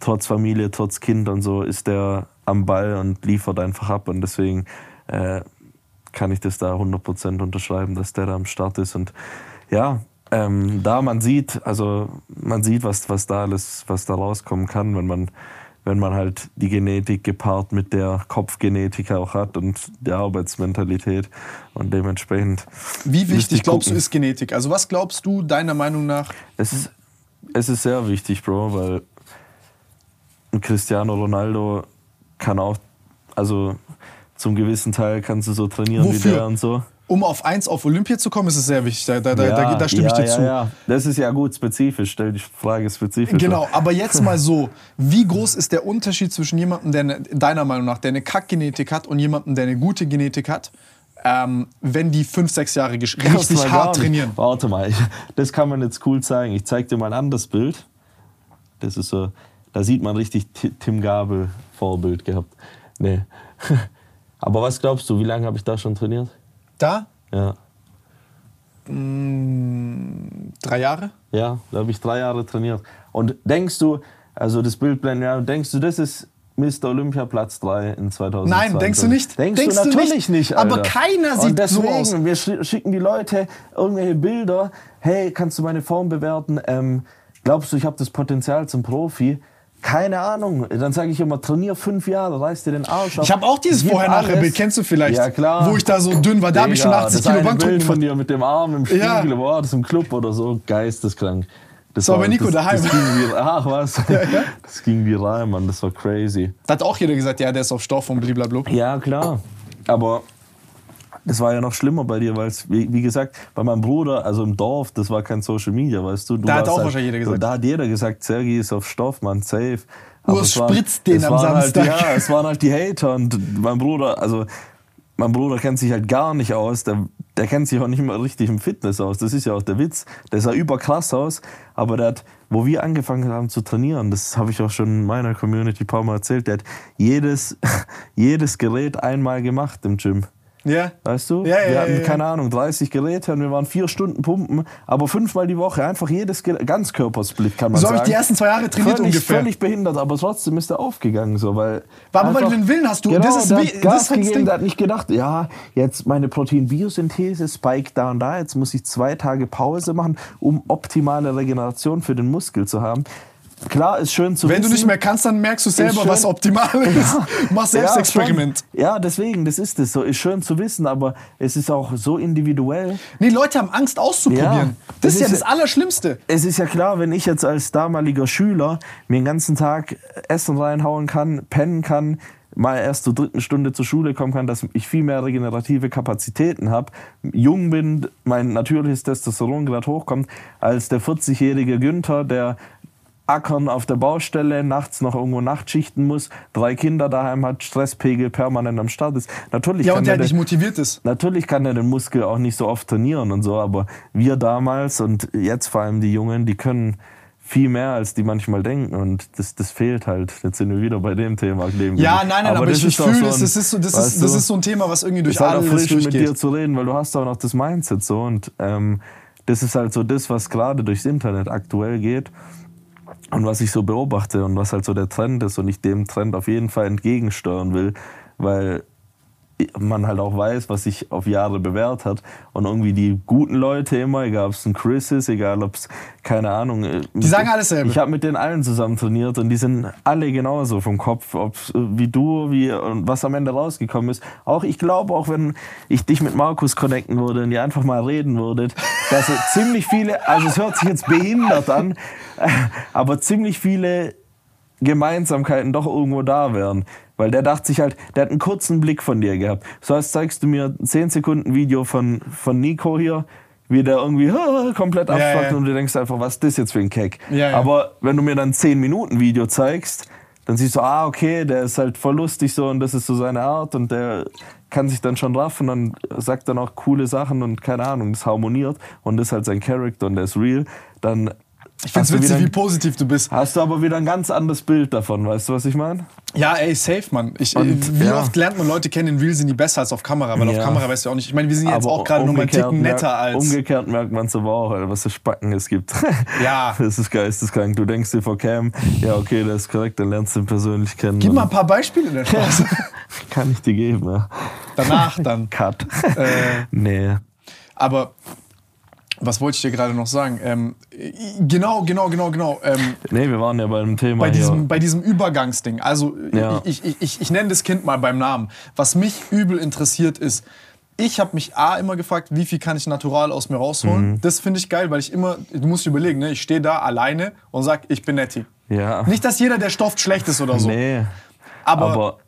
Speaker 2: Trotz Familie, trotz Kind und so ist der am Ball und liefert einfach ab und deswegen äh, kann ich das da 100% unterschreiben, dass der da am Start ist und ja, ähm, da man sieht, also man sieht, was, was da alles, was da rauskommen kann, wenn man, wenn man halt die Genetik gepaart mit der Kopfgenetik auch hat und der Arbeitsmentalität und dementsprechend.
Speaker 1: Wie wichtig
Speaker 2: ich
Speaker 1: glaubst du ist Genetik? Also was glaubst du deiner Meinung nach?
Speaker 2: Es ist, es ist sehr wichtig, Bro, weil ein Cristiano Ronaldo kann auch, also zum gewissen Teil kannst du so trainieren wie
Speaker 1: Wofür?
Speaker 2: der und so.
Speaker 1: Um auf eins auf Olympia zu kommen, ist es sehr wichtig. Da, da, da, da, da stimme
Speaker 2: ja,
Speaker 1: ich dir
Speaker 2: ja,
Speaker 1: zu.
Speaker 2: Ja. Das ist ja gut spezifisch, stell die Frage spezifisch.
Speaker 1: Genau, aber jetzt mal so, wie groß ist der Unterschied zwischen jemandem, der eine, deiner Meinung nach, der eine Kackgenetik hat und jemandem, der eine gute Genetik hat, ähm, wenn die fünf, sechs Jahre richtig hart trainieren?
Speaker 2: Warte mal, ich, das kann man jetzt cool zeigen. Ich zeig dir mal ein anderes Bild. Das ist so, da sieht man richtig Ti- Tim Gabel Vorbild gehabt. Nee. Aber was glaubst du, wie lange habe ich da schon trainiert?
Speaker 1: Da?
Speaker 2: Ja.
Speaker 1: Drei Jahre?
Speaker 2: Ja, da habe ich drei Jahre trainiert. Und denkst du, also das Bild blenden, ja, denkst du, das ist Mr. Olympia Platz 3 in 2020.
Speaker 1: Nein, denkst du nicht?
Speaker 2: Denkst,
Speaker 1: Denkst
Speaker 2: du
Speaker 1: du
Speaker 2: natürlich
Speaker 1: nicht?
Speaker 2: nicht.
Speaker 1: Aber keiner sieht
Speaker 2: Und deswegen,
Speaker 1: so aus.
Speaker 2: Wir sch- schicken die Leute irgendwelche Bilder. Hey, kannst du meine Form bewerten? Ähm, glaubst du, ich habe das Potenzial zum Profi? Keine Ahnung. Dann sage ich immer, trainier fünf Jahre, reiß dir den Arsch ab.
Speaker 1: Ich habe auch dieses Vorher-Nachher-Bild, kennst du vielleicht?
Speaker 2: Ja, klar.
Speaker 1: Wo ich da so dünn war, da habe ich schon
Speaker 2: Digga,
Speaker 1: 80
Speaker 2: das
Speaker 1: Kilo Bankdrücken
Speaker 2: von dir mit dem Arm im Spiegel,
Speaker 1: Ja.
Speaker 2: boah, das im Club oder so, geisteskrank. Das
Speaker 1: Das war bei Nico
Speaker 2: das,
Speaker 1: daheim.
Speaker 2: Das ging wie, ach was, das ging viral, Mann, das war crazy.
Speaker 1: Da hat auch jeder gesagt, ja, der ist auf Stoff und blablabla.
Speaker 2: Ja, klar. Aber das war ja noch schlimmer bei dir, weil es, wie, wie gesagt, bei meinem Bruder, also im Dorf, das war kein Social Media, weißt du. du
Speaker 1: Da hat auch
Speaker 2: halt,
Speaker 1: wahrscheinlich jeder gesagt.
Speaker 2: Da hat jeder gesagt, Sergi ist auf Stoff, Mann, safe. Aber
Speaker 1: Urs spritzt den am
Speaker 2: waren
Speaker 1: Samstag.
Speaker 2: Halt, ja, es waren halt die Hater und mein Bruder, also mein Bruder kennt sich halt gar nicht aus. Der, der kennt sich auch nicht mal richtig im Fitness aus. Das ist ja auch der Witz. Der sah überkrass aus, aber der hat, wo wir angefangen haben zu trainieren, das habe ich auch schon in meiner Community ein paar Mal erzählt, der hat jedes, jedes Gerät einmal gemacht im Gym.
Speaker 1: Ja.
Speaker 2: Weißt du?
Speaker 1: Ja, ja,
Speaker 2: wir hatten,
Speaker 1: ja.
Speaker 2: keine Ahnung, 30 Geräte und wir waren vier Stunden pumpen, aber fünfmal die Woche. Einfach jedes Ge Ganzkörpersplit, kann man
Speaker 1: So habe
Speaker 2: sagen.
Speaker 1: ich die ersten zwei Jahre trainiert
Speaker 2: völlig,
Speaker 1: ungefähr.
Speaker 2: Völlig behindert, aber trotzdem ist er aufgegangen. So, weil
Speaker 1: Aber weil du den Willen hast, du-
Speaker 2: genau,
Speaker 1: das ist
Speaker 2: der
Speaker 1: wie-
Speaker 2: Gas
Speaker 1: das
Speaker 2: gegeben,
Speaker 1: Ding.
Speaker 2: der hat nicht gedacht, ja, jetzt meine Proteinbiosynthese spike da und da, jetzt muss ich zwei Tage Pause machen, um optimale Regeneration für den Muskel zu haben. Klar, ist schön zu
Speaker 1: Wenn
Speaker 2: wissen.
Speaker 1: du nicht mehr kannst, dann merkst du selber,
Speaker 2: schön.
Speaker 1: was optimal ist. Mach Selbstexperiment.
Speaker 2: Ja, ja, deswegen, das ist es so. Ist schön zu wissen, aber es ist auch so individuell.
Speaker 1: Nee, Leute haben Angst auszuprobieren.
Speaker 2: Ja,
Speaker 1: das, ist ja das
Speaker 2: ja-
Speaker 1: Allerschlimmste.
Speaker 2: Es ist ja klar, wenn ich jetzt als damaliger Schüler mir den ganzen Tag Essen reinhauen kann, pennen kann, mal erst zur dritten Stunde zur Schule kommen kann, dass ich viel mehr regenerative Kapazitäten habe, jung bin, mein natürliches Testosteron gerade hochkommt, als der 40-jährige Günther, der ackern auf der Baustelle, nachts noch irgendwo Nachtschichten muss, drei Kinder daheim hat, Stresspegel permanent am Start ist. Natürlich
Speaker 1: Ja,
Speaker 2: kann
Speaker 1: und der nicht motiviert ist.
Speaker 2: Natürlich kann er den Muskel auch nicht so oft trainieren und so, aber wir damals und jetzt vor allem die Jungen, die können viel mehr, als die manchmal denken und das, das fehlt halt. Jetzt sind wir wieder bei dem Thema.
Speaker 1: Ja, nein, nein, aber,
Speaker 2: das
Speaker 1: ich, ich fühle
Speaker 2: so
Speaker 1: Das ist, so, das, ist, das ist so ein Thema, was irgendwie durch
Speaker 2: halt
Speaker 1: alles
Speaker 2: frisch mit dir
Speaker 1: durchgeht.
Speaker 2: zu reden, weil du hast auch noch das Mindset so und ähm, das ist halt so das, was gerade durchs Internet aktuell geht und was ich so beobachte und was halt so der Trend ist und ich dem Trend auf jeden Fall entgegensteuern will, weil man halt auch weiß, was sich auf Jahre bewährt hat. Und irgendwie die guten Leute immer, egal ob es ein Chris ist, egal ob es, keine Ahnung. äh,
Speaker 1: Die sagen alles selbe.
Speaker 2: Ich habe mit denen allen zusammen trainiert und die sind alle genauso vom Kopf, ob's, äh, wie du, wie und was am Ende rausgekommen ist. Auch ich glaube, auch wenn ich dich mit Markus connecten würde und ihr einfach mal reden würdet, dass ziemlich viele, also es hört sich jetzt behindert an, aber ziemlich viele Gemeinsamkeiten doch irgendwo da wären. Weil der dachte sich halt, der hat einen kurzen Blick von dir gehabt. So als zeigst du mir ein 10 Sekunden Video von, von Nico hier, wie der irgendwie komplett
Speaker 1: Ja,
Speaker 2: abfuckt
Speaker 1: ja.
Speaker 2: und du denkst einfach, was ist das jetzt für ein Keck?
Speaker 1: Ja, ja.
Speaker 2: Aber wenn du mir dann 10 Minuten Video zeigst, dann siehst du, ah, okay, der ist halt voll lustig so und das ist so seine Art und der kann sich dann schon raffen und sagt dann auch coole Sachen und keine Ahnung, das harmoniert und das ist halt sein Charakter und der ist real, dann
Speaker 1: Ich find's
Speaker 2: hast du
Speaker 1: witzig, wie positiv du bist.
Speaker 2: Hast du aber wieder ein ganz anderes Bild davon, weißt du, was ich meine?
Speaker 1: Ja, ey, safe, Mann. Ich,
Speaker 2: Und,
Speaker 1: wie
Speaker 2: ja.
Speaker 1: oft lernt man Leute kennen, in Real sind die besser als auf Kamera, weil
Speaker 2: Ja.
Speaker 1: auf Kamera weißt du auch nicht. Ich meine, wir sind jetzt auch gerade mal einen Ticken netter als.
Speaker 2: Umgekehrt merkt man es aber auch, Alter, was für Spacken es gibt.
Speaker 1: Ja.
Speaker 2: Das ist geisteskrank. Du denkst dir vor Cam, ja, okay, das ist korrekt, dann lernst du ihn persönlich kennen.
Speaker 1: Gib mal ein paar Beispiele der Spaß.
Speaker 2: Kann ich dir geben, ja.
Speaker 1: Danach dann.
Speaker 2: Cut.
Speaker 1: Äh,
Speaker 2: nee.
Speaker 1: aber was wollte ich dir gerade noch sagen? Ähm, genau, genau, genau, genau. Ähm,
Speaker 2: Nee, wir waren ja bei einem Thema
Speaker 1: bei,
Speaker 2: hier.
Speaker 1: diesem, bei diesem Übergangsding. Also
Speaker 2: Ja.
Speaker 1: ich, ich, ich, ich nenne das Kind mal beim Namen. Was mich übel interessiert ist, ich habe mich A immer gefragt, wie viel kann ich natural aus mir rausholen.
Speaker 2: Mhm.
Speaker 1: Das finde ich geil, weil ich immer, du musst überlegen, ne? ich stehe da alleine und sag, ich bin Netti.
Speaker 2: ja.
Speaker 1: Nicht, dass jeder, der stofft, schlecht ist oder so.
Speaker 2: Nee.
Speaker 1: aber,
Speaker 2: Aber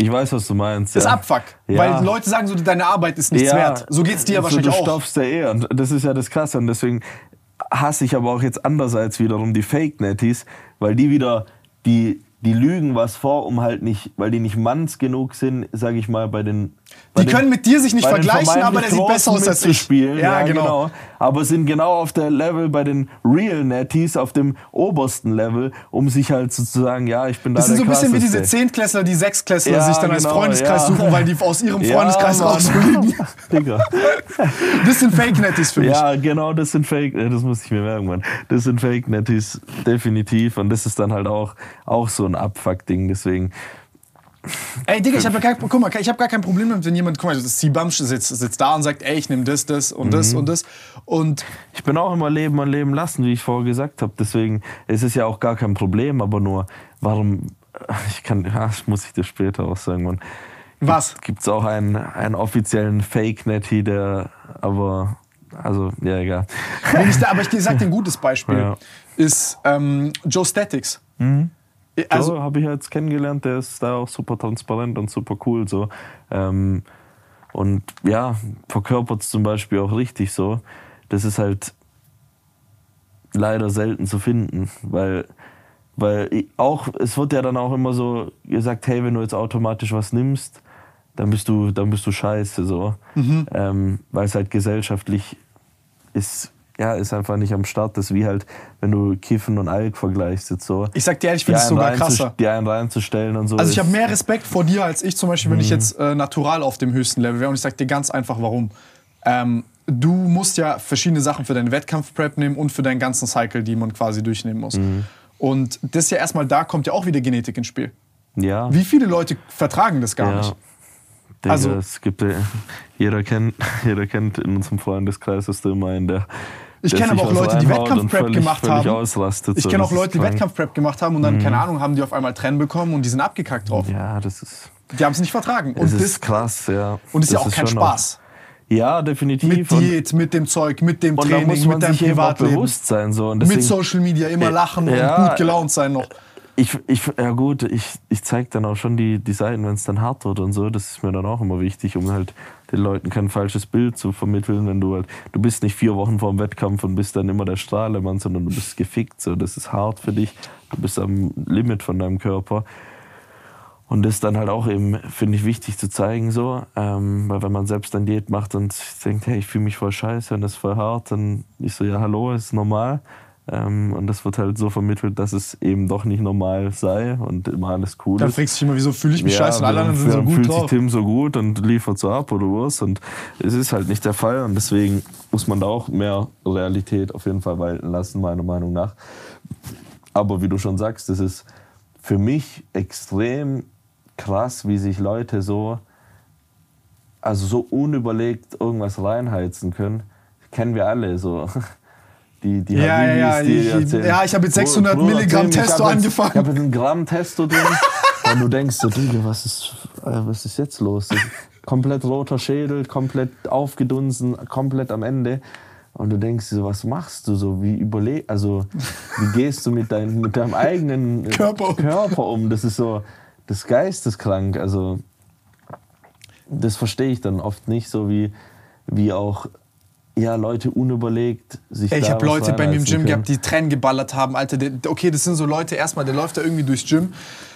Speaker 2: ich weiß, was du meinst.
Speaker 1: das
Speaker 2: ja.
Speaker 1: Abfuck.
Speaker 2: Ja.
Speaker 1: Weil Leute sagen so, deine Arbeit ist nichts wert. So geht's dir ja
Speaker 2: so,
Speaker 1: wahrscheinlich
Speaker 2: du
Speaker 1: auch.
Speaker 2: stopfst ja eh. Und das ist ja das Krasse. Und deswegen hasse ich aber auch jetzt andererseits wiederum die Fake-Netties, weil die wieder, die, die lügen was vor, um halt nicht, weil die nicht manns genug sind, sage ich mal, bei den
Speaker 1: Die
Speaker 2: den-
Speaker 1: können mit dir sich nicht vergleichen, aber der sieht besser aus als ich. Ja,
Speaker 2: Ja,
Speaker 1: genau.
Speaker 2: genau. Aber sind genau auf der Level bei den Real Netties, auf dem obersten Level, um sich halt sozusagen, ja, ich bin da
Speaker 1: Das sind so ein bisschen wie diese. Zehntklässler, die Sechsklässler
Speaker 2: Ja,
Speaker 1: sich dann als
Speaker 2: genau,
Speaker 1: Freundeskreis
Speaker 2: ja.
Speaker 1: suchen, weil die aus ihrem Freundeskreis rausfliegen.
Speaker 2: Digga.
Speaker 1: Das sind Fake-Netties für mich.
Speaker 2: Ja, genau, das sind Fake, äh, das muss ich mir merken, Mann. Das sind Fake Netties, definitiv. Und das ist dann halt auch, auch so ein Abfuck-Ding. Deswegen,
Speaker 1: Ey, Digga, ich habe guck mal, ich hab gar kein Problem damit, wenn jemand, guck mal, das C-Bump sitzt, sitzt da und sagt, ey, ich nehme das, das und
Speaker 2: Mhm.
Speaker 1: das und das. Und
Speaker 2: ich bin auch immer leben und leben lassen, wie ich vorher gesagt habe. Deswegen ist es ja auch gar kein Problem, aber nur, warum, ich kann, ja, das muss ich dir später auch sagen, Mann.
Speaker 1: was?
Speaker 2: Gibt es auch einen, einen offiziellen Fake-Netty, der, aber, also, ja, egal.
Speaker 1: Aber ich sag dir ein gutes Beispiel.
Speaker 2: Ja.
Speaker 1: Ist ähm, Joe Statics. Also,
Speaker 2: Also so habe ich jetzt kennengelernt, der ist da auch super transparent und super cool so. Ähm, und ja, verkörpert es zum Beispiel auch richtig so. Das ist halt leider selten zu finden, weil, weil auch, es wird ja dann auch immer so gesagt, hey, wenn du jetzt automatisch was nimmst, dann bist du, dann bist du scheiße so. Ähm, weil es halt gesellschaftlich ist, ja, ist einfach nicht am Start. Das ist wie halt, wenn du Kiffen und Alk vergleichst jetzt so.
Speaker 1: ich sag dir ehrlich, ich finde es sogar krasser.
Speaker 2: die einen reinzustellen und so.
Speaker 1: Also ich habe mehr Respekt vor dir als ich zum Beispiel, wenn
Speaker 2: Mhm.
Speaker 1: ich jetzt äh, natural auf dem höchsten Level wäre. Und ich sag dir ganz einfach, warum. Ähm, du musst ja verschiedene Sachen für deine Wettkampf-Prep nehmen und für deinen ganzen Cycle, die man quasi durchnehmen muss.
Speaker 2: Mhm.
Speaker 1: Und das ist ja erstmal, da kommt ja auch wieder Genetik ins Spiel.
Speaker 2: Ja.
Speaker 1: Wie viele Leute vertragen das gar
Speaker 2: ja.
Speaker 1: nicht?
Speaker 2: Digga,
Speaker 1: Also-
Speaker 2: es gibt, äh, jeder, kennt, jeder kennt in unserem Freundeskreis ist immer einen, der.
Speaker 1: Ich kenne aber auch Leute, die Wettkampf-Prep gemacht haben. Ich kenne auch Leute, die.
Speaker 2: Mhm.
Speaker 1: Wettkampf-Prep gemacht haben und dann, keine Ahnung, haben die auf einmal Trennen bekommen und die sind abgekackt drauf.
Speaker 2: Ja, das ist.
Speaker 1: Die haben es nicht vertragen. Und
Speaker 2: Das ist krass, ja.
Speaker 1: und ist ja auch kein Spaß.
Speaker 2: Ja, definitiv.
Speaker 1: Mit Diät, mit dem Zeug, mit dem
Speaker 2: und
Speaker 1: Training,
Speaker 2: muss man
Speaker 1: mit deinem
Speaker 2: sich
Speaker 1: Privatleben.
Speaker 2: bewusst sein. So. Und
Speaker 1: Mit
Speaker 2: deswegen,
Speaker 1: Social Media immer lachen
Speaker 2: ja.
Speaker 1: und gut gelaunt sein noch.
Speaker 2: Ich, ich, ja gut, ich, ich zeige dann auch schon die, die Seiten, wenn es dann hart wird und so. Das ist mir dann auch immer wichtig, um halt den Leuten kein falsches Bild zu vermitteln. Wenn du halt, du bist nicht vier Wochen vor dem Wettkampf und bist dann immer der Strahlemann, sondern du bist gefickt. So. Das ist hart für dich. Du bist am Limit von deinem Körper. Und das ist dann halt auch eben, finde ich, wichtig zu zeigen so. Ähm, weil wenn man selbst dann Diät macht und denkt, hey, ich fühle mich voll scheiße und das ist voll hart, dann ich so, ja, hallo, ist normal. Ähm, und das wird halt so vermittelt, dass es eben doch nicht normal sei und immer alles cool
Speaker 1: Dann
Speaker 2: ist.
Speaker 1: fragst du dich immer, wieso fühle ich mich scheiße und alle anderen sind so
Speaker 2: dann
Speaker 1: gut
Speaker 2: fühlt
Speaker 1: drauf.
Speaker 2: sich Tim so gut und liefert so ab oder was. Und es ist halt nicht der Fall. Und deswegen muss man da auch mehr Realität auf jeden Fall walten lassen, meiner Meinung nach. Aber wie du schon sagst, das ist für mich extrem krass, wie sich Leute so, also so unüberlegt irgendwas reinheizen können. Kennen wir alle so. Die, die
Speaker 1: Ja, ja,
Speaker 2: Habibis,
Speaker 1: ja,
Speaker 2: die
Speaker 1: ich-
Speaker 2: erzählen,
Speaker 1: ja, ich hab jetzt
Speaker 2: Bruder,
Speaker 1: 600
Speaker 2: Bruder,
Speaker 1: Milligramm
Speaker 2: ich
Speaker 1: Testo
Speaker 2: jetzt-
Speaker 1: angefangen.
Speaker 2: Ich habe einen Gramm Testo drin. und du denkst so, Digga, was ist, äh, was ist jetzt los? komplett roter Schädel, komplett aufgedunsen, komplett am Ende. Und du denkst so, was machst du so? Wie überle also wie gehst du mit, dein, mit deinem eigenen äh,
Speaker 1: Körper um.
Speaker 2: Körper um? Das ist so, das ist geisteskrank. Also das verstehe ich dann oft nicht, so wie, wie auch ja, Leute unüberlegt sich
Speaker 1: Ey, ich habe Leute bei mir im Gym
Speaker 2: können.
Speaker 1: gehabt, die Tränen geballert haben, Alter. Okay, das sind so Leute, erstmal, der läuft da irgendwie durchs Gym,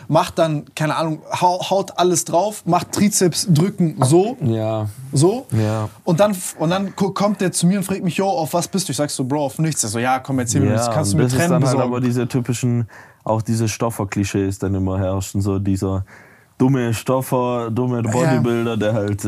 Speaker 1: macht dann, keine Ahnung, hau, haut alles drauf, macht Trizeps, drücken, so,
Speaker 2: Ja,
Speaker 1: so.
Speaker 2: Ja.
Speaker 1: Und dann, und dann ko- kommt der zu mir und fragt mich, yo, auf was bist du? Ich sag so, Bro, auf nichts. Er so, ja, komm, erzähl mir das. Kannst du mir
Speaker 2: das ist dann halt
Speaker 1: besorgen?
Speaker 2: aber diese typischen, auch diese Stoffer-Klischees dann immer herrschen, so dieser dumme Stoffer, dumme Bodybuilder, der halt,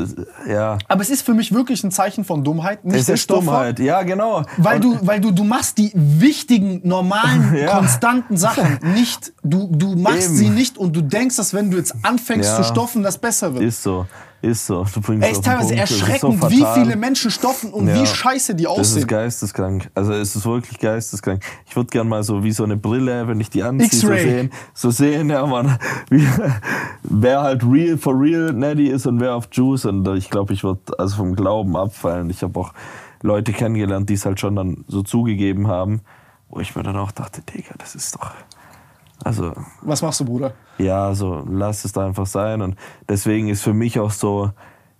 Speaker 2: ja.
Speaker 1: aber es ist für mich wirklich ein Zeichen von Dummheit, nicht
Speaker 2: Es
Speaker 1: der
Speaker 2: ist
Speaker 1: Stoffer.
Speaker 2: Dummheit, ja, genau.
Speaker 1: Weil du, weil du, du machst die wichtigen, normalen,
Speaker 2: Ja.
Speaker 1: konstanten Sachen nicht. Du, du machst
Speaker 2: Eben.
Speaker 1: sie nicht und du denkst, dass wenn du jetzt anfängst
Speaker 2: Ja.
Speaker 1: zu stoffen, das besser wird.
Speaker 2: Ist so, ist so. Du bringst den
Speaker 1: teilweise erschreckend,
Speaker 2: so
Speaker 1: wie viele Menschen stoffen und
Speaker 2: Ja.
Speaker 1: wie scheiße die
Speaker 2: Das ist
Speaker 1: aussehen.
Speaker 2: geisteskrank. Also es ist wirklich geisteskrank. Ich würde gern mal so wie so eine Brille, wenn ich die anziehe, so sehen, so sehen, ja man, wie, wer halt real for real Neddy ist und wer auf Juice. Und ich glaube, ich würde also vom Glauben abfallen. Ich habe auch Leute kennengelernt, die es halt schon dann so zugegeben haben, wo ich mir dann auch dachte, Digga, das ist doch. Also,
Speaker 1: Was machst du, Bruder?
Speaker 2: ja, so lass es da einfach sein. Und deswegen ist für mich auch so,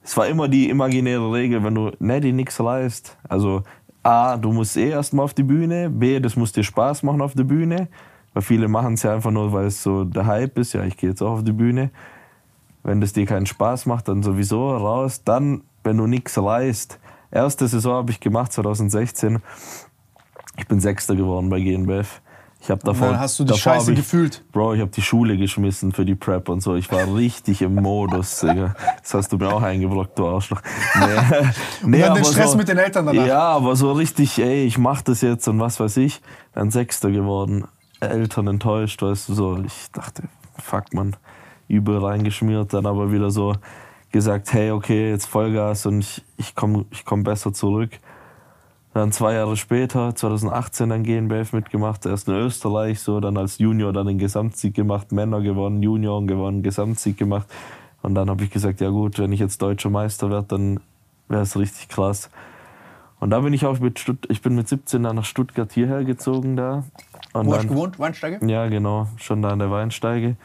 Speaker 2: es war immer die imaginäre Regel, wenn du Neddy nichts leist. Also A, du musst eh erstmal auf die Bühne, B, das muss dir Spaß machen auf der Bühne. Weil viele machen es ja einfach nur, weil es so der Hype ist, ja, ich gehe jetzt auch auf die Bühne. wenn das dir keinen Spaß macht, dann sowieso raus. Dann, wenn du nichts reißt. Erste Saison habe ich gemacht, 2016. Ich bin Sechster geworden bei GNBF. Ich habe davor,
Speaker 1: dann hast du die Scheiße
Speaker 2: hab ich,
Speaker 1: gefühlt.
Speaker 2: Bro, ich habe die Schule geschmissen für die Prep und so. Ich war richtig im Modus, Digga. Das hast du mir auch eingebrockt, du Arschloch. Nee, nee,
Speaker 1: dann den Stress
Speaker 2: so,
Speaker 1: mit den Eltern danach.
Speaker 2: Ja, aber so richtig, ey, ich mach das jetzt und was weiß ich. Dann Sechster geworden. Eltern enttäuscht, weißt du, so. Ich dachte, fuck, man, übel reingeschmiert. Dann aber wieder so gesagt, hey, okay, jetzt Vollgas und ich, ich komme ich komm besser zurück. Dann zwei Jahre später, 2018, dann GNBF mitgemacht, erst in Österreich, so dann als Junior dann den Gesamtsieg gemacht, Männer gewonnen, Junioren gewonnen, Gesamtsieg gemacht. Und dann habe ich gesagt, ja gut, wenn ich jetzt deutscher Meister werde, dann wäre es richtig krass. Und da bin ich auch mit Stutt ich bin mit 17 dann nach Stuttgart hierher gezogen da. Und
Speaker 1: Wo hast
Speaker 2: dann,
Speaker 1: du gewohnt? Weinsteige?
Speaker 2: ja, genau, schon da an der Weinsteige.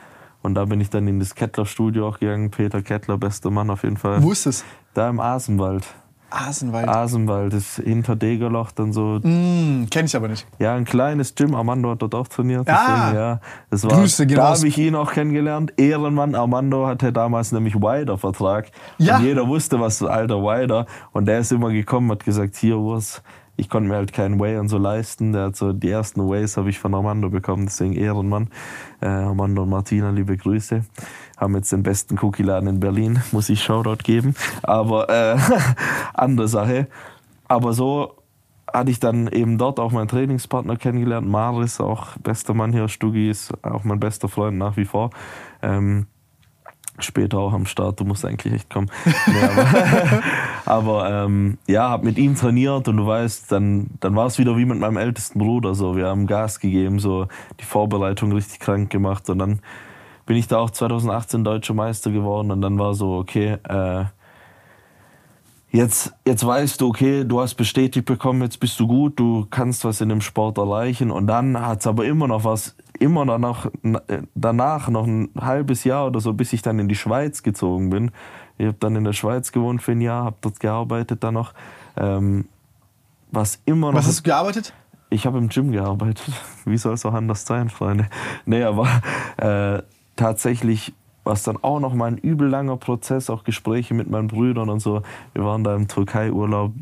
Speaker 2: Und da bin ich dann in das Kettler-Studio auch gegangen. Peter Kettler, bester Mann auf jeden Fall.
Speaker 1: Wo ist es?
Speaker 2: Da im Asenwald.
Speaker 1: Asenwald.
Speaker 2: Asenwald ist hinter Degerloch dann so.
Speaker 1: Hm, kenn ich aber nicht.
Speaker 2: Ja, ein kleines Gym. Armando hat dort auch trainiert.
Speaker 1: Ah!
Speaker 2: Deswegen, ja, das war,
Speaker 1: Grüße gehen
Speaker 2: da habe ich ihn auch kennengelernt. Ehrenmann Armando hatte damals nämlich Wider-Vertrag.
Speaker 1: Ja.
Speaker 2: Und jeder wusste, was alter Wider. Und der ist immer gekommen, hat gesagt, hier, Urs, ich konnte mir halt keinen Way und so leisten. Der hat so die ersten Ways habe ich von Armando bekommen, deswegen Ehrenmann. Äh, Armando und Martina, liebe Grüße. Haben jetzt den besten Cookie-Laden in Berlin, muss ich Shoutout geben. Aber äh, andere Sache. Aber so hatte ich dann eben dort auch meinen Trainingspartner kennengelernt. Maris, auch bester Mann hier. Stuggi ist auch mein bester Freund nach wie vor. Ähm, später auch am Start, du musst eigentlich echt kommen. Nee, aber aber ähm, ja, hab mit ihm trainiert und du weißt, dann, dann war es wieder wie mit meinem ältesten Bruder. So. Wir haben Gas gegeben, so die Vorbereitung richtig krank gemacht und dann bin ich da auch 2018 deutscher Meister geworden und dann war so, okay, äh, jetzt, jetzt weißt du, okay, du hast bestätigt bekommen, jetzt bist du gut, du kannst was in dem Sport erreichen. Und dann hat es aber immer noch was, immer danach, danach noch ein halbes Jahr oder so, bis ich dann in die Schweiz gezogen bin. Ich habe dann in der Schweiz gewohnt für ein Jahr, habe dort gearbeitet dann noch. Ähm, was immer noch.
Speaker 1: Was hast du gearbeitet?
Speaker 2: Ich habe im Gym gearbeitet. Wie soll es auch anders sein, Freunde? Nee, aber äh, tatsächlich war es dann auch noch mal ein übel langer Prozess, auch Gespräche mit meinen Brüdern und so. Wir waren da im Türkei-Urlaub,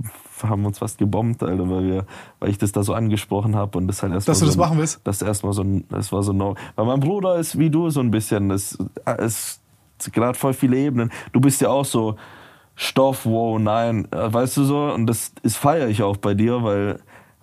Speaker 2: haben uns fast gebombt, Alter, weil, wir, weil ich das da so angesprochen habe und das halt erstmal
Speaker 1: Dass du
Speaker 2: so
Speaker 1: das machen willst?
Speaker 2: Das erstmal so ein, das war so no, weil mein Bruder ist wie du so ein bisschen, das ist gerade voll viele Ebenen. Du bist ja auch so Stoff, wow, nein, äh, weißt du so und das ist feiere ich auch bei dir, weil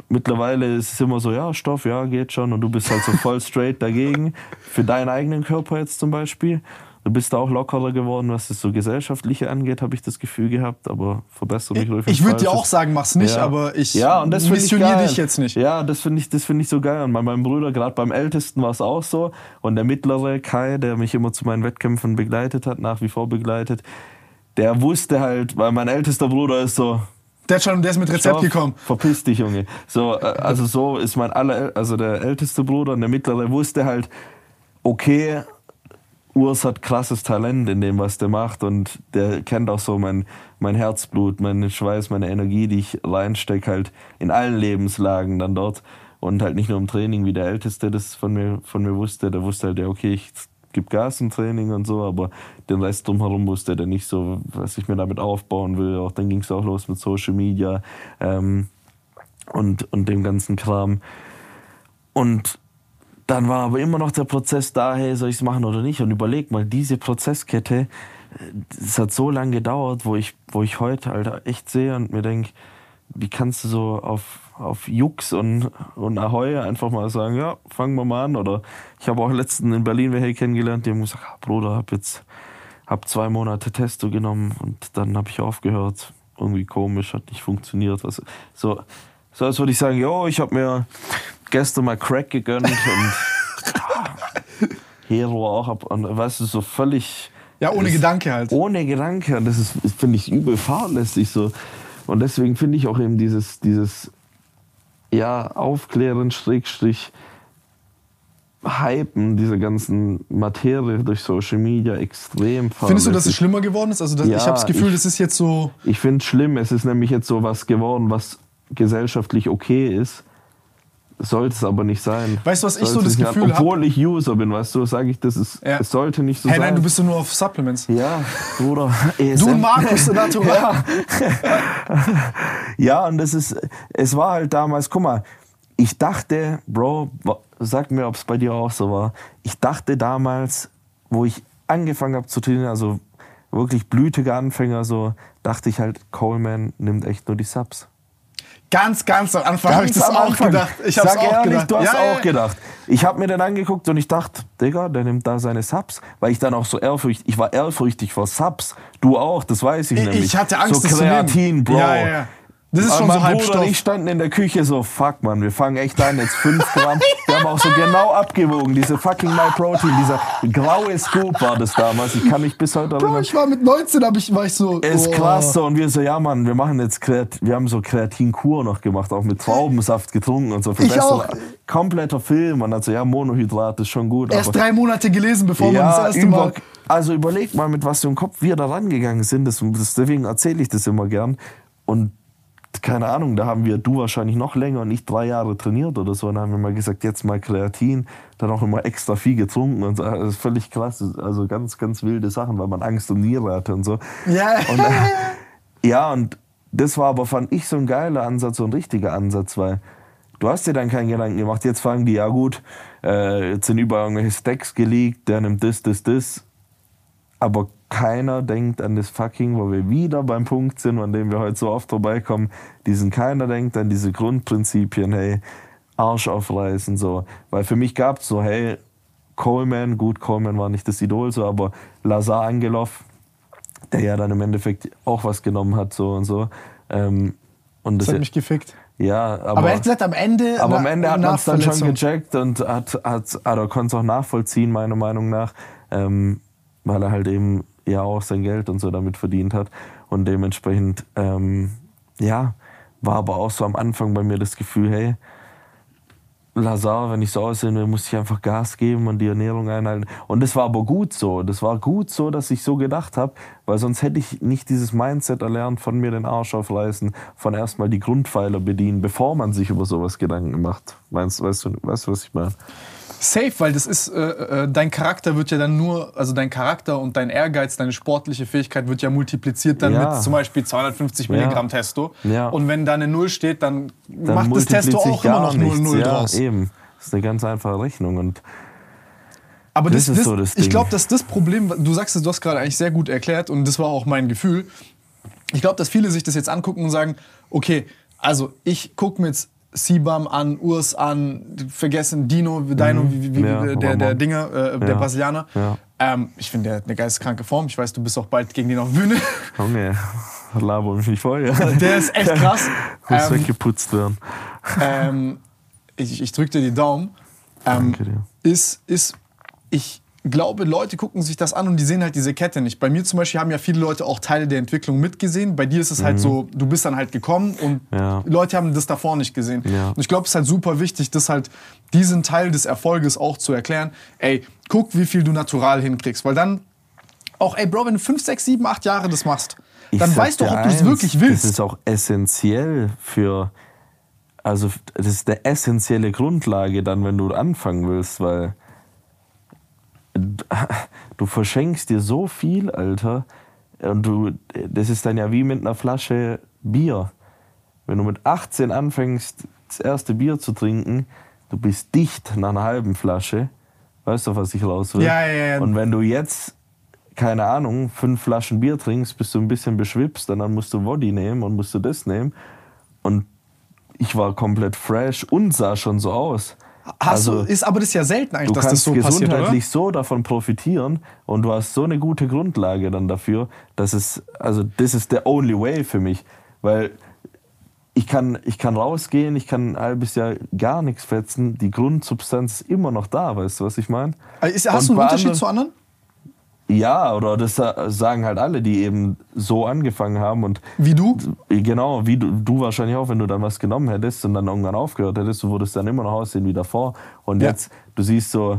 Speaker 2: mittlerweile ist es immer so, ja, Stoff, ja, geht schon. Und du bist halt so voll straight dagegen. Für deinen eigenen Körper jetzt zum Beispiel. Du bist da auch lockerer geworden, was das so gesellschaftliche angeht, habe ich das Gefühl gehabt. Aber verbessere mich ruhig.
Speaker 1: Ich würde dir auch sagen, mach's nicht,
Speaker 2: Ja.
Speaker 1: aber ich
Speaker 2: ja, und das
Speaker 1: missioniere dich jetzt nicht.
Speaker 2: Ja, das finde ich, das find ich so geil. Und bei meinem Bruder, gerade beim Ältesten, war es auch so. Und der mittlere Kai, der mich immer zu meinen Wettkämpfen begleitet hat, nach wie vor begleitet, der wusste halt, weil mein ältester Bruder ist so,
Speaker 1: Der, hat schon, der ist mit Rezept
Speaker 2: Stoff,
Speaker 1: gekommen.
Speaker 2: Verpiss dich, Junge. So, äh, also so ist mein aller, also der älteste Bruder und der mittlere wusste halt, okay, Urs hat krasses Talent in dem, was der macht und der kennt auch so mein, mein Herzblut, meinen Schweiß, meine Energie, die ich reinstecke halt in allen Lebenslagen dann dort und halt nicht nur im Training, wie der Älteste das von mir, von mir wusste, der wusste halt, ja okay, ich gebe Gas im Training und so, aber den Rest drumherum wusste der nicht so, was ich mir damit aufbauen will. Auch dann ging es auch los mit Social Media ähm, und, und dem ganzen Kram. Und dann war aber immer noch der Prozess da, hey, soll ich es machen oder nicht? Und überleg mal, diese Prozesskette, es hat so lange gedauert, wo ich, wo ich heute Alter, echt sehe und mir denke, wie kannst du so auf, auf Jux und, und Ahoi einfach mal sagen, ja, fangen wir mal an. Oder ich habe auch letztens in Berlin welche kennengelernt, die haben gesagt, ah, Bruder, hab jetzt hab zwei Monate Testo genommen und dann habe ich aufgehört. Irgendwie komisch, hat nicht funktioniert. Was, so, so als würde ich sagen, jo, ich habe mir gestern mal Crack gegönnt und Hero auch ab, und weißt du, so völlig
Speaker 1: Ja, ohne
Speaker 2: das-
Speaker 1: Gedanke halt.
Speaker 2: ohne Gedanke. Und das ist, finde ich, übel fahrlässig so. Und deswegen finde ich auch eben dieses, dieses ja, Aufklären, Schrägstrich, Hypen dieser ganzen Materie durch Social Media extrem.
Speaker 1: Findest du, dass es schlimmer geworden ist? Also das,
Speaker 2: Ja,
Speaker 1: ich habe das Gefühl,
Speaker 2: ich-
Speaker 1: das ist jetzt so.
Speaker 2: Ich finde es schlimm. Es ist nämlich jetzt so was geworden, was gesellschaftlich okay ist. Sollte es aber nicht sein.
Speaker 1: Weißt du, was ich so
Speaker 2: Sollte
Speaker 1: das. Gefühl hab?
Speaker 2: Obwohl ich User bin, weißt du, sage ich, das ist,
Speaker 1: Ja.
Speaker 2: es sollte nicht so
Speaker 1: Hey,
Speaker 2: sein.
Speaker 1: nein, du bist doch nur auf Supplements.
Speaker 2: ja, Bruder.
Speaker 1: Du
Speaker 2: ESM.
Speaker 1: und Markus, Natural.
Speaker 2: Ja, und das ist, es war halt damals, guck mal, ich dachte, Bro, sag mir, ob es bei dir auch so war. Ich dachte damals, wo ich angefangen habe zu trainieren, also wirklich blütige Anfänger, so, dachte ich halt, Coleman nimmt echt nur die Subs.
Speaker 1: Ganz, ganz am Anfang habe ich das auch
Speaker 2: Anfang.
Speaker 1: gedacht. Ich
Speaker 2: Sag
Speaker 1: auch
Speaker 2: ehrlich,
Speaker 1: gedacht.
Speaker 2: du hast
Speaker 1: Ja, ja,
Speaker 2: auch gedacht. Ich habe mir den angeguckt und ich dachte, Digga, der nimmt da seine Subs. Weil ich dann auch so ehrfürchtig, ich war ehrfürchtig vor Subs. Du auch, das weiß ich,
Speaker 1: Ich-
Speaker 2: nämlich.
Speaker 1: ich hatte Angst,
Speaker 2: so. Kreatin, Bro.
Speaker 1: Ja, ja, ja. Das ist schon
Speaker 2: mein
Speaker 1: so
Speaker 2: Bruder
Speaker 1: Halbstoff.
Speaker 2: und ich standen in der Küche so, fuck man, wir fangen echt an, jetzt 5 Gramm. Wir haben auch so genau abgewogen, diese fucking My Protein, dieser graue Scoop war das damals. Ich kann mich bis heute
Speaker 1: Bro,
Speaker 2: erinnern.
Speaker 1: ich war mit 19, hab ich, war ich so.
Speaker 2: Ist
Speaker 1: oh.
Speaker 2: krass so. Und wir so, ja Mann, wir machen jetzt Kreat wir haben so Kreatinkur noch gemacht, auch mit Traubensaft getrunken und so. Für
Speaker 1: Ich auch.
Speaker 2: Kompletter Film. Man hat so, ja, Monohydrat ist schon gut.
Speaker 1: Erst
Speaker 2: aber
Speaker 1: drei Monate gelesen, bevor man das
Speaker 2: ja,
Speaker 1: erste Mal.
Speaker 2: also überleg mal, mit was für einem Kopf wir da rangegangen sind. Das, deswegen erzähle ich das immer gern. Und keine Ahnung, da haben wir, du wahrscheinlich noch länger und ich drei Jahre trainiert oder so. Und dann haben wir mal gesagt, jetzt mal Kreatin, dann auch immer extra viel getrunken und so. Das ist völlig krass. Also ganz, ganz wilde Sachen, weil man Angst um Niere hatte und so.
Speaker 1: Ja.
Speaker 2: Und, äh, ja, und das war aber, fand ich, so ein geiler Ansatz, so ein richtiger Ansatz, weil du hast dir dann keinen Gedanken gemacht. Jetzt fragen die, ja gut, äh, jetzt sind überall irgendwelche Stacks geleakt, der nimmt das, das, das. Aber keiner denkt an das fucking, wo wir wieder beim Punkt sind, an dem wir heute so oft vorbeikommen. Diesen keiner denkt an diese Grundprinzipien, hey, Arsch aufreißen, so. Weil für mich gab es so, hey, Coleman, gut, Coleman war nicht das Idol, so, aber Lazar Angelov, der ja dann im Endeffekt auch was genommen hat, so und so. Ähm, und
Speaker 1: Das
Speaker 2: das,
Speaker 1: hat mich gefickt.
Speaker 2: ja, aber,
Speaker 1: Aber ehrlich gesagt, am Ende.
Speaker 2: aber am Ende hat man es dann schon gecheckt und hat, hat, oder konnte es auch nachvollziehen, meiner Meinung nach, ähm, weil er halt eben ja auch sein Geld und so damit verdient hat. Und dementsprechend, ähm, ja, war aber auch so am Anfang bei mir das Gefühl, hey, Lazar, wenn ich so aussehen will, muss ich einfach Gas geben und die Ernährung einhalten. Und das war aber gut so. Das war gut so, dass ich so gedacht habe, weil sonst hätte ich nicht dieses Mindset erlernt, von mir den Arsch aufreißen, von erstmal die Grundpfeiler bedienen, bevor man sich über sowas Gedanken macht. Meinst, weißt, du, weißt du, was ich meine?
Speaker 1: Safe, weil das ist, äh, äh, dein Charakter wird ja dann nur, also dein Charakter und dein Ehrgeiz, deine sportliche Fähigkeit wird ja multipliziert dann
Speaker 2: Ja.
Speaker 1: mit zum Beispiel 250
Speaker 2: Ja.
Speaker 1: Milligramm Testo.
Speaker 2: Ja.
Speaker 1: Und wenn da eine Null steht, dann,
Speaker 2: Dann
Speaker 1: macht das Testo auch immer noch
Speaker 2: nichts.
Speaker 1: 0-0
Speaker 2: ja,
Speaker 1: draus.
Speaker 2: eben. Das ist eine ganz einfache Rechnung. Und
Speaker 1: Aber das,
Speaker 2: Das ist so das
Speaker 1: ich
Speaker 2: Ding.
Speaker 1: glaube, dass das Problem, du sagst es, du hast gerade eigentlich sehr gut erklärt und das war auch mein Gefühl. Ich glaube, dass viele sich das jetzt angucken und sagen, okay, also ich gucke mir jetzt Sibam an, Urs an, vergessen Dino, Dino, wie, wie,
Speaker 2: Mhm. Ja,
Speaker 1: wie, der, der. Dinger, äh, der
Speaker 2: Ja.
Speaker 1: Brasilianer.
Speaker 2: Ja.
Speaker 1: Ähm, ich finde, der hat eine geisteskranke Form. Ich weiß, du bist auch bald gegen den auf der Bühne.
Speaker 2: Junge, laber mich nicht voll. Ja.
Speaker 1: Der ist echt krass.
Speaker 2: Muss
Speaker 1: Ähm,
Speaker 2: weggeputzt werden.
Speaker 1: ähm, ich, ich drücke dir die Daumen. Ähm,
Speaker 2: Danke dir.
Speaker 1: Ist, ist, ich glaube, Leute gucken sich das an und die sehen halt diese Kette nicht. Bei mir zum Beispiel haben ja viele Leute auch Teile der Entwicklung mitgesehen. Bei dir ist es halt so, du bist dann halt gekommen und
Speaker 2: Mhm. Ja.
Speaker 1: Leute haben das davor nicht gesehen.
Speaker 2: Ja.
Speaker 1: Und ich glaube, es ist halt super wichtig, das halt diesen Teil des Erfolges auch zu erklären. Ey, guck, wie viel du natural hinkriegst. Weil dann auch, ey Bro, wenn du 5, 6, 7, 8 Jahre das machst,
Speaker 2: Ich
Speaker 1: dann weißt du ob du es wirklich willst.
Speaker 2: Das ist auch essentiell für, also das ist eine essentielle Grundlage dann, wenn du anfangen willst, weil du verschenkst dir so viel, Alter. Und du, das ist dann ja wie mit einer Flasche Bier. Wenn du mit 18 anfängst, das erste Bier zu trinken, du bist dicht nach einer halben Flasche. Weißt du, was ich raus will?
Speaker 1: Ja, ja, ja.
Speaker 2: Und wenn du jetzt, keine Ahnung, fünf Flaschen Bier trinkst, bist du ein bisschen beschwipst, und dann musst du Woddy nehmen und musst du das nehmen. Und ich war komplett fresh und sah schon so aus.
Speaker 1: Hast
Speaker 2: also,
Speaker 1: du, ist aber das ist ja selten eigentlich,
Speaker 2: du
Speaker 1: dass das
Speaker 2: kannst
Speaker 1: so passiert, oder?
Speaker 2: gesundheitlich so davon profitieren und du hast so eine gute Grundlage dann dafür, dass es, also das ist der only way für mich, weil ich kann, ich kann rausgehen, ich kann ein halbes Jahr gar nichts fetzen, die Grundsubstanz ist immer noch da, weißt du, was ich meine?
Speaker 1: Also hast
Speaker 2: Und
Speaker 1: du einen Unterschied
Speaker 2: anderen-
Speaker 1: zu anderen?
Speaker 2: Ja, oder das sa- sagen halt alle, die eben so angefangen haben und
Speaker 1: Wie du?
Speaker 2: Genau, wie du, du wahrscheinlich auch, wenn du dann was genommen hättest und dann irgendwann aufgehört hättest, du würdest dann immer noch aussehen wie davor. Und
Speaker 1: Ja.
Speaker 2: jetzt, du siehst so,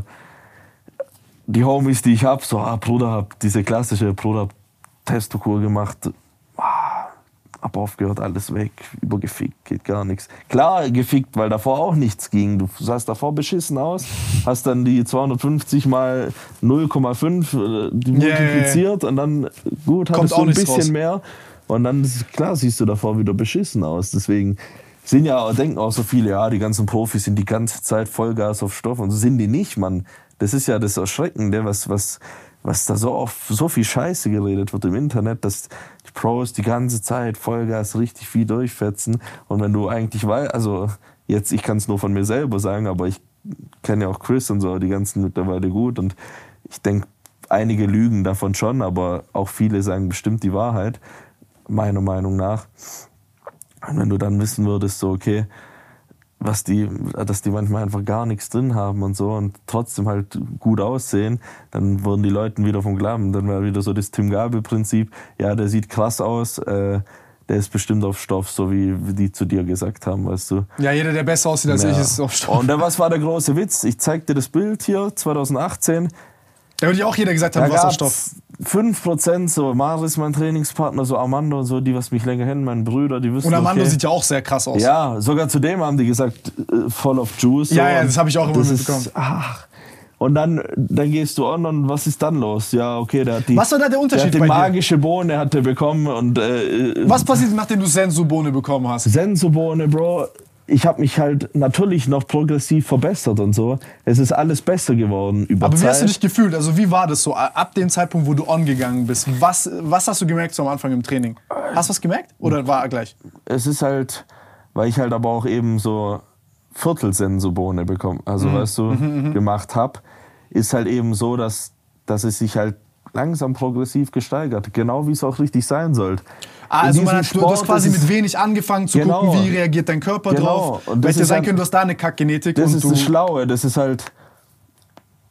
Speaker 2: die Homies, die ich hab, so, ah, Bruder, hab diese klassische Bruder, Testokur gemacht. Hab aufgehört, alles weg, übergefickt, geht gar nichts. Klar, gefickt, weil davor auch nichts ging. Du sahst davor beschissen aus, hast dann die 250 mal 0,5 äh, die
Speaker 1: Yeah,
Speaker 2: multipliziert und dann, gut, hattest
Speaker 1: auch
Speaker 2: du ein bisschen
Speaker 1: raus.
Speaker 2: mehr und dann, klar, siehst du davor wieder beschissen aus. Deswegen sind ja, denken auch so viele, ja, die ganzen Profis sind die ganze Zeit Vollgas auf Stoff und so sind die nicht, Mann. Das ist ja das Erschreckende, was, was, was da so oft so viel Scheiße geredet wird im Internet, dass die Pros die ganze Zeit Vollgas richtig viel durchfetzen. Und wenn du eigentlich weißt, also jetzt, ich kann es nur von mir selber sagen, aber ich kenne ja auch Chris und so, die ganzen mittlerweile gut. Und ich denke, einige lügen davon schon, aber auch viele sagen bestimmt die Wahrheit, meiner Meinung nach. Und wenn du dann wissen würdest, so, okay, was die, dass die manchmal einfach gar nichts drin haben und so und trotzdem halt gut aussehen, dann würden die Leute wieder vom Glauben. Dann wäre wieder so das Tim Gabel-Prinzip, ja, der sieht krass aus, äh, der ist bestimmt auf Stoff, so wie die zu dir gesagt haben, weißt du.
Speaker 1: Ja, jeder, der besser aussieht als
Speaker 2: Ja.
Speaker 1: ich, ist auf Stoff.
Speaker 2: Und dann, was war der große Witz? Ich zeig dir das Bild hier, 2018.
Speaker 1: Da würde ich auch jeder gesagt haben,
Speaker 2: Da
Speaker 1: du warst auf
Speaker 2: gab's
Speaker 1: Stoff.
Speaker 2: 5% so, Maris, mein Trainingspartner, so Armando und so, die, was mich länger kennen, meine Brüder, die wissen,
Speaker 1: Und Armando
Speaker 2: okay.
Speaker 1: sieht ja auch sehr krass aus.
Speaker 2: Ja, sogar zu dem haben die gesagt, äh, voll of Juice.
Speaker 1: Ja,
Speaker 2: so.
Speaker 1: ja, das hab ich auch immer mitbekommen.
Speaker 2: Ist, ach. Und dann, dann gehst du an und was ist dann los? Ja, okay, der hat die.
Speaker 1: Was war da der
Speaker 2: der
Speaker 1: Unterschied
Speaker 2: hat die
Speaker 1: bei dir?
Speaker 2: magische Bohne hat er bekommen und äh,
Speaker 1: Was passiert, nachdem du Sensu-Bohne bekommen hast?
Speaker 2: Sensobohne, Bro. Ich habe mich halt natürlich noch progressiv verbessert und so. Es ist alles besser geworden über
Speaker 1: Aber wie
Speaker 2: Zeit.
Speaker 1: hast du dich gefühlt? Also wie war das so ab dem Zeitpunkt, wo du on gegangen bist? Was, was hast du gemerkt so am Anfang im Training? Hast du was gemerkt? Oder war gleich?
Speaker 2: es ist halt, weil ich halt aber auch eben so Viertelsensobohne bekommen, also weißt du, gemacht habe, ist halt eben so, dass, dass es sich halt langsam progressiv gesteigert. Genau wie es auch richtig sein sollte.
Speaker 1: Ah, also man hat, du hast
Speaker 2: Sport
Speaker 1: quasi mit wenig angefangen zu
Speaker 2: Genau.
Speaker 1: gucken, wie reagiert dein Körper
Speaker 2: Genau.
Speaker 1: drauf. Hätte
Speaker 2: ist
Speaker 1: sein
Speaker 2: halt-
Speaker 1: können, du hast da eine Kackgenetik
Speaker 2: Das ist das Schlaue. Das ist halt,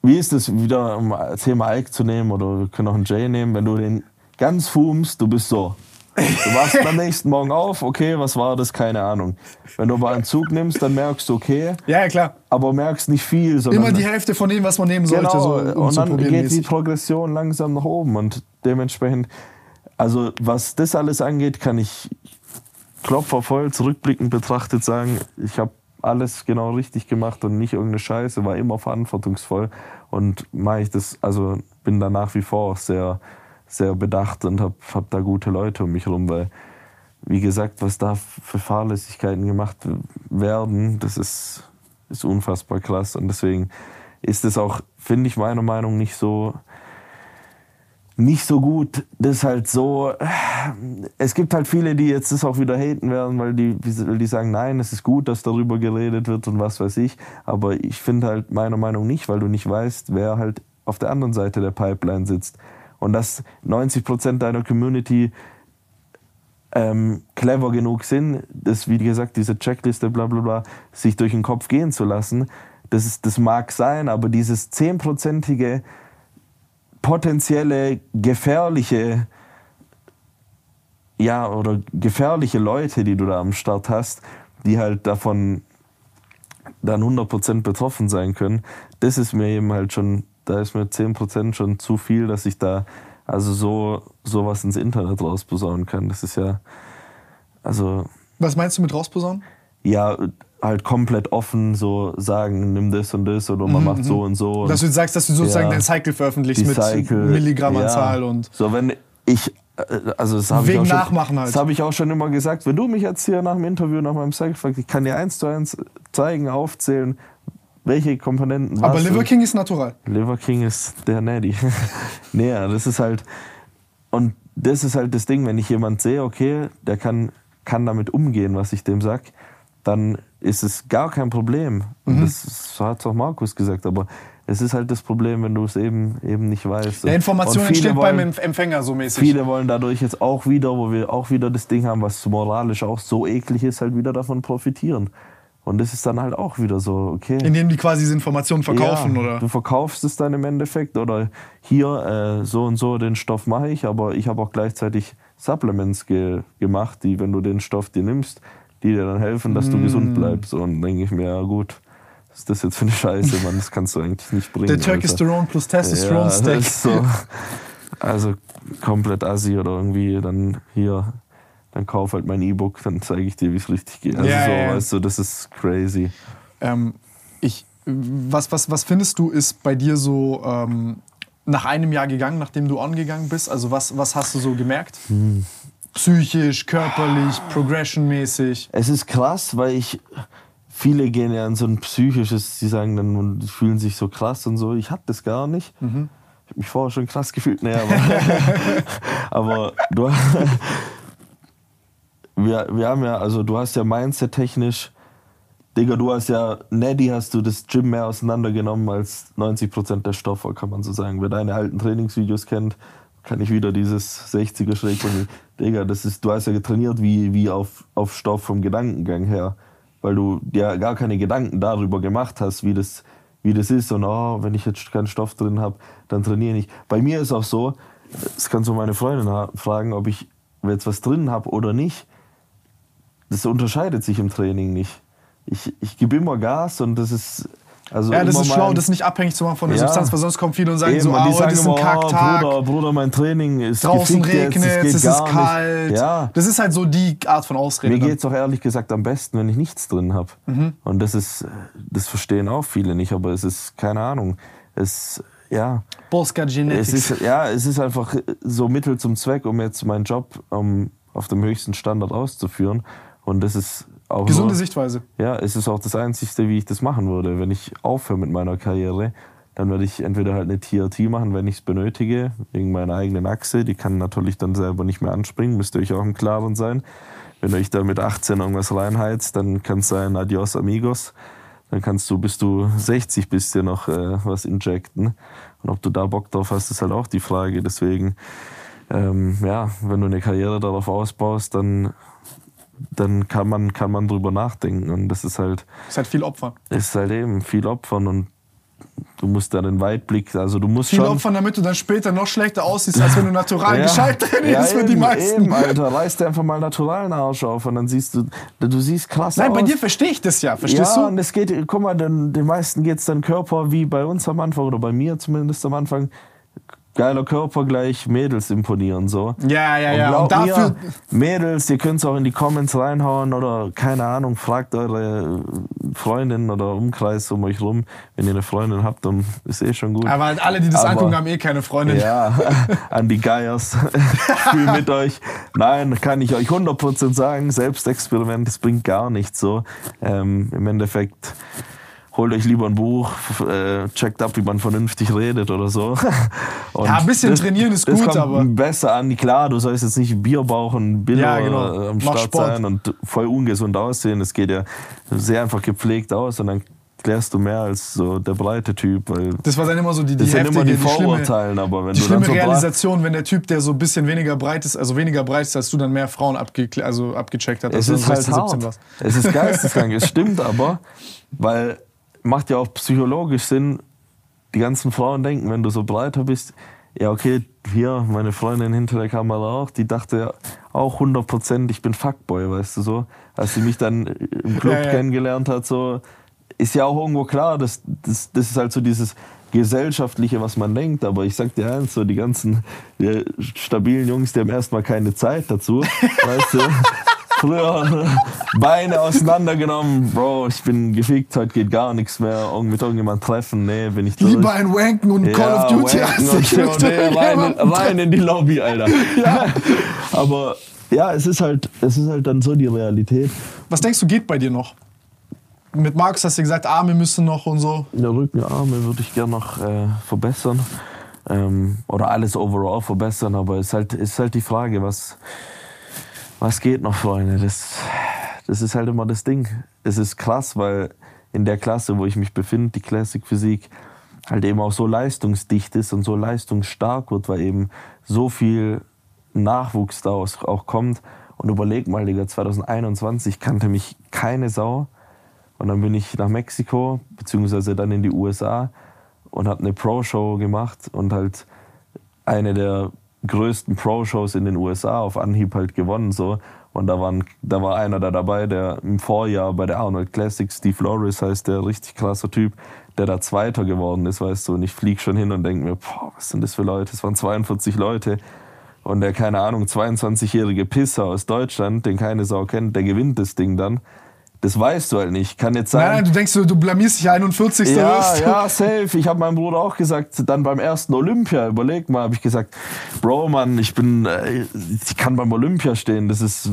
Speaker 2: wie ist das wieder, um das Thema Ike zu nehmen oder wir können auch einen Jay nehmen, wenn du den ganz fumst, du bist so. Du wachst am nächsten Morgen auf, okay, was war das? Keine Ahnung. Wenn du aber einen Zug nimmst, dann merkst du, okay,
Speaker 1: Ja, ja, klar.
Speaker 2: aber merkst nicht viel. Sondern
Speaker 1: Immer die Hälfte von dem, was man nehmen sollte,
Speaker 2: genau,
Speaker 1: so, um
Speaker 2: und dann geht die. Progression langsam nach oben und dementsprechend, also was das alles angeht, kann ich Klopfer voll zurückblickend betrachtet sagen, ich habe alles genau richtig gemacht und nicht irgendeine Scheiße, war immer verantwortungsvoll und mache ich das, also bin da nach wie vor auch sehr, sehr bedacht und habe hab da gute Leute um mich herum, weil wie gesagt, was da für Fahrlässigkeiten gemacht werden, das ist, ist unfassbar krass und deswegen ist es auch, finde ich meiner Meinung nach nicht so nicht so gut. Das ist halt so. Es gibt halt viele, die jetzt das auch wieder haten werden, weil die, die sagen, nein, es ist gut, dass darüber geredet wird und was weiß ich. Aber ich finde halt meiner Meinung nicht, weil du nicht weißt, wer halt auf der anderen Seite der Pipeline sitzt. Und dass 90 Prozent deiner Community ähm, clever genug sind, das, wie gesagt, diese Checkliste, bla bla bla, sich durch den Kopf gehen zu lassen. Das, ist, das mag sein, aber dieses 10-prozentige potenzielle gefährliche ja oder gefährliche Leute, die du da am Start hast, die halt davon dann 100% betroffen sein können, das ist mir eben halt schon, da ist mir 10% schon zu viel, dass ich da also so sowas ins Internet rausposaunen kann. Das ist ja also
Speaker 1: Was meinst du mit rausposaunen?
Speaker 2: ja halt komplett offen so sagen, nimm das und das oder man macht so und so.
Speaker 1: Dass du sagst, dass du sozusagen
Speaker 2: Ja.
Speaker 1: dein Cycle veröffentlichst mit
Speaker 2: Cycle,
Speaker 1: Milligrammanzahl
Speaker 2: ja.
Speaker 1: und...
Speaker 2: so wenn ich äh, also das habe ich auch schon,
Speaker 1: Nachmachen halt.
Speaker 2: Das habe ich auch schon immer gesagt. Wenn du mich jetzt hier nach dem Interview nach meinem Cycle fragst, ich kann dir eins zu eins zeigen, aufzählen, welche Komponenten.
Speaker 1: Aber Liver
Speaker 2: und-
Speaker 1: King ist natural.
Speaker 2: Liver King ist der Neddy. nee, ja, das ist halt und das ist halt das Ding, wenn ich jemand sehe, okay, der kann kann damit umgehen, was ich dem sag, dann ist es gar kein Problem.
Speaker 1: Mhm.
Speaker 2: Und das hat auch Markus gesagt, aber es ist halt das Problem, wenn du es eben, eben nicht weißt.
Speaker 1: Der Information entsteht beim
Speaker 2: wollen-
Speaker 1: Empfänger so mäßig.
Speaker 2: Viele wollen dadurch jetzt auch wieder, wo wir auch wieder das Ding haben, was moralisch auch so eklig ist, halt wieder davon profitieren. Und das ist dann halt auch wieder so, okay.
Speaker 1: Indem die quasi diese Informationen verkaufen,
Speaker 2: ja,
Speaker 1: oder?
Speaker 2: Du verkaufst es dann im Endeffekt oder hier äh, so und so den Stoff mache ich, aber ich habe auch gleichzeitig Supplements ge gemacht, die, wenn du den Stoff dir nimmst, die dir dann helfen, dass
Speaker 1: Mm.
Speaker 2: du gesund bleibst. Und denke ich mir, ja gut, was ist das jetzt für eine Scheiße, Mann, das kannst du eigentlich nicht bringen.
Speaker 1: Der. Testosteron plus
Speaker 2: das ist so, also komplett assi oder irgendwie dann hier, dann kauf halt mein E-Book, dann zeige ich dir, wie es richtig geht. Also
Speaker 1: Ja,
Speaker 2: so,
Speaker 1: ja.
Speaker 2: weißt du, das ist crazy.
Speaker 1: Ähm, ich, was, was, was findest du, ist bei dir so ähm, nach einem Jahr gegangen, nachdem du angegangen bist? Also was, was hast du so gemerkt? Psychisch, körperlich, progressionmäßig?
Speaker 2: Es ist krass, weil ich. Viele gehen ja in so ein psychisches, die sagen dann und die fühlen sich so krass und so. Ich hatte das gar nicht. Ich habe mich vorher schon krass gefühlt. Nee, aber, aber du, wir, wir haben ja, also du hast ja Mindset-technisch, Digga, du hast ja, Neddy hast du das Gym mehr auseinandergenommen als 90% der Stoffe, kann man so sagen. Wer deine alten Trainingsvideos kennt, kann ich wieder dieses 60er schräg von Digga, das ist, du hast ja getrainiert wie, wie auf, auf Stoff vom Gedankengang her. Weil du dir gar keine Gedanken darüber gemacht hast, wie das, wie das ist. Und oh, wenn ich jetzt keinen Stoff drin habe, dann trainiere ich. Bei mir ist auch so, das kannst du meine Freundin fragen, ob ich jetzt was drin habe oder nicht. Das unterscheidet sich im Training nicht. Ich, ich gebe immer Gas und das ist. Also
Speaker 1: Ja, das
Speaker 2: immer
Speaker 1: ist schlau, das nicht abhängig zu machen von der
Speaker 2: Ja.
Speaker 1: Substanz, weil sonst kommen viele und sagen
Speaker 2: Eben,
Speaker 1: so, ah, heute ist ein
Speaker 2: immer,
Speaker 1: Kacktag,
Speaker 2: Bruder, Bruder, mein Training ist
Speaker 1: draußen regnet, es
Speaker 2: gar
Speaker 1: ist kalt.
Speaker 2: Ja,
Speaker 1: Das ist halt so die Art von Ausrede.
Speaker 2: mir geht es auch ehrlich gesagt am besten, wenn ich nichts drin habe.
Speaker 1: Mhm.
Speaker 2: Und das ist, das verstehen auch viele nicht, aber es ist, keine Ahnung, es, ja,
Speaker 1: Bosca
Speaker 2: es
Speaker 1: Genetics.
Speaker 2: ist, ja, es ist einfach so Mittel zum Zweck, um jetzt meinen Job ähm, auf dem höchsten Standard auszuführen. Und das ist auch
Speaker 1: Gesunde
Speaker 2: nur,
Speaker 1: Sichtweise.
Speaker 2: ja, es ist auch das Einzige, wie ich das machen würde. Wenn ich aufhöre mit meiner Karriere, dann werde ich entweder halt eine TRT machen, wenn ich es benötige, wegen meiner eigenen Achse. Die kann natürlich dann selber nicht mehr anspringen, müsst ihr euch auch im Klaren sein. Wenn ihr euch da mit 18 irgendwas reinheizt, dann kann es sein, adios amigos. Dann kannst du, bis du 60 bist, dir noch äh, was injecten. Und ob du da Bock drauf hast, ist halt auch die Frage. Deswegen, ähm, ja, wenn du eine Karriere darauf ausbaust, dann, dann kann man, kann man drüber nachdenken. Und das ist halt,
Speaker 1: ist halt viel Opfer.
Speaker 2: ist halt eben viel Opfern und du musst da den Weitblick, also du musst
Speaker 1: Viel
Speaker 2: schon...
Speaker 1: Opfern, damit du dann später noch schlechter aussiehst, als wenn du natural gescheit trainierst
Speaker 2: ja,
Speaker 1: für die meisten.
Speaker 2: Eben, Alter, reiß dir einfach mal naturalen Arsch auf und dann siehst du, du siehst krass
Speaker 1: Nein,
Speaker 2: aus.
Speaker 1: bei dir verstehe ich das ja, verstehst
Speaker 2: ja,
Speaker 1: du?
Speaker 2: und es geht, guck mal, den, den meisten geht's dann Körper wie bei uns am Anfang oder bei mir zumindest am Anfang. Geiler Körper gleich Mädels imponieren so.
Speaker 1: Ja, ja, ja. Und dafür,
Speaker 2: mir, Mädels, ihr könnt es auch in die Comments reinhauen oder keine Ahnung, fragt eure Freundin oder Umkreis um euch rum. Wenn ihr eine Freundin habt, dann ist eh schon gut.
Speaker 1: aber alle, die das
Speaker 2: Aber-
Speaker 1: angucken, haben eh keine Freundin.
Speaker 2: Ja, an die Geiers. Ich spiele mit euch. Nein, kann ich euch 100% sagen, Selbstexperiment, das bringt gar nichts so. Ähm, Im Endeffekt holt euch lieber ein Buch, äh, checkt ab, wie man vernünftig redet oder so. Und
Speaker 1: Ja, ein bisschen trainieren ist
Speaker 2: das
Speaker 1: gut, aber-
Speaker 2: besser an. Klar, du sollst jetzt nicht Bierbauch und Biller
Speaker 1: Ja, genau.
Speaker 2: äh, am Start
Speaker 1: Sport.
Speaker 2: sein und voll ungesund aussehen. Es geht ja sehr einfach gepflegt aus und dann klärst du mehr als so der breite Typ. Weil
Speaker 1: Das war dann immer so die, die
Speaker 2: das
Speaker 1: heftige,
Speaker 2: immer die
Speaker 1: die
Speaker 2: Vorurteilen, aber wenn
Speaker 1: die
Speaker 2: du dann
Speaker 1: schlimme
Speaker 2: so bra-
Speaker 1: Realisation, wenn der Typ, der so ein bisschen weniger breit ist, also weniger breit ist, als du dann mehr Frauen abge also abgecheckt hat.
Speaker 2: Es
Speaker 1: als
Speaker 2: ist halt
Speaker 1: 16, 17
Speaker 2: hart. Es ist geisteskrank. es stimmt aber, weil macht ja auch psychologisch Sinn. Die ganzen Frauen denken, wenn du so breiter bist, ja okay, hier meine Freundin hinter der Kamera auch, die dachte ja auch 100% ich bin Fuckboy, weißt du so. Als sie mich dann im Club
Speaker 1: Ja, ja.
Speaker 2: kennengelernt hat, so ist ja auch irgendwo klar, dass das, das ist halt so dieses gesellschaftliche, was man denkt. Aber ich sag dir eins, so die ganzen die stabilen Jungs, die haben erstmal keine Zeit dazu, weißt du. Früher Beine auseinandergenommen, Bro, ich bin gefickt, heute geht gar nichts mehr. Irgend mit irgendjemand treffen, nee, bin ich durch.
Speaker 1: Lieber ein Wanken und Call of Duty. als
Speaker 2: und
Speaker 1: ich
Speaker 2: so,
Speaker 1: mit
Speaker 2: nee, rein, rein in die Lobby, Alter. Aber ja, es ist halt, es ist halt dann so die Realität.
Speaker 1: Was denkst du, geht bei dir noch? Mit Markus hast du gesagt, Arme müssen noch und so.
Speaker 2: Der Rückenarme würde ich gerne noch äh, verbessern. Ähm, oder alles overall verbessern, aber es ist halt, ist halt die Frage, was, was geht noch, Freunde? Das, das ist halt immer das Ding. Es ist krass, weil in der Klasse, wo ich mich befinde, die Classic Physik, halt eben auch so leistungsdicht ist und so leistungsstark wird, weil eben so viel Nachwuchs daraus auch kommt. Und überleg mal, Digga, 2021 kannte mich keine Sau. Und dann bin ich nach Mexiko, beziehungsweise dann in die USA und habe eine Pro-Show gemacht und halt eine der größten Pro-Shows in den USA auf Anhieb halt gewonnen. So. Und da, waren, da war einer da dabei, der im Vorjahr bei der Arnold Classic, Steve Loris heißt der, richtig krasser Typ, der da Zweiter geworden ist, weißt du. Und ich flieg schon hin und denke mir, boah, was sind das für Leute? Es waren 42 Leute. und der, keine Ahnung, 22-jährige Pisser aus Deutschland, den keine Sau kennt, der gewinnt das Ding dann. Das weißt du halt nicht. Kann jetzt sein.
Speaker 1: Nein, nein, du denkst, du, du blamierst dich 41.
Speaker 2: Ja,
Speaker 1: wirst.
Speaker 2: ja, safe. Ich habe meinem Bruder auch gesagt, dann beim ersten Olympia, überleg mal, habe ich gesagt, Bro, Mann, ich bin, äh, ich kann beim Olympia stehen. Das ist äh,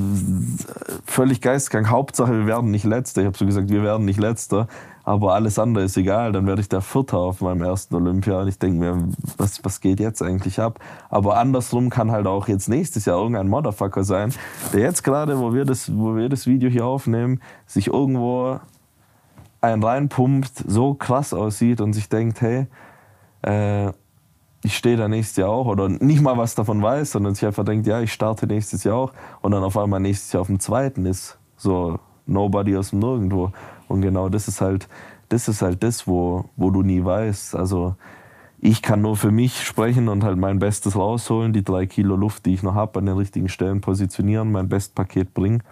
Speaker 2: völlig geistkrank. Hauptsache, wir werden nicht Letzter. Ich habe so gesagt, wir werden nicht Letzter. Aber alles andere ist egal. Dann werde ich der Vierter auf meinem ersten Olympia. Und ich denke mir, was, was geht jetzt eigentlich ab? Aber andersrum kann halt auch jetzt nächstes Jahr irgendein Motherfucker sein, der jetzt gerade, wo wir das, wo wir das Video hier aufnehmen, sich irgendwo einen reinpumpt, so krass aussieht und sich denkt, hey, äh, ich stehe da nächstes Jahr auch oder nicht mal was davon weiß, sondern sich einfach denkt, ja, ich starte nächstes Jahr auch und dann auf einmal nächstes Jahr auf dem zweiten ist. So nobody aus dem Nirgendwo. Und genau das ist halt, das ist halt das, wo, wo du nie weißt. Also ich kann nur für mich sprechen und halt mein Bestes rausholen, die drei Kilo Luft, die ich noch habe, an den richtigen Stellen positionieren, mein Bestpaket bringen.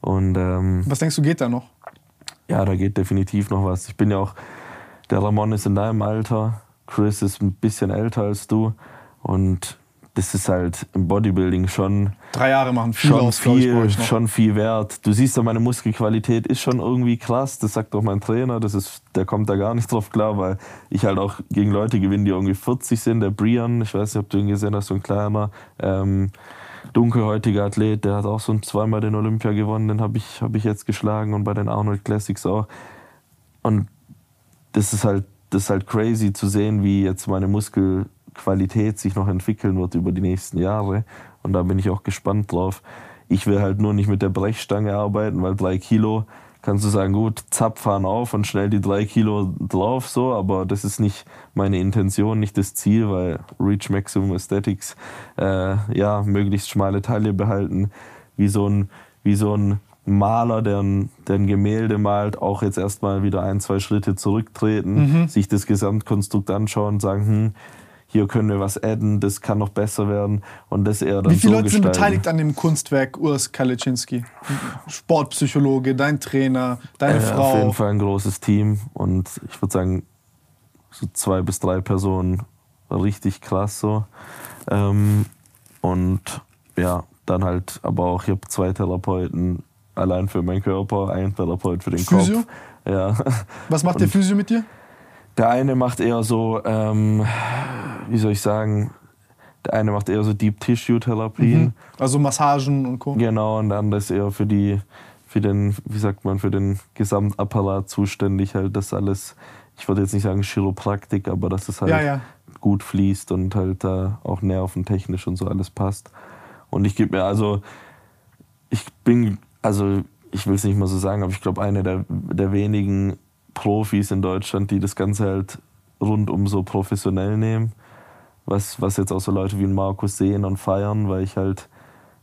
Speaker 2: Und ähm,
Speaker 1: Was denkst du, geht da noch?
Speaker 2: ja, da geht definitiv noch was. Ich bin ja auch, der Ramon ist in deinem Alter, Chris ist ein bisschen älter als du und das ist halt im Bodybuilding schon,
Speaker 1: Drei Jahre machen viel
Speaker 2: schon,
Speaker 1: aus, ich,
Speaker 2: viel,
Speaker 1: noch.
Speaker 2: schon viel wert. Du siehst ja, meine Muskelqualität ist schon irgendwie krass, das sagt auch mein Trainer, das ist, der kommt da gar nicht drauf klar, weil ich halt auch gegen Leute gewinne, die irgendwie 40 sind. Der Brian, ich weiß nicht, ob du ihn gesehen hast, so ein kleiner, ähm, dunkelhäutiger Athlet, der hat auch so zweimal den Olympia gewonnen, den habe ich, hab ich jetzt geschlagen und bei den Arnold Classics auch. Und das ist halt, das ist halt crazy zu sehen, wie jetzt meine Muskelqualität sich noch entwickeln wird über die nächsten Jahre. Und da bin ich auch gespannt drauf. Ich will halt nur nicht mit der Brechstange arbeiten, weil drei Kilo kannst du sagen, gut, zapp, fahren auf und schnell die drei Kilo drauf, so, aber das ist nicht meine Intention, nicht das Ziel, weil Reach Maximum Aesthetics, äh, ja, möglichst schmale Taille behalten, wie so ein, wie so ein Maler, der ein, der ein Gemälde malt, auch jetzt erstmal wieder ein, zwei Schritte zurücktreten, sich das Gesamtkonstrukt anschauen und sagen, hm, hier können wir was adden, das kann noch besser werden und das eher dann
Speaker 1: Wie viele
Speaker 2: so
Speaker 1: Leute sind
Speaker 2: gestalten.
Speaker 1: beteiligt an dem Kunstwerk Urs Kaliczynski? Sportpsychologe, dein Trainer, deine
Speaker 2: Äh,
Speaker 1: Frau.
Speaker 2: Auf jeden Fall ein großes Team und ich würde sagen, so zwei bis drei Personen richtig krass so. Ähm, und ja, dann halt, aber auch, ich habe zwei Therapeuten allein für meinen Körper, ein Therapeut für den
Speaker 1: Physio?
Speaker 2: Kopf. Ja.
Speaker 1: Was macht der Physio mit dir?
Speaker 2: Der eine macht eher so, ähm, wie soll ich sagen, der eine macht eher so Deep Tissue Therapien.
Speaker 1: Also Massagen und Co.
Speaker 2: Genau, und der andere ist eher für die, für den, wie sagt man, für den Gesamtapparat zuständig, halt das alles, ich würde jetzt nicht sagen Chiropraktik, aber dass es halt
Speaker 1: Ja, ja.
Speaker 2: gut fließt und halt da auch nerventechnisch und so alles passt. Und ich gebe mir also, ich bin, also ich will es nicht mal so sagen, aber ich glaube, einer der, der wenigen Profis in Deutschland, die das Ganze halt rundum so professionell nehmen. Was, was jetzt auch so Leute wie Markus sehen und feiern, weil ich halt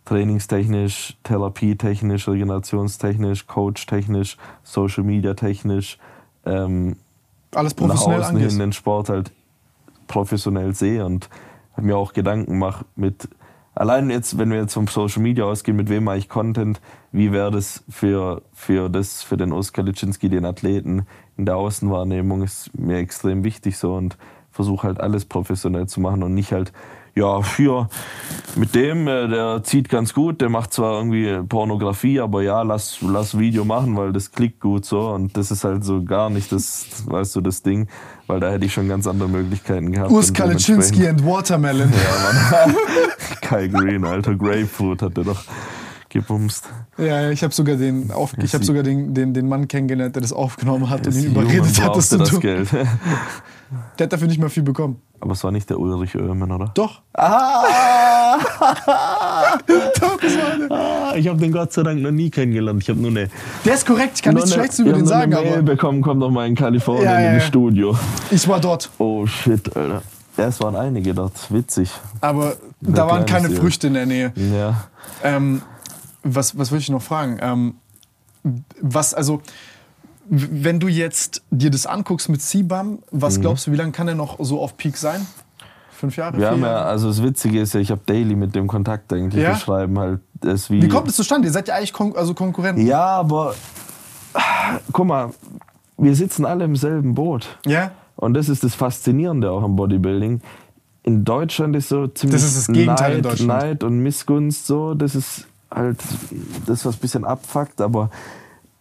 Speaker 2: trainingstechnisch, therapietechnisch, regenerationstechnisch, coachtechnisch, Social Media technisch, ähm,
Speaker 1: Alles
Speaker 2: nach
Speaker 1: professionell
Speaker 2: außen hin
Speaker 1: angehst.
Speaker 2: den Sport halt professionell sehe und mir auch Gedanken mache mit allein jetzt, wenn wir jetzt vom Social Media ausgehen, mit wem mache ich Content, wie wäre das für, für das, für den Oskar Litschinski, den Athleten in der Außenwahrnehmung ist mir extrem wichtig so und versuche halt alles professionell zu machen und nicht halt, ja, für mit dem, äh, der zieht ganz gut, der macht zwar irgendwie Pornografie, aber ja, lass, lass Video machen, weil das klickt gut so und das ist halt so gar nicht das, weißt du, das Ding, weil da hätte ich schon ganz andere Möglichkeiten gehabt.
Speaker 1: Urs Kaliczynski
Speaker 2: dementsprechend-
Speaker 1: and Watermelon.
Speaker 2: Ja, Mann. Kai Green, alter Grapefruit hat der doch gebumst.
Speaker 1: Ja, ich habe sogar den auf, ich habe
Speaker 2: sie-
Speaker 1: sogar den, den, den Mann kennengelernt, der das aufgenommen hat und ihn überredet hat, das zu
Speaker 2: das
Speaker 1: tun.
Speaker 2: Geld.
Speaker 1: Der hat dafür nicht mal viel bekommen.
Speaker 2: Aber es war nicht der Ulrich Oehmen, oder?
Speaker 1: Doch.
Speaker 2: Ah!
Speaker 1: Doch, das war der.
Speaker 2: Ah, ich habe den Gott sei Dank noch nie kennengelernt. Ich habe nur eine,
Speaker 1: Der ist korrekt, ich kann nichts Schlechtes über
Speaker 2: ich
Speaker 1: den
Speaker 2: hab nur
Speaker 1: sagen,
Speaker 2: eine Mail
Speaker 1: aber
Speaker 2: bekommen, kommt doch mal in Kalifornien
Speaker 1: Ja, ja,
Speaker 2: ins
Speaker 1: ja.
Speaker 2: Studio.
Speaker 1: ich war dort.
Speaker 2: Oh shit, Alter. Ja, es waren einige dort. Witzig.
Speaker 1: Aber da waren keine. Früchte in der Nähe.
Speaker 2: Ja.
Speaker 1: Ähm, was, was würde ich noch fragen? Ähm, was, also, wenn du jetzt dir das anguckst mit Sibam,
Speaker 2: Mhm.
Speaker 1: was glaubst du, wie lange kann er noch so auf Peak sein? Fünf Jahre?
Speaker 2: Wir haben ja, also das Witzige ist ja, ich habe daily mit dem Kontakt eigentlich.
Speaker 1: Ja?
Speaker 2: Wir schreiben halt das wie.
Speaker 1: Wie kommt es zustande? Ihr seid ja eigentlich Kon also Konkurrenten.
Speaker 2: Ja, aber guck mal, wir sitzen alle im selben Boot.
Speaker 1: Ja?
Speaker 2: Und das ist das Faszinierende auch am Bodybuilding. in Deutschland ist so ziemlich
Speaker 1: Das ist das Gegenteil in
Speaker 2: Neid,
Speaker 1: Deutschland.
Speaker 2: Neid und Missgunst so. Das ist halt das, was ein bisschen abfuckt. Aber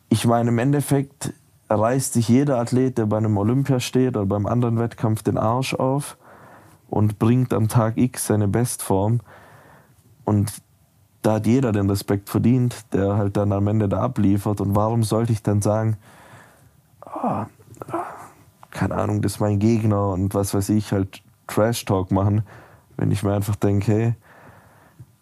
Speaker 2: ich meine, im Endeffekt reißt sich jeder Athlet, der bei einem Olympia steht oder beim anderen Wettkampf den Arsch auf und bringt am Tag X seine Bestform. Und da hat jeder den Respekt verdient, der halt dann am Ende da abliefert. Und warum sollte ich dann sagen, ah, keine Ahnung, das ist mein Gegner und was weiß ich, halt Trash-Talk machen, wenn ich mir einfach denke, hey,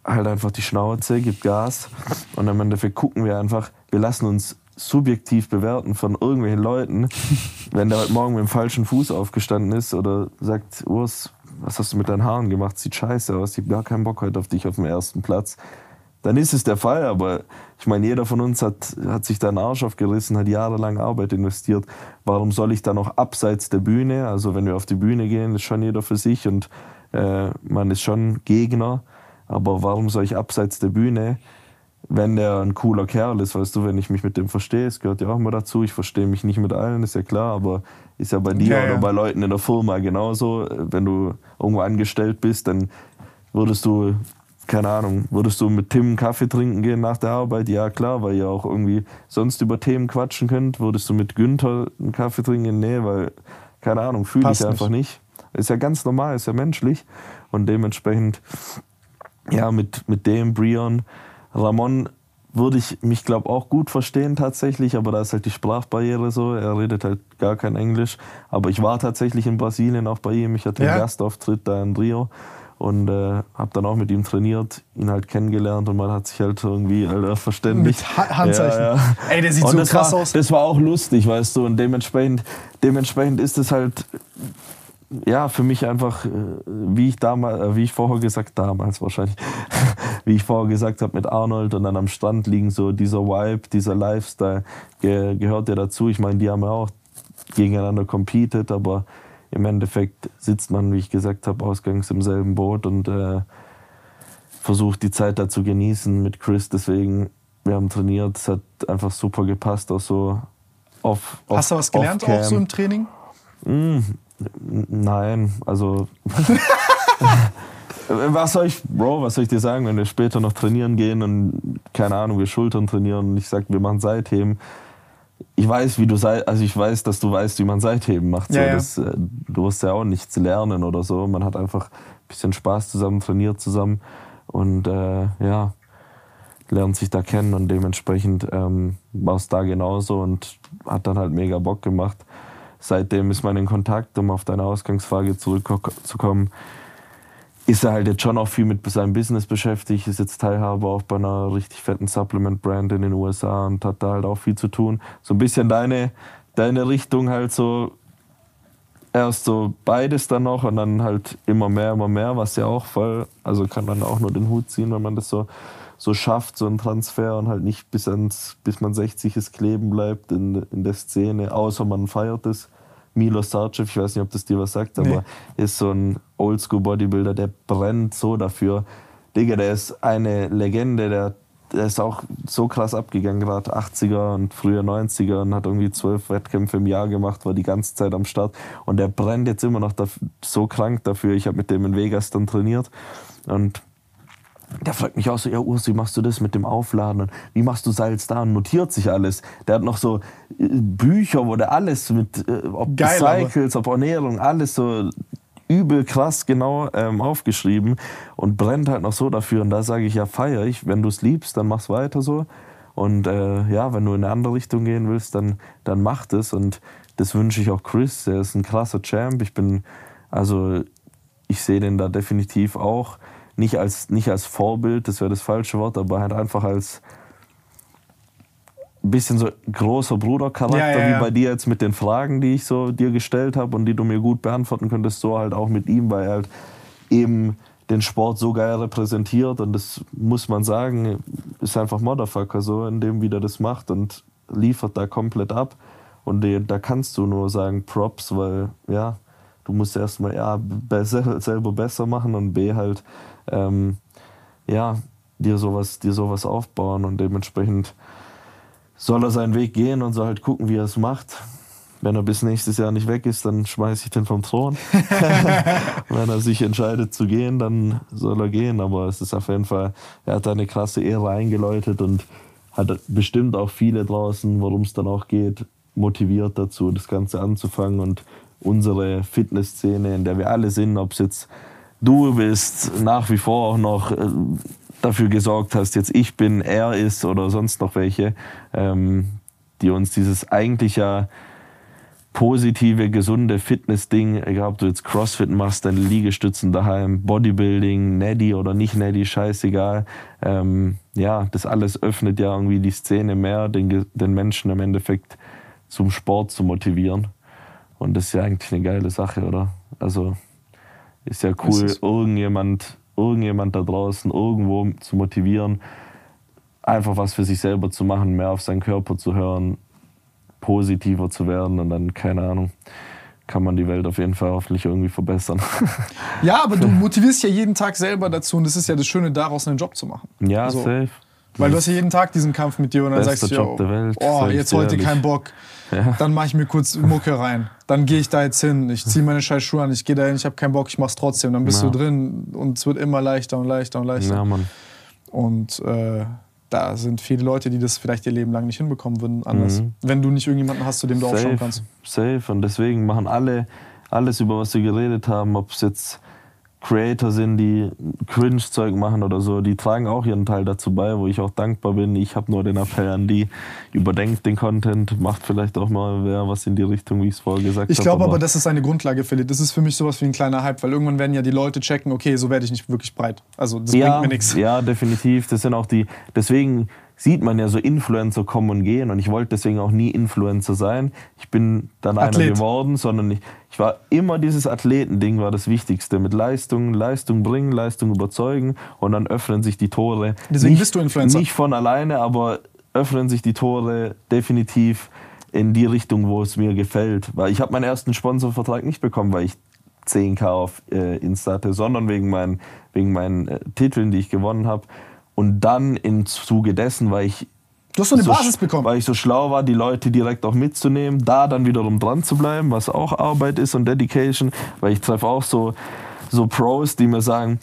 Speaker 2: halt einfach die Schnauze, gib Gas und am Endeffekt gucken wir einfach, wir lassen uns subjektiv bewerten von irgendwelchen Leuten, wenn der heute Morgen mit dem falschen Fuß aufgestanden ist oder sagt, Urs, was hast du mit deinen Haaren gemacht, sieht scheiße aus, ich habe gar keinen Bock heute auf dich auf dem ersten Platz. Dann ist es der Fall, aber ich meine, jeder von uns hat, hat sich da einen Arsch aufgerissen, hat jahrelang Arbeit investiert. Warum soll ich da noch abseits der Bühne, also wenn wir auf die Bühne gehen, ist schon jeder für sich und äh, man ist schon Gegner, aber warum soll ich abseits der Bühne, wenn der ein cooler Kerl ist, weißt du, wenn ich mich mit dem verstehe, es gehört ja auch immer dazu, ich verstehe mich nicht mit allen, ist ja klar, aber ist ja bei dir
Speaker 1: Ja,
Speaker 2: oder
Speaker 1: ja.
Speaker 2: bei Leuten in der Firma genauso. Wenn du irgendwo angestellt bist, dann würdest du, keine Ahnung, würdest du mit Tim einen Kaffee trinken gehen nach der Arbeit? Ja, klar, weil ihr auch irgendwie sonst über Themen quatschen könnt. Würdest du mit Günther einen Kaffee trinken gehen? Nee, weil, keine Ahnung, fühle ich einfach nicht. Ist ja ganz normal, ist ja menschlich. Und dementsprechend, ja, mit, mit dem Brion, Ramon würde ich mich, glaube auch gut verstehen tatsächlich, aber da ist halt die Sprachbarriere so. Er redet halt gar kein Englisch. Aber ich war tatsächlich in Brasilien auch bei ihm. Ich hatte
Speaker 1: Ja?
Speaker 2: einen Gastauftritt da in Rio und äh, habe dann auch mit ihm trainiert, ihn halt kennengelernt und man hat sich halt irgendwie Alter, verständigt.
Speaker 1: Mit Ha- Handzeichen.
Speaker 2: Ja, ja.
Speaker 1: Ey, der sieht
Speaker 2: und
Speaker 1: so krass
Speaker 2: war,
Speaker 1: aus.
Speaker 2: Das war auch lustig, weißt du, und dementsprechend, dementsprechend ist es halt ja, für mich einfach, äh, wie ich damals, äh, wie ich vorher gesagt, damals wahrscheinlich, wie ich vorher gesagt habe mit Arnold und dann am Strand liegen, so dieser Vibe, dieser Lifestyle ge gehört ja dazu. Ich meine, die haben ja auch gegeneinander competed, aber im Endeffekt sitzt man, wie ich gesagt habe, ausgangs im selben Boot und äh, versucht die Zeit da zu genießen mit Chris. Deswegen, wir haben trainiert, es hat einfach super gepasst, auch so auf.
Speaker 1: Hast du was gelernt auch so im Training?
Speaker 2: N- Nein, also. was soll ich, Bro, was soll ich dir sagen, wenn wir später noch trainieren gehen und keine Ahnung, wir Schultern trainieren und ich sag, wir machen Seitheben. Ich weiß, wie du sei, also ich weiß, dass du weißt, wie man Seitheben macht. So,
Speaker 1: Ja, ja.
Speaker 2: Das, äh, du wirst ja auch nichts lernen oder so. Man hat einfach ein bisschen Spaß zusammen, trainiert zusammen und äh, ja, lernt sich da kennen und dementsprechend ähm, war es da genauso und hat dann halt mega Bock gemacht. Seitdem ist man in Kontakt, um auf deine Ausgangsfrage zurückzukommen. Ist er halt jetzt schon auch viel mit seinem Business beschäftigt, ist jetzt Teilhaber auch bei einer richtig fetten Supplement-Brand in den USA und hat da halt auch viel zu tun. So ein bisschen deine, deine Richtung halt so, erst so beides dann noch und dann halt immer mehr, immer mehr, was ja auch voll, also kann man auch nur den Hut ziehen, wenn man das so, so schafft, so ein Transfer und halt nicht bis, ans, bis man 60 ist kleben bleibt in, in der Szene, außer man feiert es. Milo Sarcev, ich weiß nicht, ob das dir was sagt,
Speaker 1: Nee.
Speaker 2: aber ist so ein Oldschool-Bodybuilder, der brennt so dafür. Digga, der ist eine Legende, der, der ist auch so krass abgegangen, gerade 80er und früher 90er und hat irgendwie zwölf Wettkämpfe im Jahr gemacht, war die ganze Zeit am Start und der brennt jetzt immer noch daf- so krank dafür. Ich habe mit dem in Vegas dann trainiert und der fragt mich auch so, ja Urs, wie machst du das mit dem Aufladen und wie machst du Salz da und notiert sich alles. Der hat noch so äh, Bücher, wo der alles mit, äh, ob
Speaker 1: Geil,
Speaker 2: Cycles, ob Ernährung, alles so übel krass genau ähm, aufgeschrieben und brennt halt noch so dafür. Und da sage ich, ja feier ich, wenn du es liebst, dann mach's weiter so. Und äh, ja, wenn du in eine andere Richtung gehen willst, dann, dann mach das. Und das wünsche ich auch Chris. Er ist ein krasser Champ. Ich bin, also ich sehe den da definitiv auch nicht als, nicht als Vorbild, das wäre das falsche Wort, aber halt einfach als bisschen so großer Brudercharakter,
Speaker 1: Ja, ja, ja.
Speaker 2: wie bei dir jetzt mit den Fragen, die ich so dir gestellt habe und die du mir gut beantworten könntest, so halt auch mit ihm, weil er halt eben den Sport so geil repräsentiert und das muss man sagen, ist einfach Motherfucker so, in dem wie der das macht und liefert da komplett ab und da kannst du nur sagen Props, weil ja, du musst erstmal besser, selber besser machen und B halt ähm, ja, dir sowas, dir sowas aufbauen und dementsprechend soll er seinen Weg gehen und soll halt gucken, wie er es macht. Wenn er bis nächstes Jahr nicht weg ist, dann schmeiße ich den vom Thron. Wenn er sich entscheidet zu gehen, dann soll er gehen. Aber es ist auf jeden Fall, er hat eine krasse Ehre eingeläutet und hat bestimmt auch viele draußen, worum es dann auch geht, motiviert dazu, das Ganze anzufangen. Und unsere Fitnessszene, in der wir alle sind, ob es jetzt du bist, nach wie vor auch noch äh, dafür gesorgt hast, jetzt ich bin, er ist oder sonst noch welche, ähm, die uns dieses eigentlich ja positive, gesunde Fitness-Ding, egal ob du jetzt Crossfit machst, deine Liegestützen daheim, Bodybuilding, Neddy oder nicht Neddy, scheißegal. Ähm, ja, das alles öffnet ja irgendwie die Szene mehr, den, den Menschen im Endeffekt zum Sport zu motivieren. Und das ist ja eigentlich eine geile Sache, oder? Also ist ja cool, ist irgendjemand, irgendjemand da draußen irgendwo zu motivieren, einfach was für sich selber zu machen, mehr auf seinen Körper zu hören, positiver zu werden und dann, keine Ahnung, kann man die Welt auf jeden Fall hoffentlich irgendwie verbessern.
Speaker 1: Ja, aber du motivierst ja jeden Tag selber dazu und das ist ja das Schöne, daraus einen Job zu machen.
Speaker 2: Ja, also, safe.
Speaker 1: Weil du hast ja jeden Tag diesen Kampf mit dir und dann sagst du, Job oh, jetzt heute kein Bock. Ja. Dann mache ich mir kurz Mucke rein. Dann gehe ich da jetzt hin. Ich ziehe meine scheiß Schuhe an. Ich gehe da hin. Ich habe keinen Bock. Ich mach's trotzdem. Dann bist ja. du drin und es wird immer leichter und leichter und leichter.
Speaker 2: Ja, Mann.
Speaker 1: Und äh, da sind viele Leute, die das vielleicht ihr Leben lang nicht hinbekommen würden, anders. Mhm. Wenn du nicht irgendjemanden hast, zu dem du Safe. aufschauen kannst.
Speaker 2: Safe. Und deswegen machen alle alles, über was wir geredet haben, ob es jetzt Creator sind, die Cringe-Zeug machen oder so, die tragen auch ihren Teil dazu bei, wo ich auch dankbar bin. Ich habe nur den Appell an die, überdenkt den Content, macht vielleicht auch mal wer was in die Richtung, wie ich es vorher gesagt habe.
Speaker 1: Ich glaube aber, das ist eine Grundlage, Philipp. Das ist für mich sowas wie ein kleiner Hype, weil irgendwann werden ja die Leute checken, okay, so werde ich nicht wirklich breit. Also das
Speaker 2: ja,
Speaker 1: bringt mir nichts.
Speaker 2: Ja, definitiv. Das sind auch die, deswegen sieht man ja so Influencer kommen und gehen und ich wollte deswegen auch nie Influencer sein. Ich bin dann Athlet. einer geworden, sondern ich, ich war immer dieses Athletending war das Wichtigste. Mit Leistung, Leistung bringen, Leistung überzeugen und dann öffnen sich die Tore.
Speaker 1: Deswegen nicht, bist du Influencer.
Speaker 2: Nicht von alleine, aber öffnen sich die Tore definitiv in die Richtung, wo es mir gefällt. Weil ich habe meinen ersten Sponsorvertrag nicht bekommen, weil ich 10k auf äh, Insta hatte, sondern wegen meinen, wegen meinen äh, Titeln, die ich gewonnen habe. Und dann im Zuge dessen, weil ich
Speaker 1: Du hast so eine so, Basis bekommen.
Speaker 2: Weil ich so schlau war, die Leute direkt auch mitzunehmen, da dann wiederum dran zu bleiben, was auch Arbeit ist und Dedication, weil ich treffe auch so, so Pros, die mir sagen,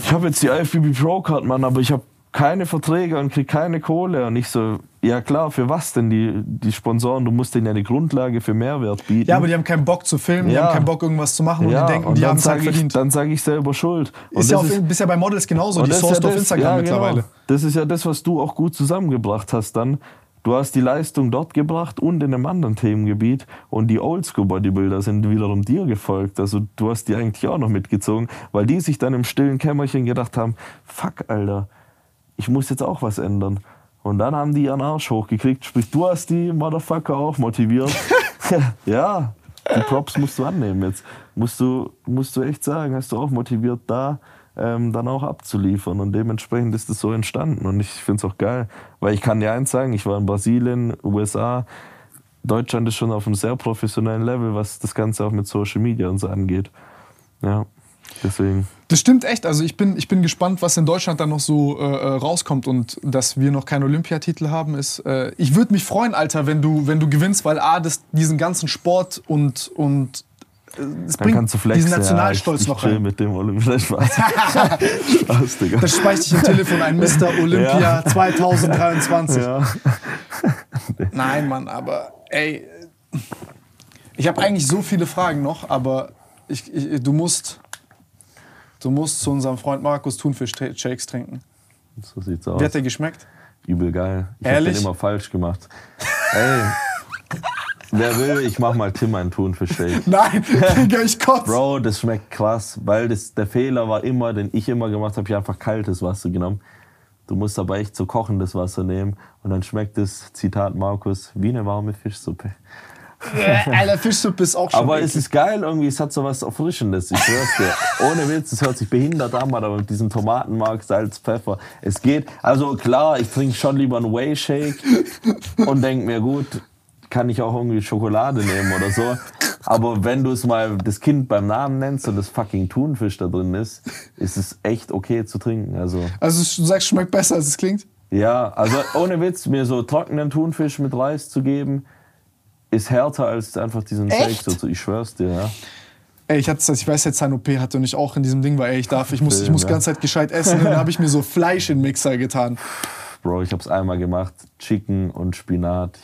Speaker 2: ich habe jetzt die IFBB Pro Card, Mann, aber ich habe keine Verträge und kriege keine Kohle. Und ich so, ja klar, für was denn die, die Sponsoren? Du musst denen ja eine Grundlage für Mehrwert bieten.
Speaker 1: Ja, aber die haben keinen Bock zu filmen, ja. die haben keinen Bock irgendwas zu machen ja. und die denken, und die haben es halt verdient.
Speaker 2: Dann sage ich selber Schuld.
Speaker 1: Und ist ja auf, ist, ja bei Models genauso, die sourced ja auf Instagram ja, mittlerweile. Genau.
Speaker 2: Das ist ja das, was du auch gut zusammengebracht hast dann. Du hast die Leistung dort gebracht und in einem anderen Themengebiet und die Oldschool-Bodybuilder sind wiederum dir gefolgt. Also du hast die eigentlich auch noch mitgezogen, weil die sich dann im stillen Kämmerchen gedacht haben, fuck, Alter, ich muss jetzt auch was ändern. Und dann haben die ihren Arsch hochgekriegt. Sprich, du hast die Motherfucker auch motiviert. ja, die Props musst du annehmen jetzt. Musst du, musst du echt sagen, hast du auch motiviert, da ähm, dann auch abzuliefern. Und dementsprechend ist es so entstanden. Und ich finde es auch geil, weil ich kann dir eins sagen, ich war in Brasilien, USA, Deutschland ist schon auf einem sehr professionellen Level, was das Ganze auch mit Social Media und so angeht. Ja. Deswegen.
Speaker 1: Das stimmt echt. Also ich bin, ich bin gespannt, was in Deutschland dann noch so äh, äh rauskommt und dass wir noch keinen Olympiatitel haben. Ist, äh, ich würde mich freuen, Alter, wenn du, wenn du gewinnst, weil A, das, diesen ganzen Sport und, und
Speaker 2: äh, es bringt diesen
Speaker 1: Nationalstolz ja, ich,
Speaker 2: noch rein. mit dem Olympia Spaß.
Speaker 1: Spaß, Digga. Das speichere ich im Telefon ein Mr. Olympia ja. 2023. Ja. Nein, Mann, aber ey, ich habe eigentlich so viele Fragen noch, aber ich, ich, du musst Du musst zu unserem Freund Markus Thunfisch-Shakes trinken.
Speaker 2: So sieht's aus.
Speaker 1: Wie hat der geschmeckt?
Speaker 2: Übel geil. Ich Ehrlich? hab den immer falsch gemacht. Ey, wer will, ich mach mal Tim einen Thunfisch-Shake.
Speaker 1: Nein, Digga, ich kotze.
Speaker 2: Bro, das schmeckt krass, weil das, der Fehler war immer, den ich immer gemacht habe, ich einfach kaltes Wasser genommen. Du musst aber echt so kochendes Wasser nehmen und dann schmeckt es, Zitat Markus, wie eine warme Fischsuppe.
Speaker 1: Alter, Fischsuppe ist auch schon.
Speaker 2: Aber eklig. es ist geil irgendwie, es hat so was Erfrischendes. Ich schwör's dir. Ohne Witz, es hört sich behindert an, aber mit diesem Tomatenmark, Salz, Pfeffer. Es geht. Also klar, ich trinke schon lieber einen Whey Shake und denk mir, gut, kann ich auch irgendwie Schokolade nehmen oder so. Aber wenn du es mal das Kind beim Namen nennst und das fucking Thunfisch da drin ist, ist es echt okay zu trinken. Also,
Speaker 1: also du sagst, schmeckt besser, als es klingt?
Speaker 2: Ja, also ohne Witz, mir so trockenen Thunfisch mit Reis zu geben, ist härter als einfach diesen? Shake. So, ich schwör's dir, ja.
Speaker 1: Ey, ich, hatte, ich weiß jetzt, sein OP hatte und ich auch in diesem Ding war, ey, ich darf, ich muss, ich muss die ganze Zeit gescheit essen. Und dann habe ich mir so Fleisch in den Mixer getan.
Speaker 2: Bro, ich hab's einmal gemacht. Chicken und Spinat.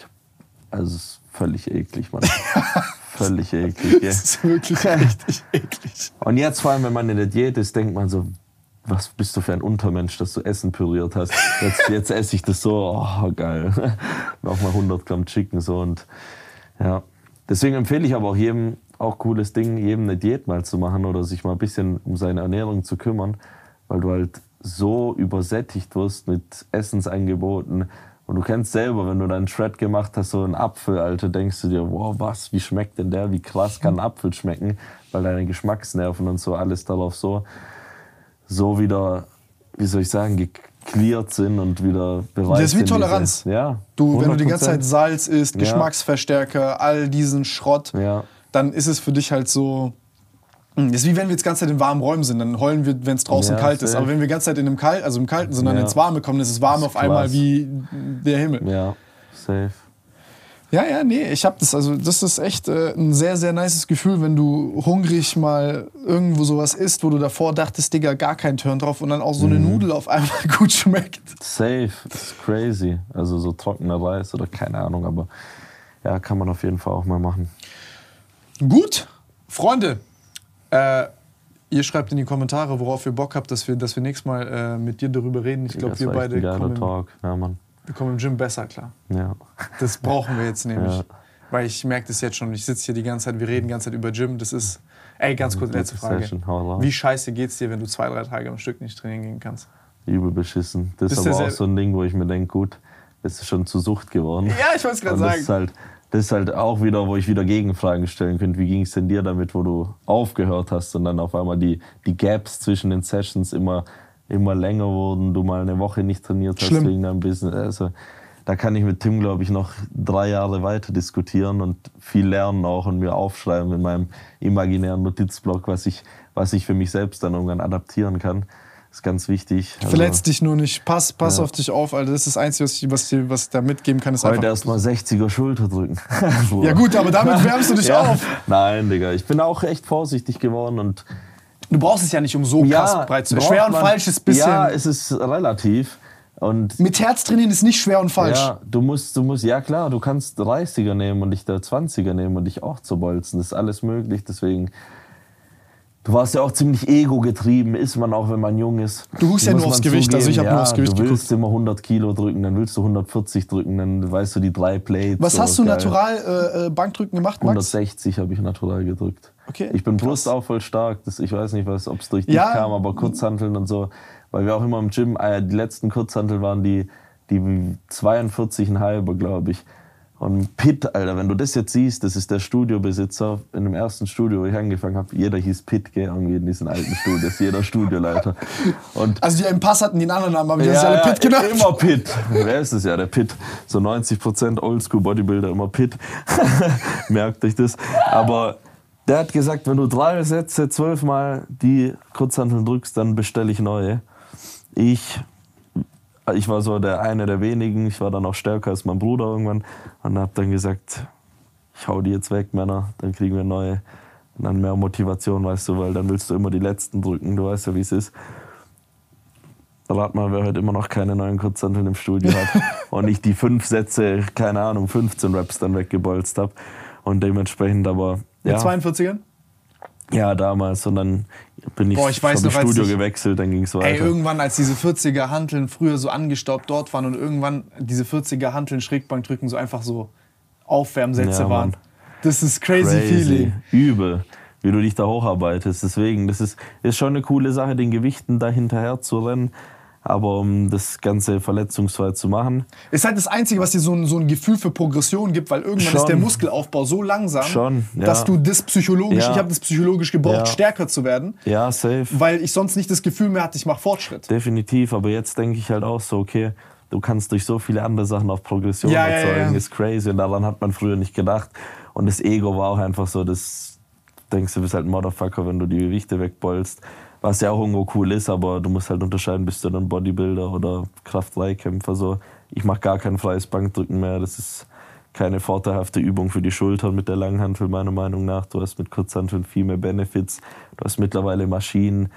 Speaker 2: Also, es ist völlig eklig, Mann. völlig eklig, ja.
Speaker 1: Das ist wirklich richtig eklig.
Speaker 2: Und jetzt vor allem, wenn man in der Diät ist, denkt man so, was bist du für ein Untermensch, dass du Essen püriert hast. Jetzt, jetzt esse ich das so, oh geil. Nochmal 100 Gramm Chicken so und ja. Deswegen empfehle ich aber auch jedem, auch cooles Ding, jedem eine Diät mal zu machen oder sich mal ein bisschen um seine Ernährung zu kümmern, weil du halt so übersättigt wirst mit Essensangeboten. Und du kennst selber, wenn du deinen Shred gemacht hast, so einen Apfel, Alter, denkst du dir, wow, was, wie schmeckt denn der? Wie krass kann ein Apfel schmecken? Weil deine Geschmacksnerven und so alles darauf so, so wieder, wie soll ich sagen, geklärt sind und wieder bereit
Speaker 1: Das ist wie
Speaker 2: sind, diese-
Speaker 1: Toleranz.
Speaker 2: Ja.
Speaker 1: Du, wenn du die ganze
Speaker 2: 100%.
Speaker 1: Zeit Salz isst,
Speaker 2: Ja.
Speaker 1: Geschmacksverstärker, all diesen Schrott,
Speaker 2: Ja.
Speaker 1: dann ist es für dich halt so. Das ist wie wenn wir jetzt die ganze Zeit in warmen Räumen sind, dann heulen wir, wenn es draußen
Speaker 2: Ja,
Speaker 1: kalt ist. Aber wenn wir die ganze Zeit in einem Kalt, also im Kalten sind, dann
Speaker 2: Ja.
Speaker 1: ins Warme kommen, dann ist es warm
Speaker 2: Das
Speaker 1: auf
Speaker 2: ist
Speaker 1: einmal wie der Himmel.
Speaker 2: Ja, safe.
Speaker 1: Ja, ja, nee, ich hab das. Also, das ist echt äh, ein sehr, sehr nices Gefühl, wenn du hungrig mal irgendwo sowas isst, wo du davor dachtest, Digga, gar kein Turn drauf und dann auch so eine Nudel auf einmal gut schmeckt.
Speaker 2: Safe, das ist crazy. Also so trockener Reis oder keine Ahnung, aber ja, kann man auf jeden Fall auch mal machen.
Speaker 1: Gut, Freunde, äh, ihr schreibt in die Kommentare, worauf ihr Bock habt, dass wir, dass wir nächstes Mal äh, mit dir darüber reden. Ich glaube, wir beide kommen
Speaker 2: Talk. Ja, Mann.
Speaker 1: Wir kommen im Gym besser klar.
Speaker 2: Ja.
Speaker 1: Das brauchen wir jetzt nämlich.
Speaker 2: Ja.
Speaker 1: Weil ich merke das jetzt schon. Ich sitze hier die ganze Zeit, wir reden die ganze Zeit über Gym. Das ist. Ey, ganz kurz, letzte Frage. Wie scheiße geht's dir, wenn du zwei, drei Tage am Stück nicht trainieren gehen kannst?
Speaker 2: Übel beschissen. Das
Speaker 1: Bist
Speaker 2: ist aber auch so ein Ding, wo ich mir denke, gut, das ist schon zur Sucht geworden.
Speaker 1: Ja, ich wollte es gerade sagen.
Speaker 2: ist halt, das ist halt auch wieder, wo ich wieder Gegenfragen stellen könnte. Wie ging es denn dir damit, wo du aufgehört hast und dann auf einmal die, die Gaps zwischen den Sessions immer, immer länger wurden, du mal eine Woche nicht trainiert hast
Speaker 1: Schlimm.
Speaker 2: wegen deinem Business. Also, da kann ich mit Tim, glaube ich, noch drei Jahre weiter diskutieren und viel lernen auch und mir aufschreiben in meinem imaginären Notizblock, was ich, was ich für mich selbst dann irgendwann adaptieren kann. Das ist ganz wichtig. Also,
Speaker 1: Verletz dich nur nicht. Pass, pass
Speaker 2: Ja.
Speaker 1: auf dich auf, Alter. Das ist das Einzige, was ich, was ich, was ich da mitgeben kann. Ist
Speaker 2: Heute erstmal 60er Schulter drücken.
Speaker 1: ja gut, aber damit wärmst du dich
Speaker 2: Ja.
Speaker 1: auf.
Speaker 2: Nein, Digga. Ich bin auch echt vorsichtig geworden und
Speaker 1: Du brauchst es ja nicht, um so krass breit zu Schwer und
Speaker 2: man-
Speaker 1: falsch ist ein bisschen.
Speaker 2: Ja, es ist relativ. Und
Speaker 1: mit Herz trainieren ist nicht schwer und falsch.
Speaker 2: ja, du musst, du musst, ja klar, du kannst 30er nehmen und dich da 20er nehmen und dich auch zu bolzen. Das ist alles möglich. Deswegen, du warst ja auch ziemlich ego-getrieben, ist man auch, wenn man jung ist.
Speaker 1: Du guckst ja nur aufs Gewicht, also ich
Speaker 2: zugeben.
Speaker 1: hab nur aufs Gewicht
Speaker 2: Du willst immer 100 Kilo drücken, dann willst du 140 drücken, dann weißt du die drei Plates.
Speaker 1: Was hast du
Speaker 2: geil.
Speaker 1: natural äh, äh, Bankdrücken gemacht, Max?
Speaker 2: 160 habe ich natural gedrückt.
Speaker 1: Okay,
Speaker 2: Ich bin. Brust auch voll stark. Das, ich weiß nicht, ob es durch dich
Speaker 1: Ja.
Speaker 2: kam, aber Kurzhanteln und so. Weil wir auch immer im Gym, äh, die letzten Kurzhanteln waren die, die 42,5, glaube ich. Und Pitt, Alter, wenn du das jetzt siehst, das ist der Studiobesitzer in dem ersten Studio, wo ich angefangen habe. Jeder hieß Pitt, gell, irgendwie in diesen alten Studios, jeder Studioleiter. Und
Speaker 1: Also die einen Pass hatten, die einen anderen Namen, aber die haben sich alle Pit genannt.
Speaker 2: Immer Pitt. Wer ist es ja? Der Pitt. So 90% Oldschool Bodybuilder, immer Pitt. Merkt euch das. Aber der hat gesagt, wenn du drei Sätze zwölfmal die Kurzhanteln drückst, dann bestelle ich neue. Ich, ich war so der eine der wenigen. Ich war dann auch stärker als mein Bruder irgendwann. Und hab dann gesagt, ich hau die jetzt weg, Männer, dann kriegen wir neue. Und dann mehr Motivation, weißt du, weil dann willst du immer die letzten drücken. Du weißt ja, wie es ist. Rat mal, wer heute immer noch keine neuen Kurzhanteln im Studio hat und ich die fünf Sätze, keine Ahnung, 15 Raps dann weggebolzt habe. Und dementsprechend aber,
Speaker 1: Mit
Speaker 2: ja,
Speaker 1: 42ern?
Speaker 2: ja, damals. Und dann bin ich,
Speaker 1: Boah, ich weiß
Speaker 2: hab
Speaker 1: noch,
Speaker 2: Studio
Speaker 1: ich-
Speaker 2: gewechselt, dann ging es weiter.
Speaker 1: Ey, irgendwann, als diese 40er Hanteln früher so angestaubt dort waren und irgendwann diese 40er Hanteln Schrägbankdrücken so einfach so Aufwärmsätze
Speaker 2: Ja,
Speaker 1: waren. Das ist crazy, feeling.
Speaker 2: Übel, wie du dich da hocharbeitest. Deswegen, das ist, ist schon eine coole Sache, den Gewichten da hinterher zu rennen. Aber um das Ganze verletzungsfrei zu machen,
Speaker 1: Ist halt das Einzige, was dir so ein, so ein Gefühl für Progression gibt, weil irgendwann
Speaker 2: Schon.
Speaker 1: ist der Muskelaufbau so langsam,
Speaker 2: Schon, ja.
Speaker 1: dass du das psychologisch,
Speaker 2: Ja.
Speaker 1: ich habe das psychologisch gebraucht,
Speaker 2: Ja.
Speaker 1: stärker zu werden,
Speaker 2: ja, safe.
Speaker 1: weil ich sonst nicht das Gefühl mehr hatte, ich mache Fortschritt.
Speaker 2: Definitiv, aber jetzt denke ich halt auch so, okay, du kannst durch so viele andere Sachen auf Progression erzeugen, ist crazy und daran hat man früher nicht gedacht. Und das Ego war auch einfach so, das denkst du bist halt ein Motherfucker, wenn du die Gewichte wegbolst, was ja auch irgendwo cool ist, aber du musst halt unterscheiden, bist du dann Bodybuilder oder Kraft-3-Kämpfer, so. Ich mache gar kein freies Bankdrücken mehr, das ist keine vorteilhafte Übung für die Schultern mit der Langhantel, meiner Meinung nach. Du hast mit Kurzhanteln viel mehr Benefits. Du hast mittlerweile Maschinen,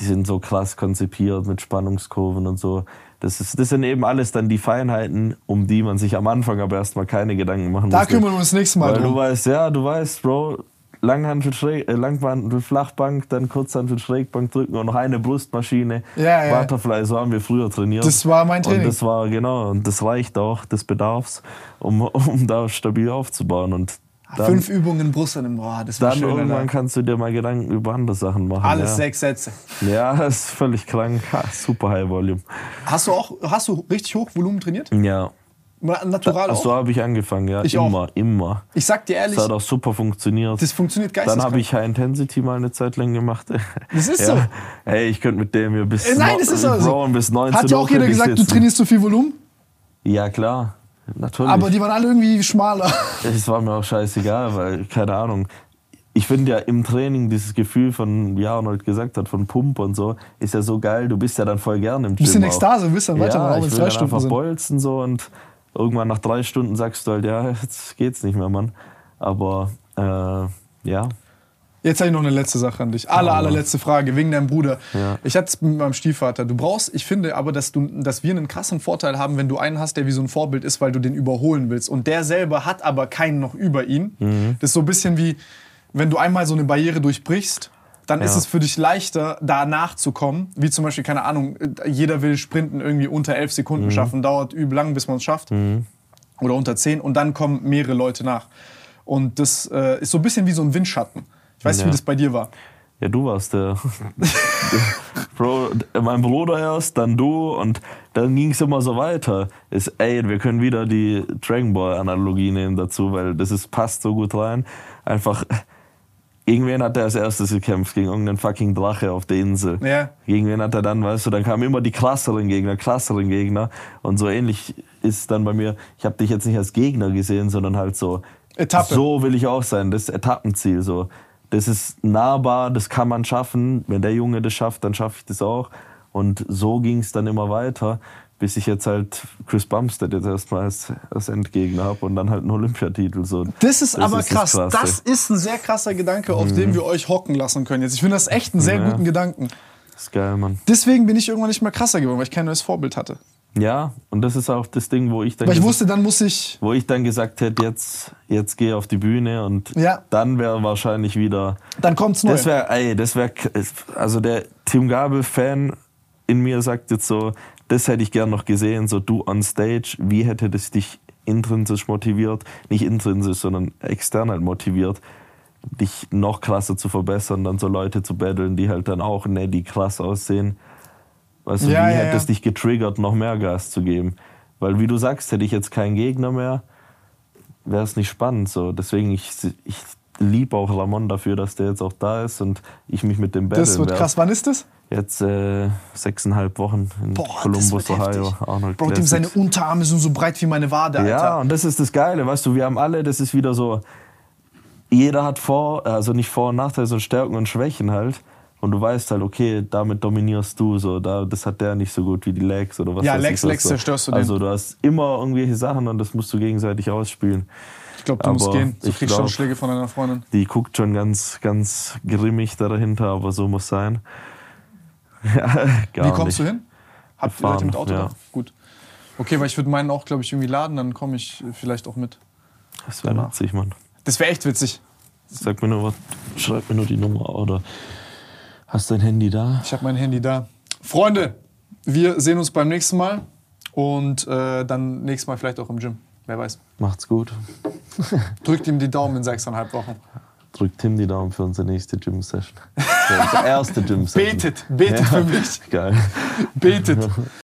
Speaker 2: die sind so krass konzipiert mit Spannungskurven und so. Das, ist, das sind eben alles dann die Feinheiten, um die man sich am Anfang aber erstmal keine Gedanken machen muss.
Speaker 1: Da kümmern wir uns nächstes Mal
Speaker 2: Weil
Speaker 1: drum.
Speaker 2: du weißt, ja, du weißt, Bro, Langhantel, Schräg, äh, Langhantel, Flachbank, dann Kurzhantel, Schrägbank drücken und noch eine Brustmaschine.
Speaker 1: Ja, ja.
Speaker 2: Butterfly, so haben wir früher trainiert.
Speaker 1: Das war mein Training.
Speaker 2: Und das war, genau, und das reicht auch des Bedarfs, um, um da stabil aufzubauen. Und dann,
Speaker 1: Fünf Übungen Brust an dem Boah, das war
Speaker 2: dann
Speaker 1: schön.
Speaker 2: irgendwann
Speaker 1: Alter.
Speaker 2: kannst du dir mal Gedanken über andere Sachen machen.
Speaker 1: Alles
Speaker 2: ja.
Speaker 1: sechs Sätze.
Speaker 2: Ja, das ist völlig krank. Super High Volume.
Speaker 1: Hast du auch hast du richtig hoch Volumen trainiert?
Speaker 2: Ja.
Speaker 1: Na- Natural
Speaker 2: Ach, so
Speaker 1: auch?
Speaker 2: habe ich angefangen, ja.
Speaker 1: Ich auch.
Speaker 2: immer, immer.
Speaker 1: Ich sag dir ehrlich,
Speaker 2: Das hat auch super funktioniert.
Speaker 1: das funktioniert
Speaker 2: Dann
Speaker 1: geisteskrank.
Speaker 2: habe ich High Intensity mal eine Zeit lang gemacht.
Speaker 1: Das ist
Speaker 2: ja.
Speaker 1: so.
Speaker 2: Hey, ich könnte mit dem hier bis,
Speaker 1: Äh, Nein, das ist also.
Speaker 2: Bro, bis 19
Speaker 1: Hat ja auch jeder gesagt, du trainierst zu viel Volumen,
Speaker 2: Ja, klar. Natürlich.
Speaker 1: aber die waren alle irgendwie schmaler.
Speaker 2: Es war mir auch scheißegal, weil, keine Ahnung. Ich finde ja im Training dieses Gefühl von, wie Arnold gesagt hat, von Pump und so, ist ja so geil. Du bist ja dann voll gerne im Gym.
Speaker 1: Bisschen
Speaker 2: auch.
Speaker 1: Ekstase, bist dann weiter,
Speaker 2: ja,
Speaker 1: auch wenn
Speaker 2: ich will dann
Speaker 1: Stunden
Speaker 2: einfach
Speaker 1: sind.
Speaker 2: bolzen so und irgendwann nach drei Stunden sagst du halt, ja, jetzt geht's nicht mehr, Mann. Aber, äh, ja.
Speaker 1: Jetzt habe ich noch eine letzte Sache an dich. Aller, allerletzte Frage, wegen deinem Bruder.
Speaker 2: Ja.
Speaker 1: Ich hatte es mit meinem Stiefvater. Du brauchst, ich finde aber, dass, du, dass wir einen krassen Vorteil haben, wenn du einen hast, der wie so ein Vorbild ist, weil du den überholen willst. Und der selber hat aber keinen noch über ihn.
Speaker 2: Mhm.
Speaker 1: Das ist so ein bisschen wie, wenn du einmal so eine Barriere durchbrichst, dann ist
Speaker 2: Ja.
Speaker 1: es für dich leichter, da nachzukommen. Wie zum Beispiel, keine Ahnung, jeder will Sprinten irgendwie unter elf Sekunden
Speaker 2: Mhm.
Speaker 1: schaffen. Dauert übel lang, bis man es schafft. Oder unter zehn. Und dann kommen mehrere Leute nach. Und das äh, ist so ein bisschen wie so ein Windschatten. Ich weiß nicht,
Speaker 2: Ja.
Speaker 1: wie das bei dir war.
Speaker 2: Ja, du warst der. Bro, mein Bruder erst, dann du und dann ging es immer so weiter. Ist, ey, wir können wieder die Dragon Ball Analogie nehmen dazu, weil das ist, passt so gut rein. Einfach, irgendwen hat er als erstes gekämpft gegen irgendeinen fucking Drache auf der Insel.
Speaker 1: Ja.
Speaker 2: Gegen wen hat er dann, weißt du, dann kamen immer die krasseren Gegner, krasseren Gegner. Und so ähnlich ist es dann bei mir, ich habe dich jetzt nicht als Gegner gesehen, sondern halt so,
Speaker 1: Etappe.
Speaker 2: so will ich auch sein, das Etappenziel so. Das ist nahbar, das kann man schaffen. Wenn der Junge das schafft, dann schaffe ich das auch. Und so ging es dann immer weiter, bis ich jetzt halt Chris Bumstead jetzt erstmal als, als Endgegner habe und dann halt einen Olympiatitel. So.
Speaker 1: Das ist aber krass.
Speaker 2: Krasse.
Speaker 1: Das ist ein sehr krasser Gedanke, auf dem wir euch hocken lassen können jetzt. Ich finde das echt einen sehr
Speaker 2: Ja.
Speaker 1: guten Gedanken.
Speaker 2: Das ist geil, Mann.
Speaker 1: Deswegen bin ich irgendwann nicht mehr krasser geworden, weil ich kein neues Vorbild hatte.
Speaker 2: Ja, und das ist auch das Ding, wo ich dann
Speaker 1: Weil ich wusste, dann muss ich.
Speaker 2: wo ich dann gesagt hätte, jetzt, jetzt geh auf die Bühne und
Speaker 1: Ja.
Speaker 2: dann wäre wahrscheinlich wieder.
Speaker 1: Dann kommt's neu.
Speaker 2: Das wäre, ey, das wäre, also der Tim Gabel-Fan in mir sagt jetzt so, das hätte ich gern noch gesehen, so du on stage, wie hätte das dich intrinsisch motiviert, nicht intrinsisch, sondern extern halt motiviert, dich noch krasser zu verbessern, dann so Leute zu battlen, die halt dann auch Neddy krass aussehen. Weißt du,
Speaker 1: Ja,
Speaker 2: wie
Speaker 1: ja,
Speaker 2: hätte es
Speaker 1: ja.
Speaker 2: dich getriggert, noch mehr Gas zu geben? Weil wie du sagst, hätte ich jetzt keinen Gegner mehr, wäre es nicht spannend. So. Deswegen, ich, ich liebe auch Ramon dafür, dass der jetzt auch da ist und ich mich mit dem
Speaker 1: das
Speaker 2: battlen
Speaker 1: wird krass. Wann ist das?
Speaker 2: Jetzt äh, sechseinhalb Wochen in
Speaker 1: Boah,
Speaker 2: Columbus,
Speaker 1: das
Speaker 2: Ohio. Arnold
Speaker 1: Bro, dem seine Unterarme sind so breit wie meine Wade, Alter.
Speaker 2: Ja, und das ist das Geile, weißt du, wir haben alle, das ist wieder so, jeder hat Vor-, also nicht Vor- und Nachteile, sondern Stärken und Schwächen halt. Und du weißt halt, okay, damit dominierst du so, da, das hat der nicht so gut wie die Legs oder was
Speaker 1: Ja, Legs, Legs
Speaker 2: so.
Speaker 1: zerstörst du den.
Speaker 2: Also du hast immer irgendwelche Sachen und das musst du gegenseitig ausspielen.
Speaker 1: Ich glaube, du musst
Speaker 2: Aber
Speaker 1: gehen. Du
Speaker 2: ich
Speaker 1: kriegst schon
Speaker 2: glaub-
Speaker 1: Schläge von deiner Freundin.
Speaker 2: Die guckt schon ganz, ganz grimmig da dahinter, aber so muss sein.
Speaker 1: Wie kommst
Speaker 2: nicht.
Speaker 1: du hin? Habt ihr Leute mit Auto
Speaker 2: ja.
Speaker 1: da? Gut. Okay, weil ich würde meinen auch, glaube ich, irgendwie laden, dann komme ich vielleicht auch mit.
Speaker 2: Das wäre witzig, Mann.
Speaker 1: Das wäre echt witzig.
Speaker 2: Sag mir nur was, schreib mir nur die Nummer oder hast du dein Handy da?
Speaker 1: Ich habe mein Handy da. Freunde, wir sehen uns beim nächsten Mal und äh, dann nächstes Mal vielleicht auch im Gym. Wer weiß.
Speaker 2: Macht's gut.
Speaker 1: Drückt ihm die Daumen in sechseinhalb Wochen.
Speaker 2: Drückt Tim die Daumen für unsere nächste Gym-Session. Für unsere erste Gym-Session.
Speaker 1: Betet, betet für mich.
Speaker 2: Geil.
Speaker 1: Betet.